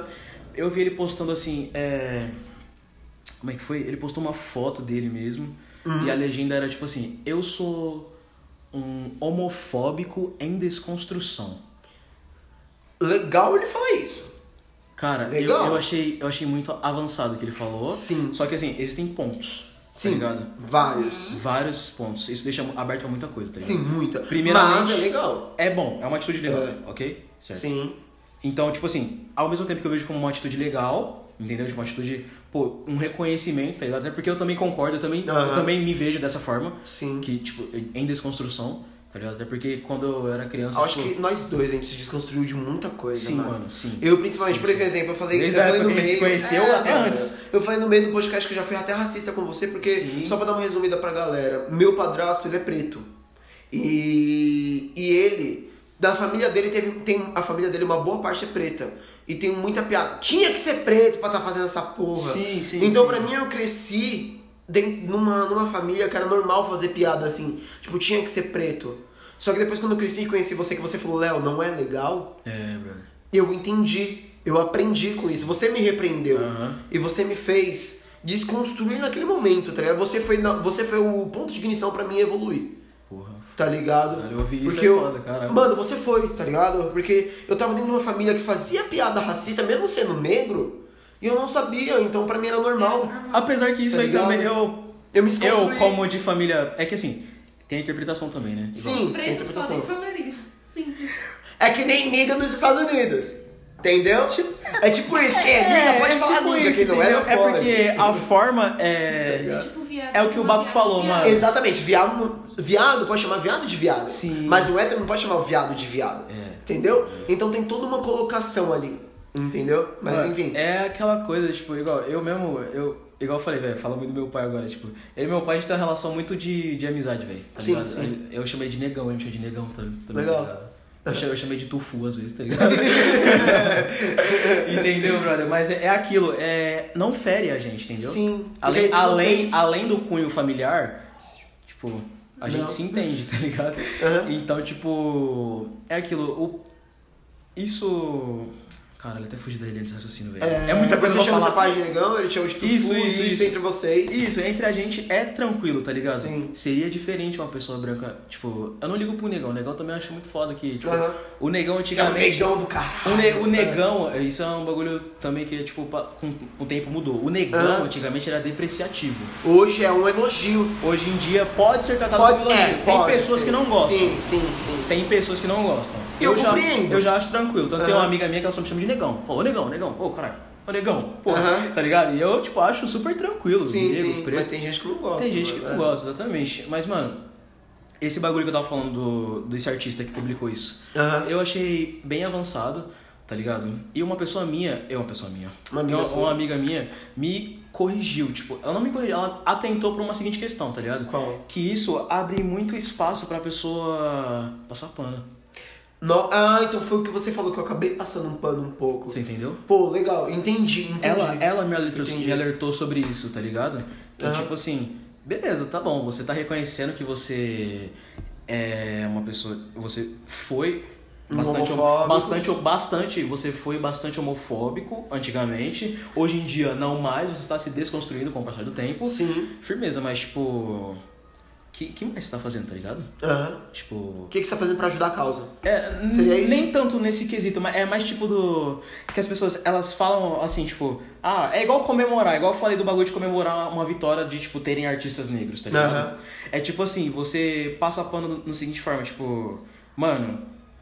eu vi ele postando assim, é... Como é que foi? Ele postou uma foto dele mesmo,
Uhum.
e a legenda era tipo assim, eu sou um homofóbico em desconstrução.
Legal ele falar isso.
Cara, eu,
Legal.
eu, achei, eu achei muito avançado o que ele falou.
Sim.
Só que assim, existem pontos.
Sim,
Tá ligado?
vários.
Vários pontos. Isso deixa aberto pra muita coisa, tá ligado?
Sim, muita.
Primeiramente-
Mas é legal.
É bom, é uma atitude legal,
É.
ok? Certo.
Sim.
Então, tipo assim, ao mesmo tempo que eu vejo como uma atitude legal, entendeu? Tipo, uma atitude, pô, um reconhecimento, tá ligado? Até porque eu também concordo, eu também, eu também me vejo dessa forma,
Sim.
que, tipo, em desconstrução, tá ligado? Até porque quando eu era criança,
Eu acho
tipo,
que nós dois a gente se desconstruiu de muita coisa,
sim,
mano.
mano, sim.
Eu, principalmente,
Sim,
por exemplo, eu falei,
Desde
eu falei no
que a gente
meio.
conheceu até
mano,
antes.
Eu falei no meio do podcast que eu já fui até racista com você, porque,
Sim.
só pra dar uma resumida pra galera, meu padrasto, ele é preto. E, e ele, da família dele, teve, tem a família dele, uma boa parte é preta. E tem muita piada. Tinha que ser preto pra estar fazendo essa porra.
Sim, sim,
Então,
sim.
pra mim, eu cresci dentro, numa, numa família que era normal fazer piada assim. Tipo, tinha que ser preto. Só que depois, quando eu cresci e conheci você, que você falou, Léo, não é legal,
É, brother.
eu entendi. Eu aprendi com isso. Você me repreendeu.
Aham.
E você me fez desconstruir naquele momento, tá ligado? Você foi, você foi o ponto de ignição pra mim evoluir. Tá ligado?
Eu ouvi isso,
Porque
é
eu,
foda, caralho.
Mano, você foi, tá ligado? Porque eu tava dentro de uma família que fazia piada racista, mesmo sendo negro, e eu não sabia, então pra mim era normal.
Apesar que isso
Tá
aí
ligado?
também, eu,
Eu me desconstruí.
eu como de família, é que assim, tem a interpretação também, né?
Sim,
Os
tem interpretação.
podem falar isso. Simples.
É que nem niga nos Estados Unidos. Entendeu? é tipo isso, quem é niga pode falar
tipo
niga,
isso,
quem não é, não
É
pode.
porque a forma
Tá
é...
ligado?
Viado.
É o que o Baco falou,
viado.
mano.
Exatamente, viado, viado pode chamar viado de viado.
Sim.
Mas o hétero não pode chamar o viado de viado.
É.
Entendeu? Então tem toda uma colocação ali. Entendeu? Mas
Mano,
enfim.
É aquela coisa, tipo, igual, eu mesmo, eu, igual eu falei, velho, fala muito do meu pai agora, tipo, ele e meu pai a gente tem uma relação muito de, de amizade, velho. Tá
Sim, sim.
Eu chamei de negão, ele me chamou de negão também. também
Legal.
Tá ligado? Eu, chamei, eu chamei de tufu às vezes, tá ligado? entendeu, brother? Mas é, é aquilo, é, não fere a gente, entendeu?
Sim.
Além, além, além do cunho familiar, tipo, a gente
Não.
se entende, tá ligado?
Aham.
Então, tipo, é aquilo, o, isso... Caralho, até fugi da linha desse raciocínio, velho. É, muita coisa
Você chama
falar.
seu pai de negão, ele chama de tufu,
Isso, isso,
isso, entre vocês.
Isso, entre a gente é tranquilo, tá ligado?
Sim.
Seria diferente uma pessoa branca, tipo, eu não ligo pro negão, o negão também eu acho muito foda que, tipo, o negão
Você é um
antigamente...
negão do caralho.
O, ne- o negão, isso é um bagulho também que, tipo, com o tempo mudou. O negão, antigamente, era depreciativo.
Hoje é um elogio.
Hoje em dia, pode ser tratado
Pode
como elogio.
é,
Tem pessoas
ser.
que não gostam.
Sim, sim, sim.
Tem pessoas que não gostam.
Eu
já,
compreendo.
eu já acho tranquilo. Então tem uma amiga minha que ela só me chama de negão. Ô negão, negão, ô caralho, ô negão, pô,
Aham.
tá ligado? E eu, tipo, acho super tranquilo.
Sim,
negro,
sim.
preto.
Mas tem gente que não gosta.
Tem gente que
mano,
não
é.
gosta, exatamente. Mas, mano, esse bagulho que eu tava falando do, desse artista que publicou isso,
Aham.
eu achei bem avançado, tá ligado? E uma pessoa minha, eu, uma pessoa minha,
Uma amiga
uma,
sua.
uma amiga minha me corrigiu, tipo, ela não me corrigiu, ela atentou pra uma seguinte questão, tá ligado?
Qual?
Que isso abre muito espaço pra pessoa passar pano.
No- Ah, então foi o que você falou que eu acabei passando um pano um pouco.
Você entendeu?
Pô, legal, entendi, entendi.
Ela, ela me, alertou,
Entendi.
me alertou sobre isso, tá ligado? Que
Aham.
tipo assim, beleza, tá bom, você tá reconhecendo que você é uma pessoa. Você foi bastante
homofóbico.
bastante bastante você foi bastante homofóbico antigamente hoje em dia não mais você está se desconstruindo com o passar do tempo
Sim.
firmeza mas tipo que que mais você tá fazendo tá ligado
Aham.
tipo
O que, que você tá fazendo pra ajudar a causa?
é, n-
Seria isso?
nem tanto nesse quesito, mas é mais tipo do. Que as pessoas elas falam assim, tipo, ah, é igual comemorar, igual eu falei do bagulho de comemorar uma vitória de, tipo, terem artistas negros, tá ligado?
Aham.
É tipo assim, você passa pano no, no seguinte forma, tipo, mano,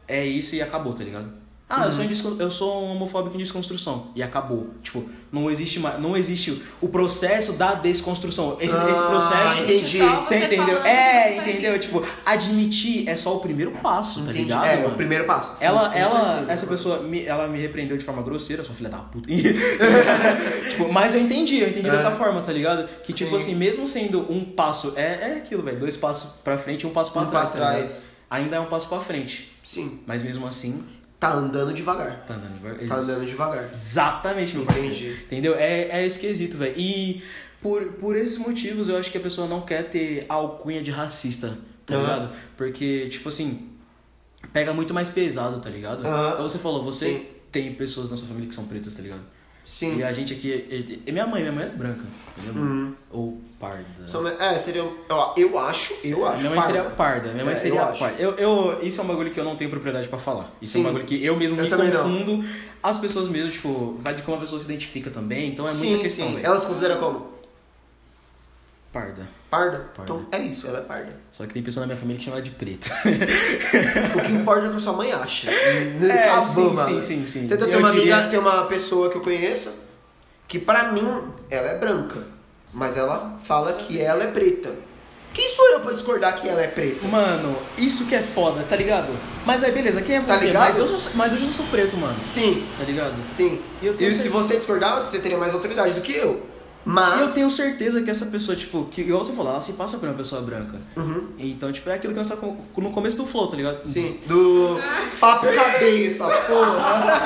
é isso e acabou, tá ligado? Ah, eu, sou em descon- eu sou um homofóbico em desconstrução. E acabou. Tipo, não existe mais. Não existe o processo da desconstrução. Esse,
Ah,
esse processo.
entendi.
Você
você
entendeu? É,
que você faz
entendeu?
isso.
Tipo, admitir é só o primeiro passo, tá
Entendi.
ligado?
é,
mano?
o primeiro passo. Sim,
ela, ela
certeza,
essa
mano.
pessoa, me, ela me repreendeu de forma grosseira, sua filha da puta. tipo, mas eu entendi, eu entendi
É.
dessa forma, tá ligado? Que tipo
Sim.
assim, mesmo sendo um passo, é, é aquilo, velho, dois passos pra frente e um passo pra
Um
trás,
pra
tá
trás.
Ainda é um passo pra frente,
Sim.
mas mesmo assim,
Tá andando devagar.
tá andando devagar.
Tá andando devagar.
Exatamente, meu
Entendi.
parceiro. Entendeu? É, é esquisito, velho. E por, por esses motivos eu acho que a pessoa não quer ter alcunha de racista, tá
Aham.
ligado? Porque, tipo assim, pega muito mais pesado, tá ligado?
Aham.
Então você falou, você
Sim.
tem pessoas na sua família que são pretas, tá ligado?
Sim.
E a gente aqui. e- minha mãe, minha mãe é branca, entendeu?
Uhum.
Ou parda.
É, seria. Eu, eu acho, eu acho.
minha mãe
parda.
seria parda, minha mãe
É,
seria
eu
parda. Eu, eu, isso é um bagulho que eu não tenho propriedade pra falar. Isso é
Sim.
um bagulho que eu mesmo
Eu
me
também não.
confundo. As pessoas mesmo, tipo, vai de como a pessoa se identifica também, então é
sim,
muita questão,
sim.
velho.
Ela se considera como?
Parda.
Parda?
Parda.
Então é isso, ela é parda.
Só que tem pessoa na minha família que chama ela de preta.
O que importa é o que a sua mãe acha.
É,
Acabou,
sim, sim, sim, sim.
Tenta ter uma
diria-
amiga, tem uma pessoa que eu conheço que pra mim ela é branca, mas ela fala que ela é preta. Quem sou eu pra discordar que ela é preta?
Mano, isso que é foda, tá ligado? Mas aí, beleza, quem é
Tá
você?
ligado?
mas, eu sou, mas hoje eu sou preto, mano.
Sim,
Tá ligado?
sim.
E
E se você discordasse, você teria mais autoridade do que eu.
E
Mas.
eu tenho certeza que essa pessoa, tipo, que igual você falou, ela se passa por uma pessoa branca.
Uhum.
Então, tipo, é aquilo que nós tá com- no começo do flow, tá ligado?
Sim, do papo cabeça, porra.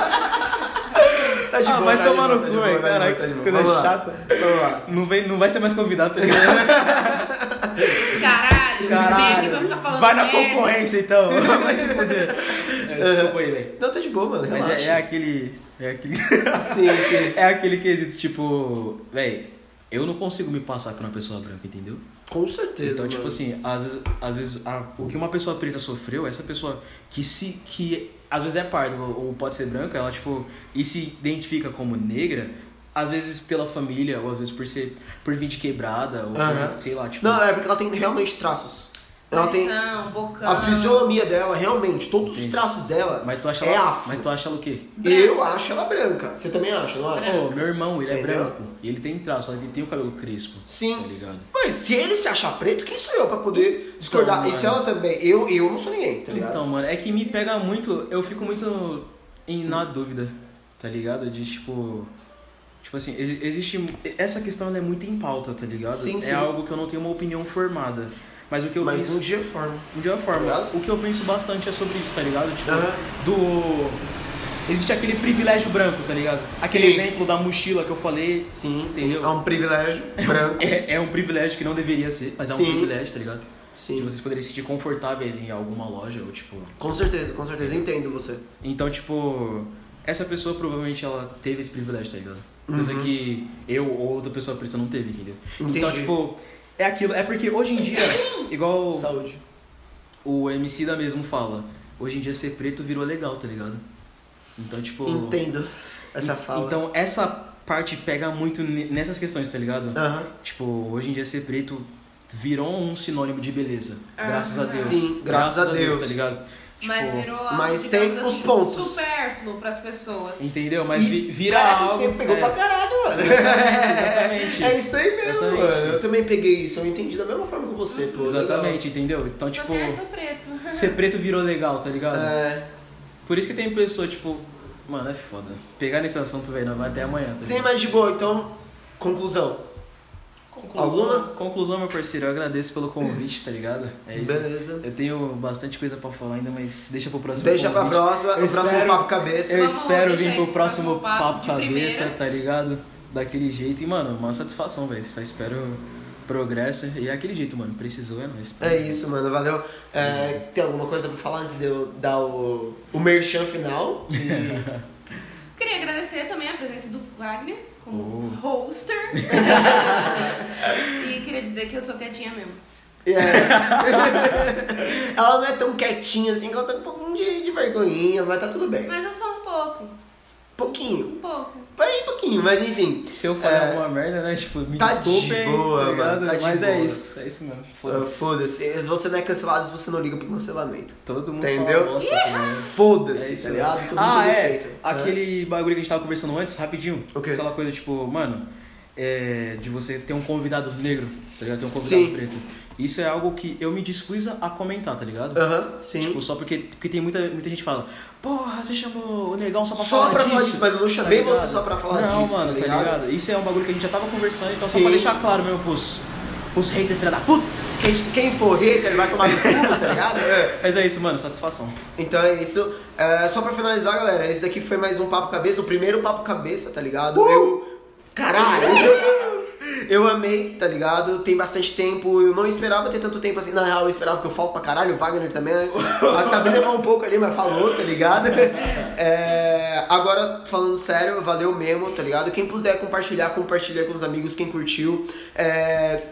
tá de
Ah,
boa,
vai
tá de
tomar no
tá
cu, velho.
tá
Caralho,
tá
que coisa
Vamos lá.
chata.
Vamos lá.
Não, vem, não vai ser mais convidado, tá ligado?
Caralho, ficar falando
Vai na
merda.
concorrência, então. Vai se fuder. Desculpa aí, velho.
Não, tá de boa, mano.
Mas é, é aquele. É aquele.
Sim, sim.
é aquele quesito, tipo. Véi, eu não consigo me passar por uma pessoa branca, entendeu?
Com certeza.
Então,
mano.
tipo assim, às vezes, às vezes a- o que uma pessoa preta sofreu, essa pessoa que se. que às vezes é parda ou pode ser branca, ela, tipo, e se identifica como negra, às vezes pela família, ou às vezes por ser. por vir de quebrada, ou por, sei lá, tipo.
Não, é porque ela tem realmente traços. Ela tem.
Bocão.
A fisionomia dela, realmente, todos os
Sim.
traços dela
mas tu acha
é
ela.
afro.
Mas tu acha ela o quê?
Eu acho ela branca. Você também acha, não acha?
Pô, meu irmão, ele é
Entendeu?
branco. E ele tem traço, ele tem o cabelo crespo.
Sim.
Tá ligado?
Mas se ele se achar preto, quem sou eu pra poder discordar?
Então,
e se ela também? Eu, eu não sou ninguém, tá ligado?
Então, mano, é que me pega muito. Eu fico muito em, na dúvida, tá ligado? De tipo. Tipo assim, ex- existe. Essa questão ela é muito em pauta, tá ligado?
Sim,
é
sim.
algo que eu não tenho uma opinião formada. Mas o que eu
Mas
penso.
um dia forma.
Um dia eu formo.
Tá?
O que eu penso bastante é sobre isso, tá ligado? Tipo,
Aham.
do. Existe aquele privilégio branco, tá ligado? Aquele
Sim.
exemplo da mochila que eu falei.
Sim, sim.
Entendeu?
É um privilégio branco.
É, é um privilégio que não deveria ser, mas é um
Sim.
privilégio, tá ligado?
Sim.
vocês poderem se sentir confortáveis em alguma loja, ou tipo.
Com certeza, com certeza. Entendo você.
Então, tipo, essa pessoa provavelmente ela teve esse privilégio, tá ligado? Coisa
Uhum.
que eu ou outra pessoa preta não teve, entendeu? Então,
Entendi.
tipo, é aquilo. É porque hoje em dia, igual
Saúde.
o MC da mesmo fala, hoje em dia ser preto virou legal, tá ligado? Então, tipo.
Entendo essa
en-
fala.
Então, essa parte pega muito ne- nessas questões, tá ligado? Tipo, hoje em dia ser preto virou um sinônimo de beleza.
Ah,
graças a Deus.
sim, graças a Deus.
tá ligado?
Mas
Tipo,
virou algo,
mas tem os
assim,
pontos.
supérfluo pras pessoas.
Entendeu? Mas vi- vira
caraca,
algo.
você pegou
é,
pra caralho, mano.
Exatamente.
É isso aí mesmo,
Exatamente.
mano. Eu também peguei isso, eu entendi da mesma forma que você, pô.
Exatamente, entendeu? Então, tipo,
Você é só preto.
ser preto virou legal, tá ligado?
legal. É.
Por isso que tem pessoa, tipo, mano, é foda. Pegar nesse assunto, velho, não vai até amanhã. Tá
Sim, mas de boa, então, conclusão.
Conclusão,
Alguma?
Conclusão, meu parceiro, eu agradeço pelo convite, tá ligado? É isso.
Beleza.
Eu tenho bastante coisa pra falar ainda, mas deixa pro próximo
Deixa pra
convite.
próxima,
Eu
o próximo
espero-
papo cabeça.
Eu
Vamos
espero vir pro próximo
próximo papo
papo cabeça,
primeira.
tá ligado? Daquele jeito. E, mano, uma satisfação, velho. Só espero progresso. E é aquele jeito, mano. Precisou, é nóis. tá
É isso, mano, valeu. É, tem alguma coisa pra falar antes de eu dar o, o merchan final? E-
Queria agradecer também a presença do Wagner como
Oh.
hoster. e queria dizer que eu sou quietinha mesmo.
É. ela não é tão quietinha assim, que ela tá com um pouquinho de, de vergonhinha, mas tá tudo bem.
Mas eu sou um pouco.
Pouquinho.
Um pouco.
Bem pouquinho, mas enfim.
Se eu falei
É.
alguma merda, né? Tipo, me
Tá de
desculpem,
boa,
tá
mano, tá de
Mas é
boa.
isso, é isso mesmo.
Ah,
Foda-se.
Foda-se. Se você não é cancelado, se você não liga pro cancelamento.
Todo mundo
Entendeu?
tá ligado?
Foda-se,
É
tá
aí.
ligado? Todo
ah,
mundo
é.
defeito.
Aquele bagulho que a gente tava conversando antes, rapidinho.
O quê?
Aquela coisa, tipo, mano, é, de você ter um convidado negro, tá ligado? Ter um convidado
Sim.
preto. Isso é algo que eu me dispus a comentar, tá ligado?
Aham, sim.
Tipo, só porque, porque tem muita, muita gente que fala, porra, você chamou o negão só pra
Só
falar
pra
disso.
falar disso, mas eu não chamei
ligado?
você só pra falar
não,
disso,
mano,
tá ligado?
Isso é um bagulho que a gente já tava conversando, então só
Sim.
pra deixar claro mesmo pros, pros haters, filha da puta.
Quem, quem for hater vai tomar no cu, tá ligado? É.
Mas é isso, mano, satisfação.
Então é isso. É, só pra finalizar, galera, esse daqui foi mais um Papo Cabeça, o primeiro Papo Cabeça, tá ligado? Eu. Caralho! Eu amei, tá ligado? Tem bastante tempo. Eu não esperava ter tanto tempo assim. Na real, eu esperava que eu falo pra caralho. O Wagner também. né? A Sabrina falou um pouco ali, mas falou, tá ligado? É, agora, falando sério, valeu mesmo, tá ligado? Quem puder compartilhar, compartilha com os amigos. Quem curtiu. É,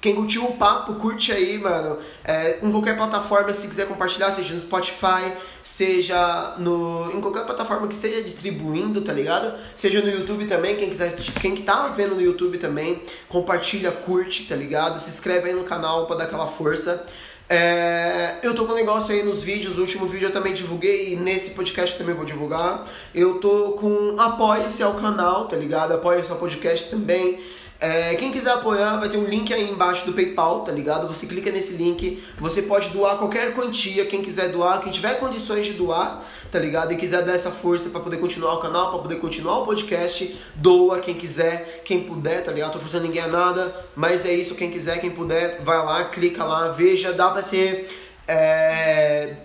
quem curtiu o papo, curte aí, mano. É, em qualquer plataforma, se quiser compartilhar, seja no Spotify, seja no, em qualquer plataforma que esteja distribuindo, tá ligado? Seja no YouTube também, quem quiser, quem que tá vendo no YouTube também, compartilha, curte, tá ligado? Se inscreve aí no canal pra dar aquela força. É, eu tô com um negócio aí nos vídeos, o último vídeo eu também divulguei e nesse podcast também vou divulgar. Eu tô com apoia-se ao canal, tá ligado? Apoia-se ao podcast também. É, quem quiser apoiar, vai ter um link aí embaixo do PayPal, tá ligado? Você clica nesse link, você pode doar qualquer quantia, quem quiser doar, quem tiver condições de doar, tá ligado? E quiser dar essa força pra poder continuar o canal, pra poder continuar o podcast, doa quem quiser, quem puder, tá ligado? Tô forçando ninguém a nada, mas é isso, quem quiser, quem puder, vai lá, clica lá, veja, dá pra ser. É,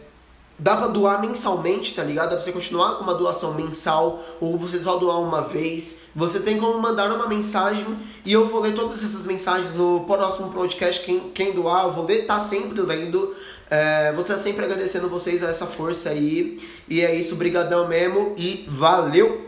Dá pra doar mensalmente, tá ligado? Dá pra você continuar com uma doação mensal ou você só doar uma vez. Você tem como mandar uma mensagem e eu vou ler todas essas mensagens no próximo podcast. Quem, quem doar, eu vou ler, tá sempre lendo. É, vou estar sempre agradecendo vocês a essa força aí. E é isso, brigadão mesmo e valeu!